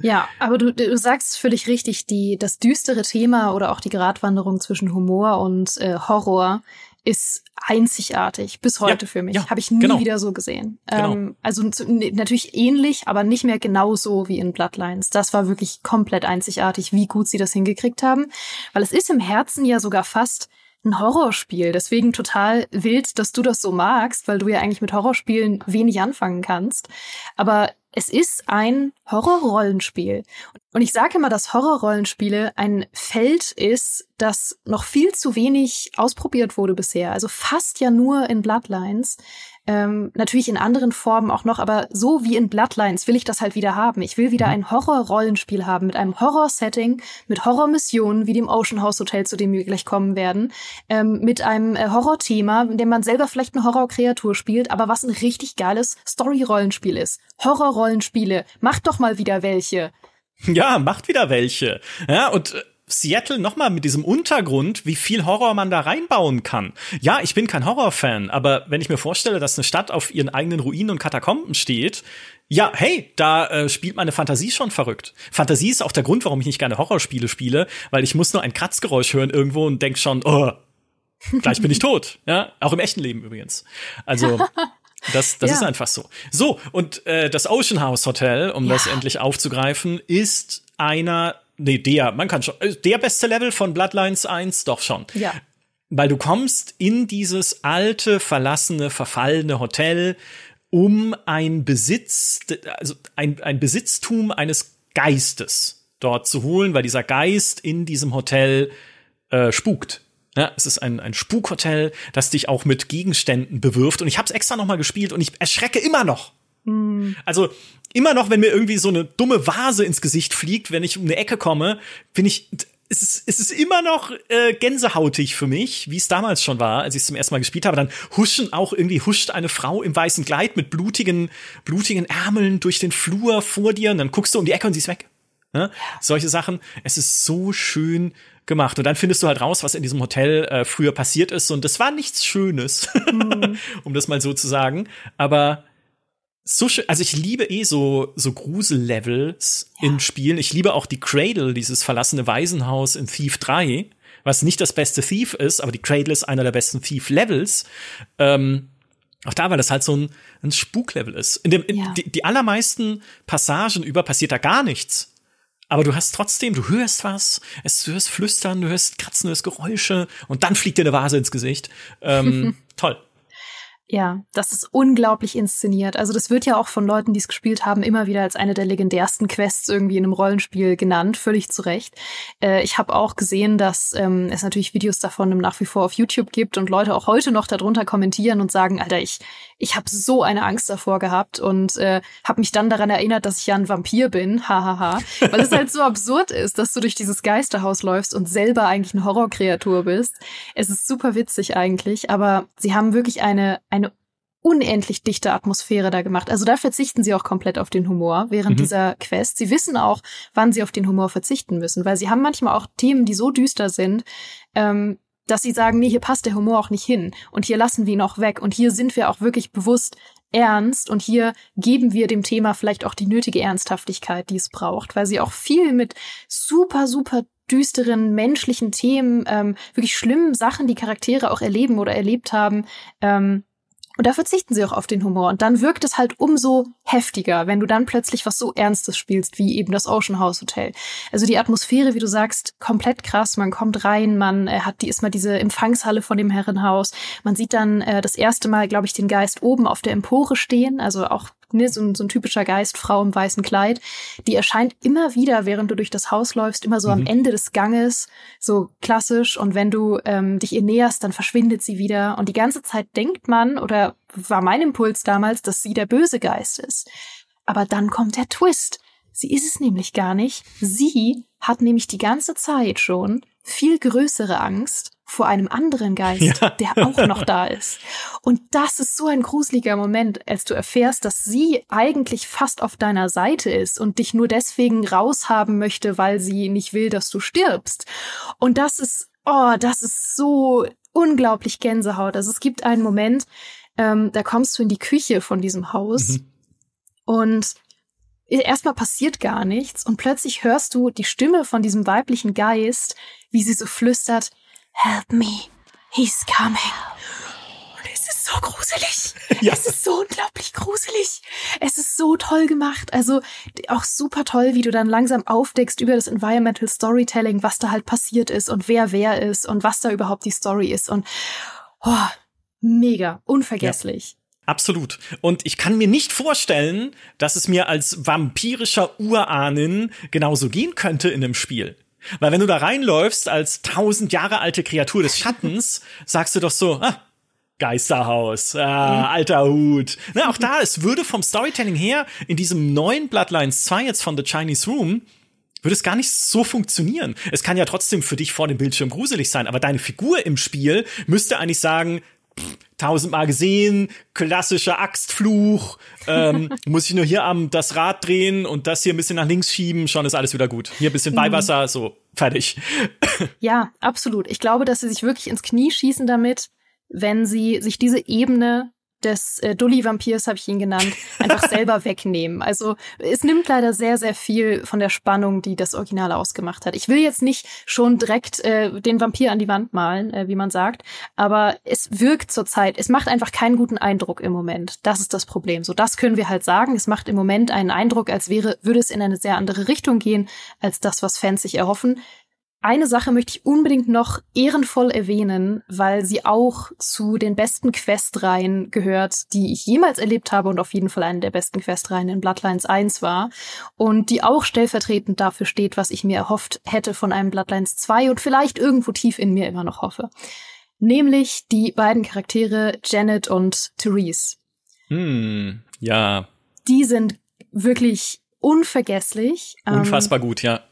Ja, aber du, du sagst völlig richtig, die, das düstere Thema oder auch die Gratwanderung zwischen Humor und äh, Horror ist einzigartig bis heute ja, für mich. Ja, Habe ich nie genau. wieder so gesehen. Genau. Ähm, also natürlich ähnlich, aber nicht mehr genau so wie in Bloodlines. Das war wirklich komplett einzigartig, wie gut sie das hingekriegt haben. Weil es ist im Herzen ja sogar fast ein Horrorspiel. Deswegen total wild, dass du das so magst, weil du ja eigentlich mit Horrorspielen wenig anfangen kannst. Aber es ist ein Horrorrollenspiel. Und ich sage immer, dass Horrorrollenspiele ein Feld ist, das noch viel zu wenig ausprobiert wurde bisher. Also fast ja nur in Bloodlines. Ähm, natürlich in anderen Formen auch noch, aber so wie in Bloodlines will ich das halt wieder haben. Ich will wieder mhm. ein Horror-Rollenspiel haben mit einem Horror-Setting, mit Horror-Missionen wie dem Ocean House Hotel, zu dem wir gleich kommen werden, ähm, mit einem äh, Horror-Thema, in dem man selber vielleicht eine Horror-Kreatur spielt, aber was ein richtig geiles Story-Rollenspiel ist. Horror-Rollenspiele, macht doch mal wieder welche. Ja, macht wieder welche. Ja, und äh, Seattle nochmal mit diesem Untergrund, wie viel Horror man da reinbauen kann. Ja, ich bin kein Horrorfan, aber wenn ich mir vorstelle, dass eine Stadt auf ihren eigenen Ruinen und Katakomben steht, ja, hey, da äh, spielt meine Fantasie schon verrückt. Fantasie ist auch der Grund, warum ich nicht gerne Horrorspiele spiele, weil ich muss nur ein Kratzgeräusch hören irgendwo und denk schon, oh, gleich bin ich tot. Ja, auch im echten Leben übrigens. Also Das, das ja. ist einfach so. So, und äh, das Ocean House Hotel, um ja. das endlich aufzugreifen, ist einer nee, der, man kann schon, äh, der beste Level von Bloodlines 1, doch schon. Ja. Weil du kommst in dieses alte, verlassene, verfallene Hotel, um ein Besitz, also ein, ein Besitztum eines Geistes dort zu holen, weil dieser Geist in diesem Hotel äh, spukt. Ja, es ist ein, ein Spukhotel, das dich auch mit Gegenständen bewirft. Und ich habe es extra noch mal gespielt und ich erschrecke immer noch. Mhm. Also immer noch, wenn mir irgendwie so eine dumme Vase ins Gesicht fliegt, wenn ich um eine Ecke komme, bin ich es ist, es ist immer noch äh, gänsehautig für mich, wie es damals schon war, als ich es zum ersten Mal gespielt habe. Dann huschen auch irgendwie huscht eine Frau im weißen Kleid mit blutigen, blutigen Ärmeln durch den Flur vor dir und dann guckst du um die Ecke und sie ist weg. Ne? Solche Sachen. Es ist so schön gemacht. Und dann findest du halt raus, was in diesem Hotel äh, früher passiert ist. Und das war nichts Schönes, mhm. um das mal so zu sagen. Aber so schön, also ich liebe eh so, so Grusel-Levels ja. in Spielen. Ich liebe auch die Cradle, dieses verlassene Waisenhaus in Thief 3, was nicht das beste Thief ist, aber die Cradle ist einer der besten Thief-Levels. Ähm, auch da, weil das halt so ein, ein Spuklevel ist. In dem, in, ja. die, die allermeisten Passagen über passiert da gar nichts. Aber du hast trotzdem, du hörst was, es, du hörst Flüstern, du hörst Kratzen, du hörst Geräusche und dann fliegt dir eine Vase ins Gesicht. Ähm, toll. Ja, das ist unglaublich inszeniert. Also das wird ja auch von Leuten, die es gespielt haben, immer wieder als eine der legendärsten Quests irgendwie in einem Rollenspiel genannt, völlig zu Recht. Äh, ich habe auch gesehen, dass ähm, es natürlich Videos davon nach wie vor auf YouTube gibt und Leute auch heute noch darunter kommentieren und sagen, Alter, ich ich habe so eine Angst davor gehabt und äh, habe mich dann daran erinnert, dass ich ja ein Vampir bin, hahaha, weil es halt so absurd ist, dass du durch dieses Geisterhaus läufst und selber eigentlich eine Horrorkreatur bist. Es ist super witzig eigentlich, aber sie haben wirklich eine eine unendlich dichte Atmosphäre da gemacht. Also da verzichten sie auch komplett auf den Humor während mhm. dieser Quest. Sie wissen auch, wann sie auf den Humor verzichten müssen, weil sie haben manchmal auch Themen, die so düster sind, ähm, dass sie sagen, nee, hier passt der Humor auch nicht hin und hier lassen wir ihn auch weg und hier sind wir auch wirklich bewusst ernst und hier geben wir dem Thema vielleicht auch die nötige Ernsthaftigkeit, die es braucht, weil sie auch viel mit super, super düsteren menschlichen Themen, ähm, wirklich schlimmen Sachen, die Charaktere auch erleben oder erlebt haben, ähm, und da verzichten sie auch auf den Humor. Und dann wirkt es halt umso heftiger, wenn du dann plötzlich was so Ernstes spielst, wie eben das Ocean House Hotel. Also die Atmosphäre, wie du sagst, komplett krass. Man kommt rein, man äh, hat die ist mal diese Empfangshalle von dem Herrenhaus. Man sieht dann äh, das erste Mal, glaube ich, den Geist oben auf der Empore stehen. Also auch ne, so, ein, so ein typischer Geist, Frau im weißen Kleid, die erscheint immer wieder, während du durch das Haus läufst, immer so mhm. am Ende des Ganges, so klassisch. Und wenn du ähm, dich ihr näherst, dann verschwindet sie wieder. Und die ganze Zeit denkt man, oder war mein Impuls damals, dass sie der böse Geist ist. Aber dann kommt der Twist. Sie ist es nämlich gar nicht. Sie hat nämlich die ganze Zeit schon viel größere Angst vor einem anderen Geist, ja. der auch noch da ist. Und das ist so ein gruseliger Moment, als du erfährst, dass sie eigentlich fast auf deiner Seite ist und dich nur deswegen raushaben möchte, weil sie nicht will, dass du stirbst. Und das ist, oh, das ist so unglaublich Gänsehaut. Also es gibt einen Moment, ähm, da kommst du in die Küche von diesem Haus mhm. und erstmal passiert gar nichts und plötzlich hörst du die Stimme von diesem weiblichen Geist, wie sie so flüstert, Help me, he's coming. Und es ist so gruselig. Ja. Es ist so unglaublich gruselig. Es ist so toll gemacht. Also auch super toll, wie du dann langsam aufdeckst über das Environmental Storytelling, was da halt passiert ist und wer wer ist und was da überhaupt die Story ist. Und oh, mega, unvergesslich. Absolut. Und ich kann mir nicht vorstellen, dass es mir als vampirischer Urahnen genauso gehen könnte in einem Spiel. Weil wenn du da reinläufst als tausend Jahre alte Kreatur des Schattens, sagst du doch so, ah, Geisterhaus, ah, mhm. alter Hut. Na, auch da, es würde vom Storytelling her in diesem neuen Bloodlines 2 jetzt von The Chinese Room würde es gar nicht so funktionieren. Es kann ja trotzdem für dich vor dem Bildschirm gruselig sein, aber deine Figur im Spiel müsste eigentlich sagen, tausendmal gesehen, klassischer Axtfluch, ähm, muss ich nur hier am das Rad drehen und das hier ein bisschen nach links schieben, schon ist alles wieder gut. Hier ein bisschen Beiwasser, mhm. so, fertig. Ja, absolut. Ich glaube, dass sie sich wirklich ins Knie schießen damit, wenn sie sich diese Ebene des äh, Dully-Vampirs, habe ich ihn genannt, einfach selber wegnehmen. Also es nimmt leider sehr, sehr viel von der Spannung, die das Original ausgemacht hat. Ich will jetzt nicht schon direkt äh, den Vampir an die Wand malen, äh, wie man sagt, aber es wirkt zurzeit, es macht einfach keinen guten Eindruck im Moment. Das ist das Problem. So, das können wir halt sagen. Es macht im Moment einen Eindruck, als wäre, würde es in eine sehr andere Richtung gehen, als das, was Fans sich erhoffen. Eine Sache möchte ich unbedingt noch ehrenvoll erwähnen, weil sie auch zu den besten Questreihen gehört, die ich jemals erlebt habe und auf jeden Fall eine der besten Questreihen in Bloodlines 1 war und die auch stellvertretend dafür steht, was ich mir erhofft hätte von einem Bloodlines 2 und vielleicht irgendwo tief in mir immer noch hoffe. Nämlich die beiden Charaktere Janet und Therese. Hm, ja. Die sind wirklich unvergesslich. Unfassbar ähm, gut, ja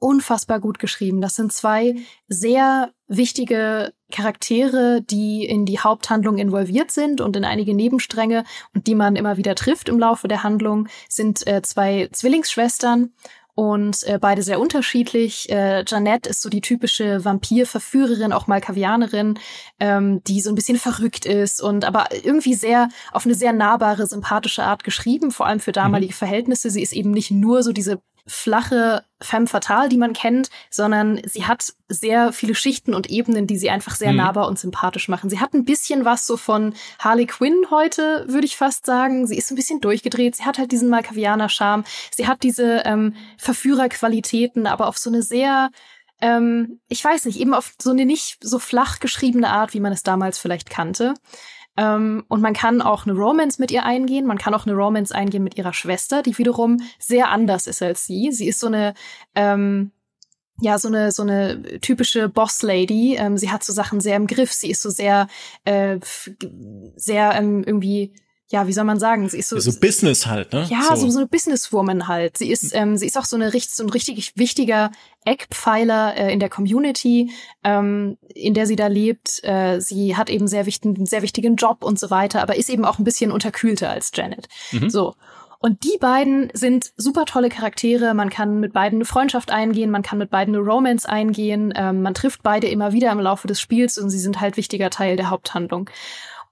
unfassbar gut geschrieben. Das sind zwei sehr wichtige Charaktere, die in die Haupthandlung involviert sind und in einige Nebenstränge und die man immer wieder trifft im Laufe der Handlung, sind äh, zwei Zwillingsschwestern und äh, beide sehr unterschiedlich. Äh, Janette ist so die typische Vampir-Verführerin, auch Malkavianerin, ähm, die so ein bisschen verrückt ist und aber irgendwie sehr auf eine sehr nahbare, sympathische Art geschrieben, vor allem für damalige mhm. Verhältnisse. Sie ist eben nicht nur so diese flache femme fatale, die man kennt, sondern sie hat sehr viele Schichten und Ebenen, die sie einfach sehr mhm. nahbar und sympathisch machen. Sie hat ein bisschen was so von Harley Quinn heute, würde ich fast sagen. Sie ist ein bisschen durchgedreht. Sie hat halt diesen Malkavianer-Charme. Sie hat diese ähm, Verführerqualitäten, aber auf so eine sehr ähm, ich weiß nicht, eben auf so eine nicht so flach geschriebene Art, wie man es damals vielleicht kannte. Ähm, und man kann auch eine Romance mit ihr eingehen. Man kann auch eine Romance eingehen mit ihrer Schwester, die wiederum sehr anders ist als sie. Sie ist so eine, ähm, ja, so eine, so eine typische Boss-Lady. Ähm, sie hat so Sachen sehr im Griff. Sie ist so sehr, äh, sehr ähm, irgendwie ja, wie soll man sagen, sie ist so, so Business halt, ne? Ja, so, so, eine Businesswoman halt. Sie ist, ähm, sie ist auch so eine richtig, so ein richtig wichtiger Eckpfeiler äh, in der Community, ähm, in der sie da lebt. Äh, sie hat eben sehr wichtigen, einen sehr wichtigen Job und so weiter, aber ist eben auch ein bisschen unterkühlter als Janet. Mhm. So. Und die beiden sind super tolle Charaktere. Man kann mit beiden eine Freundschaft eingehen, man kann mit beiden eine Romance eingehen. Ähm, man trifft beide immer wieder im Laufe des Spiels und sie sind halt wichtiger Teil der Haupthandlung.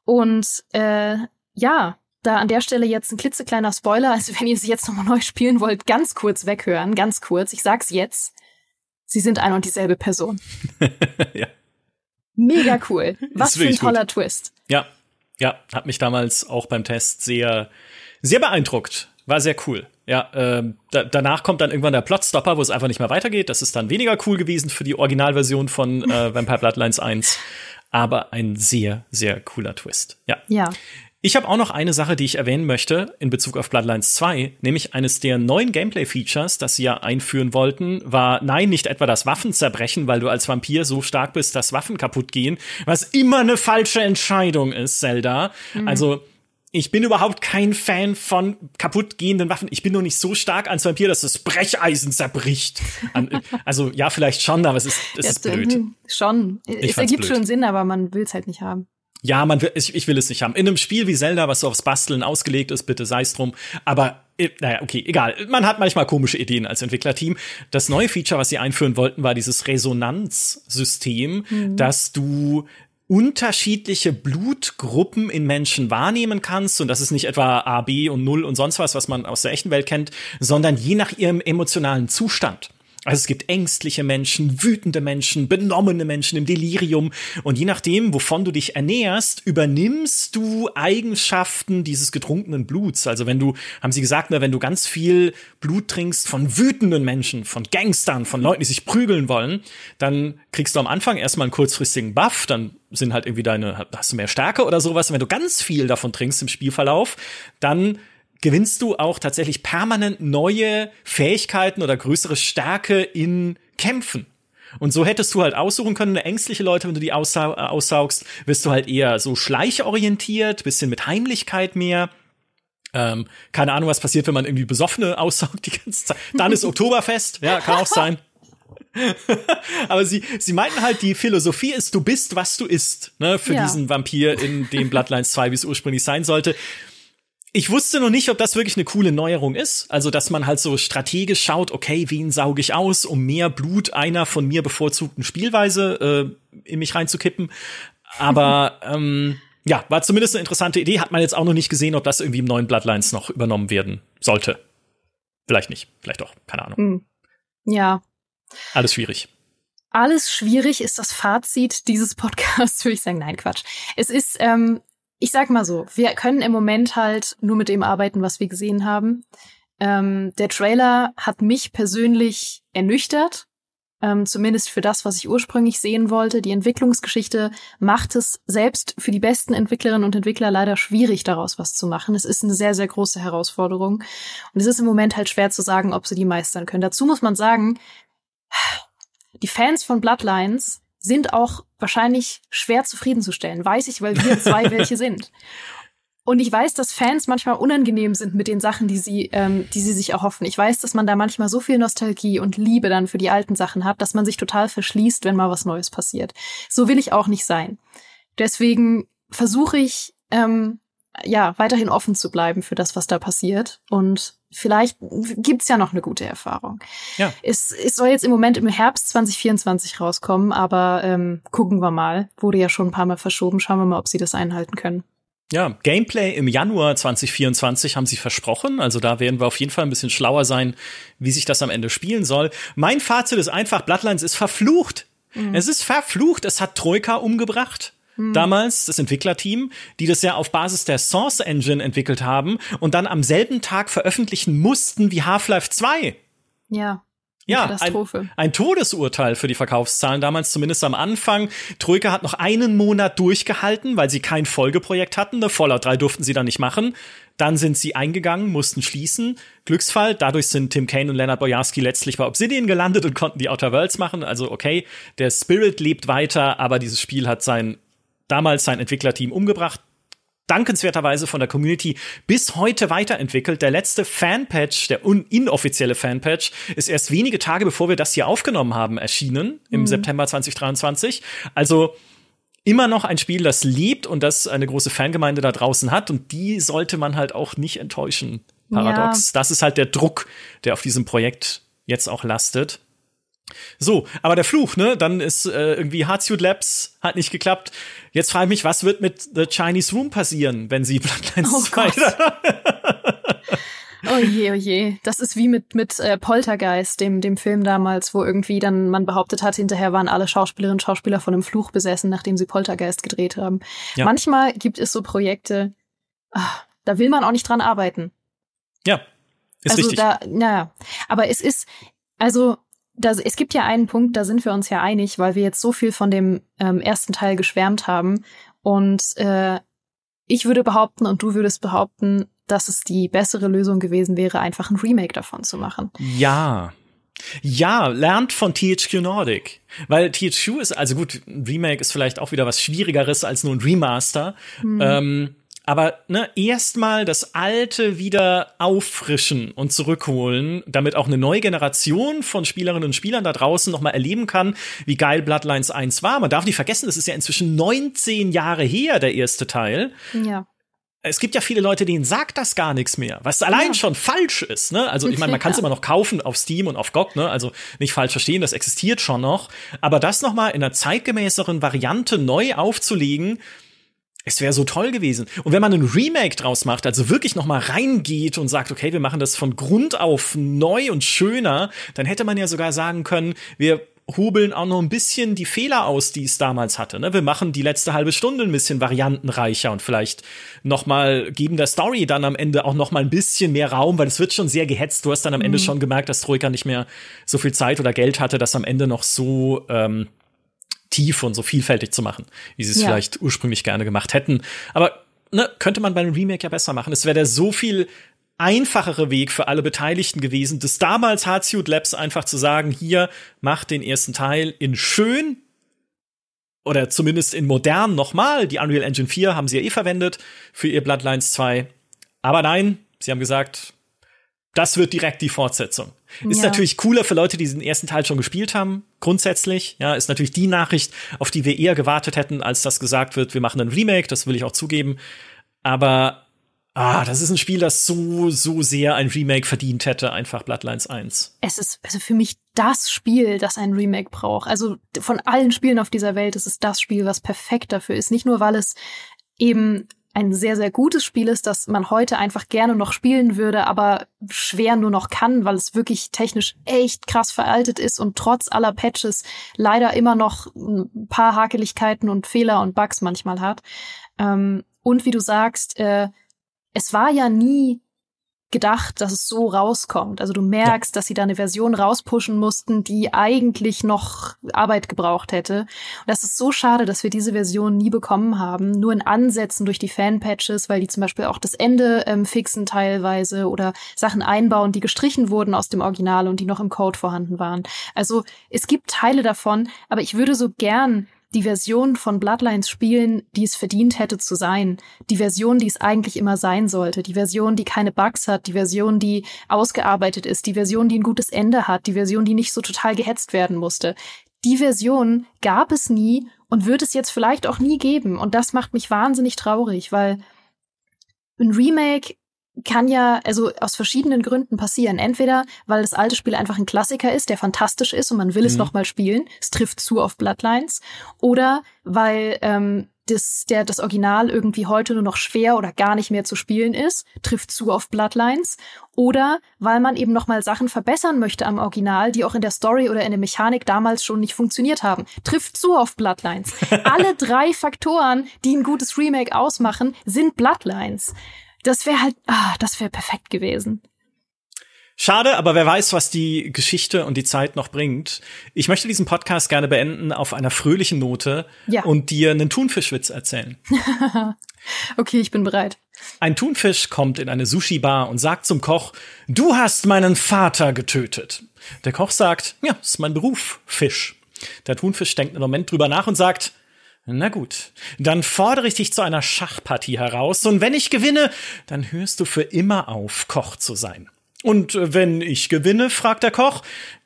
Und äh, ja, da an der Stelle jetzt ein klitzekleiner Spoiler. Also wenn ihr sie jetzt nochmal neu spielen wollt, ganz kurz weghören, ganz kurz. Ich sag's jetzt. Sie sind ein und dieselbe Person. ja. Mega cool. Was für ein toller gut. Twist. Ja, ja, hat mich damals auch beim Test sehr, sehr beeindruckt. War sehr cool. Ja, äh, da, danach kommt dann irgendwann der Plotstopper, wo es einfach nicht mehr weitergeht. Das ist dann weniger cool gewesen für die Originalversion von äh, Vampire Bloodlines 1. Aber ein sehr, sehr cooler Twist. Ja. Ja. Ich habe auch noch eine Sache, die ich erwähnen möchte in Bezug auf Bloodlines 2, nämlich eines der neuen Gameplay-Features, das sie ja einführen wollten, war nein, nicht etwa das Waffen zerbrechen, weil du als Vampir so stark bist, dass Waffen kaputt gehen, was immer eine falsche Entscheidung ist, Zelda. Mhm. Also ich bin überhaupt kein Fan von kaputtgehenden Waffen. Ich bin nur nicht so stark als Vampir, dass das Brecheisen zerbricht. also ja, vielleicht schon, aber es ist, es ist blöd. Schon. Ich es ergibt blöd. schon Sinn, aber man will es halt nicht haben. Ja, man will, ich, ich will es nicht haben. In einem Spiel wie Zelda, was so aufs Basteln ausgelegt ist, bitte sei es drum. Aber äh, naja, okay, egal. Man hat manchmal komische Ideen als Entwicklerteam. Das neue Feature, was sie einführen wollten, war dieses Resonanzsystem, mhm. dass du unterschiedliche Blutgruppen in Menschen wahrnehmen kannst und das ist nicht etwa A, B und Null und sonst was, was man aus der echten Welt kennt, sondern je nach ihrem emotionalen Zustand. Also es gibt ängstliche Menschen, wütende Menschen, benommene Menschen im Delirium. Und je nachdem, wovon du dich ernährst, übernimmst du Eigenschaften dieses getrunkenen Bluts. Also wenn du, haben sie gesagt, wenn du ganz viel Blut trinkst von wütenden Menschen, von Gangstern, von Leuten, die sich prügeln wollen, dann kriegst du am Anfang erstmal einen kurzfristigen Buff, dann sind halt irgendwie deine, hast du mehr Stärke oder sowas. Und wenn du ganz viel davon trinkst im Spielverlauf, dann gewinnst du auch tatsächlich permanent neue Fähigkeiten oder größere Stärke in Kämpfen. Und so hättest du halt aussuchen können, ängstliche Leute, wenn du die aussau aussaugst, wirst du halt eher so schleichorientiert, bisschen mit Heimlichkeit mehr. Ähm, keine Ahnung, was passiert, wenn man irgendwie Besoffene aussaugt die ganze Zeit. Dann ist Oktoberfest, ja, kann auch sein. Aber sie, sie meinten halt, die Philosophie ist, du bist, was du isst, ne, für ja. diesen Vampir in dem Bloodlines 2, wie es ursprünglich sein sollte. Ich wusste noch nicht, ob das wirklich eine coole Neuerung ist. Also, dass man halt so strategisch schaut, okay, wen sauge ich aus, um mehr Blut einer von mir bevorzugten Spielweise äh, in mich reinzukippen. Aber ähm, ja, war zumindest eine interessante Idee. Hat man jetzt auch noch nicht gesehen, ob das irgendwie im neuen Bloodlines noch übernommen werden sollte. Vielleicht nicht, vielleicht doch, keine Ahnung. Hm. Ja. Alles schwierig. Alles schwierig ist das Fazit dieses Podcasts, würde ich sagen. Nein, Quatsch. Es ist, ähm, ich sag mal so, wir können im Moment halt nur mit dem arbeiten, was wir gesehen haben. Ähm, der Trailer hat mich persönlich ernüchtert ähm, zumindest für das, was ich ursprünglich sehen wollte. Die Entwicklungsgeschichte macht es selbst für die besten Entwicklerinnen und Entwickler leider schwierig, daraus was zu machen. Es ist eine sehr, sehr große Herausforderung. Und es ist im Moment halt schwer zu sagen, ob sie die meistern können. Dazu muss man sagen, die Fans von Bloodlines sind auch wahrscheinlich schwer zufriedenzustellen. Weiß ich, weil wir zwei welche sind. Und ich weiß, dass Fans manchmal unangenehm sind mit den Sachen, die sie, ähm, die sie sich erhoffen. Ich weiß, dass man da manchmal so viel Nostalgie und Liebe dann für die alten Sachen hat, dass man sich total verschließt, wenn mal was Neues passiert. So will ich auch nicht sein. Deswegen versuche ich, ähm, ja, weiterhin offen zu bleiben für das, was da passiert. Und vielleicht gibt's ja noch eine gute Erfahrung. Ja. Es, es soll jetzt im Moment im Herbst 2024 rauskommen, aber ähm, gucken wir mal. Wurde ja schon ein paar Mal verschoben. Schauen wir mal, ob sie das einhalten können. Ja, Gameplay im Januar 2024 haben sie versprochen. Also da werden wir auf jeden Fall ein bisschen schlauer sein, wie sich das am Ende spielen soll. Mein Fazit ist einfach, Bloodlines ist verflucht. Mhm. Es ist verflucht. Es hat Troika umgebracht. Mhm. Damals das Entwicklerteam, die das ja auf Basis der Source Engine entwickelt haben und dann am selben Tag veröffentlichen mussten wie Half-Life 2. Ja ja, ein, ein, Todesurteil für die Verkaufszahlen damals, zumindest am Anfang. Troika hat noch einen Monat durchgehalten, weil sie kein Folgeprojekt hatten. Eine Fallout 3 durften sie dann nicht machen. Dann sind sie eingegangen, mussten schließen. Glücksfall. Dadurch sind Tim Kane und Leonard Bojarski letztlich bei Obsidian gelandet und konnten die Outer Worlds machen. Also okay, der Spirit lebt weiter, aber dieses Spiel hat sein damals sein Entwicklerteam umgebracht dankenswerterweise von der Community bis heute weiterentwickelt. Der letzte Fanpatch, der inoffizielle Fanpatch, ist erst wenige Tage bevor wir das hier aufgenommen haben, erschienen im mhm. September 2023. Also immer noch ein Spiel, das lebt und das eine große Fangemeinde da draußen hat und die sollte man halt auch nicht enttäuschen. Paradox. Ja. Das ist halt der Druck, der auf diesem Projekt jetzt auch lastet. So, aber der Fluch, ne? Dann ist äh, irgendwie Hardsuit Labs hat nicht geklappt. Jetzt frage ich mich, was wird mit The Chinese Room passieren, wenn sie Bloodlines oh 2 Oh je, oh je. Das ist wie mit, mit äh, Poltergeist, dem, dem Film damals, wo irgendwie dann man behauptet hat, hinterher waren alle Schauspielerinnen und Schauspieler von einem Fluch besessen, nachdem sie Poltergeist gedreht haben. Ja. Manchmal gibt es so Projekte, ach, da will man auch nicht dran arbeiten. Ja, ist also richtig. Da, naja, aber es ist, also das, es gibt ja einen Punkt, da sind wir uns ja einig, weil wir jetzt so viel von dem ähm, ersten Teil geschwärmt haben. Und äh, ich würde behaupten und du würdest behaupten, dass es die bessere Lösung gewesen wäre, einfach ein Remake davon zu machen. Ja. Ja, lernt von THQ Nordic. Weil THQ ist, also gut, ein Remake ist vielleicht auch wieder was Schwierigeres als nur ein Remaster. Hm. Ähm, aber ne, erstmal das Alte wieder auffrischen und zurückholen, damit auch eine neue Generation von Spielerinnen und Spielern da draußen noch mal erleben kann, wie geil Bloodlines 1 war. Man darf nicht vergessen, das ist ja inzwischen 19 Jahre her, der erste Teil. Ja. Es gibt ja viele Leute, denen sagt das gar nichts mehr, was allein ja. schon falsch ist. Ne? Also ich meine, man kann es immer noch kaufen auf Steam und auf GOG, ne? also nicht falsch verstehen, das existiert schon noch. Aber das noch mal in einer zeitgemäßeren Variante neu aufzulegen, es wäre so toll gewesen. Und wenn man ein Remake draus macht, also wirklich noch mal reingeht und sagt, okay, wir machen das von Grund auf neu und schöner, dann hätte man ja sogar sagen können, wir hobeln auch noch ein bisschen die Fehler aus, die es damals hatte. Ne? Wir machen die letzte halbe Stunde ein bisschen variantenreicher und vielleicht noch mal geben der Story dann am Ende auch noch mal ein bisschen mehr Raum, weil es wird schon sehr gehetzt. Du hast dann am mhm. Ende schon gemerkt, dass Troika nicht mehr so viel Zeit oder Geld hatte, das am Ende noch so ähm, tief und so vielfältig zu machen, wie sie es Ja. vielleicht ursprünglich gerne gemacht hätten. Aber ne, könnte man bei einem Remake ja besser machen. Es wäre der so viel einfachere Weg für alle Beteiligten gewesen, das damals Hardsuit Labs einfach zu sagen, hier, macht den ersten Teil in schön oder zumindest in modern nochmal. Die Unreal Engine 4 haben sie ja eh verwendet für ihr Bloodlines 2. Aber nein, sie haben gesagt, das wird direkt die Fortsetzung. Ist Ja. natürlich cooler für Leute, die den ersten Teil schon gespielt haben, grundsätzlich. Ja, ist natürlich die Nachricht, auf die wir eher gewartet hätten, als das gesagt wird, wir machen ein Remake, das will ich auch zugeben. Aber ah, das ist ein Spiel, das so, so sehr ein Remake verdient hätte, einfach Bloodlines 1. Es ist also für mich das Spiel, das ein Remake braucht. Also von allen Spielen auf dieser Welt ist es das Spiel, was perfekt dafür ist. Nicht nur, weil es eben ein sehr, sehr gutes Spiel ist, das man heute einfach gerne noch spielen würde, aber schwer nur noch kann, weil es wirklich technisch echt krass veraltet ist und trotz aller Patches leider immer noch ein paar Hakeligkeiten und Fehler und Bugs manchmal hat. Ähm, und wie du sagst, äh, es war ja nie gedacht, dass es so rauskommt. Also du merkst, dass sie da eine Version rauspushen mussten, die eigentlich noch Arbeit gebraucht hätte. Und das ist so schade, dass wir diese Version nie bekommen haben. Nur in Ansätzen durch die Fan-Patches, weil die zum Beispiel auch das Ende ähm, fixen teilweise oder Sachen einbauen, die gestrichen wurden aus dem Original und die noch im Code vorhanden waren. Also es gibt Teile davon, aber ich würde so gern die Version von Bloodlines spielen, die es verdient hätte zu sein. Die Version, die es eigentlich immer sein sollte. Die Version, die keine Bugs hat. Die Version, die ausgearbeitet ist. Die Version, die ein gutes Ende hat. Die Version, die nicht so total gehetzt werden musste. Die Version gab es nie und wird es jetzt vielleicht auch nie geben. Und das macht mich wahnsinnig traurig, weil ein Remake kann ja also aus verschiedenen Gründen passieren. Entweder weil das alte Spiel einfach ein Klassiker ist, der fantastisch ist und man will es Mhm. noch mal spielen. Es trifft zu auf Bloodlines. Oder weil ähm, das, der, das Original irgendwie heute nur noch schwer oder gar nicht mehr zu spielen ist, trifft zu auf Bloodlines. Oder weil man eben noch mal Sachen verbessern möchte am Original, die auch in der Story oder in der Mechanik damals schon nicht funktioniert haben, trifft zu auf Bloodlines. Alle drei Faktoren, die ein gutes Remake ausmachen, sind Bloodlines. Das wäre halt, ah, das wäre perfekt gewesen. Schade, aber wer weiß, was die Geschichte und die Zeit noch bringt. Ich möchte diesen Podcast gerne beenden auf einer fröhlichen Note Ja. und dir einen Thunfischwitz erzählen. Okay, ich bin bereit. Ein Thunfisch kommt in eine Sushi-Bar und sagt zum Koch, du hast meinen Vater getötet. Der Koch sagt, ja, das ist mein Beruf, Fisch. Der Thunfisch denkt einen Moment drüber nach und sagt, na gut, dann fordere ich dich zu einer Schachpartie heraus und wenn ich gewinne, dann hörst du für immer auf, Koch zu sein. Und äh, wenn ich gewinne, fragt der Koch,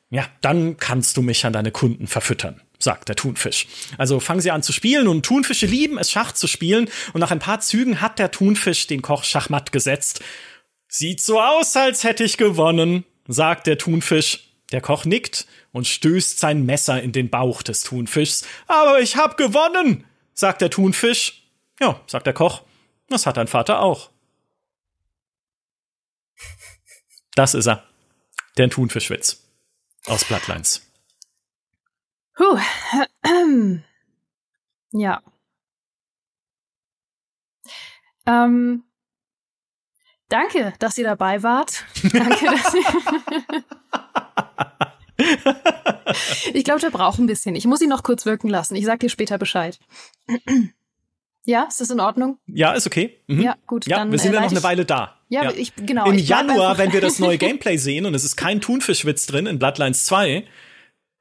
ja, dann kannst du mich an deine Kunden verfüttern, sagt der Thunfisch. Also fangen sie an zu spielen und Thunfische lieben es, Schach zu spielen. Und nach ein paar Zügen hat der Thunfisch den Koch schachmatt gesetzt. Sieht so aus, als hätte ich gewonnen, sagt der Thunfisch. Der Koch nickt und stößt sein Messer in den Bauch des Thunfischs. Aber ich hab gewonnen, sagt der Thunfisch. Ja, sagt der Koch. Das hat dein Vater auch. Das ist er. Der Thunfischwitz. Aus Bloodlines. Puh. Ja. Ähm, danke, dass ihr dabei wart. Danke, dass ihr. ich glaube, der braucht ein bisschen. Ich muss ihn noch kurz wirken lassen. Ich sag dir später Bescheid. ja, ist das in Ordnung? Ja, ist okay. Mhm. Ja, gut. Ja, dann, wir sind äh, ja noch eine Weile da. Ja, ich genau. Im ich Januar, wenn wir das neue Gameplay sehen und es ist kein Thunfischwitz drin in Bloodlines 2,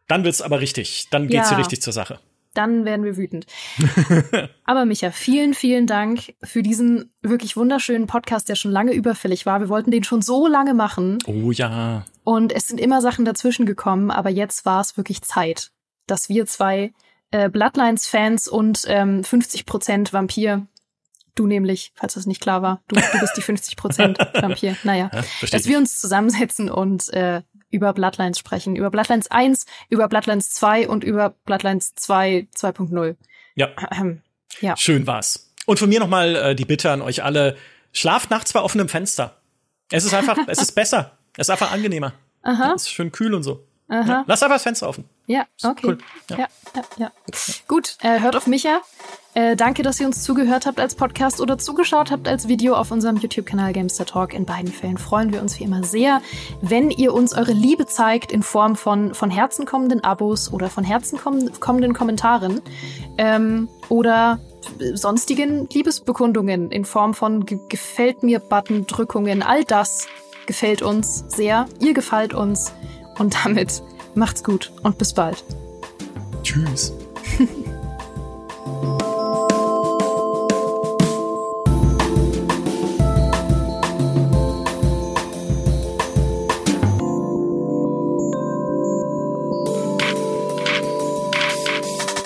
dann wird's aber richtig. Dann geht's Ja. hier richtig zur Sache. Dann werden wir wütend. Aber Micha, vielen, vielen Dank für diesen wirklich wunderschönen Podcast, der schon lange überfällig war. Wir wollten den schon so lange machen Oh ja. und es sind immer Sachen dazwischen gekommen, aber jetzt war es wirklich Zeit, dass wir zwei äh, Bloodlines-Fans und ähm, 50% Vampir, du nämlich, falls das nicht klar war, du, du bist die 50% Vampir, naja, ja dass wir uns zusammensetzen und äh, über Bloodlines sprechen. Über Bloodlines 1, über Bloodlines 2 und über Bloodlines 2 2.0. Ja. Ja. schön war's. Und von mir nochmal äh, die Bitte an euch alle, schlaft nachts bei offenem Fenster. Es ist einfach, es ist besser. Es ist einfach angenehmer. Aha, Es ist schön kühl und so. aha. Ja, lasst einfach das Fenster offen. Ja, okay. Cool. Ja. ja, ja, ja. Gut, äh, hört auf Micha. Äh, danke, dass ihr uns zugehört habt als Podcast oder zugeschaut habt als Video auf unserem YouTube-Kanal Gamester Talk. In beiden Fällen freuen wir uns wie immer sehr, wenn ihr uns eure Liebe zeigt in Form von von Herzen kommenden Abos oder von Herzen kommenden Kommentaren ähm, oder sonstigen Liebesbekundungen in Form von Ge Gefällt mir Button-Drückungen. All das gefällt uns sehr. Ihr gefällt uns. Und damit Macht's gut und bis bald. Tschüss.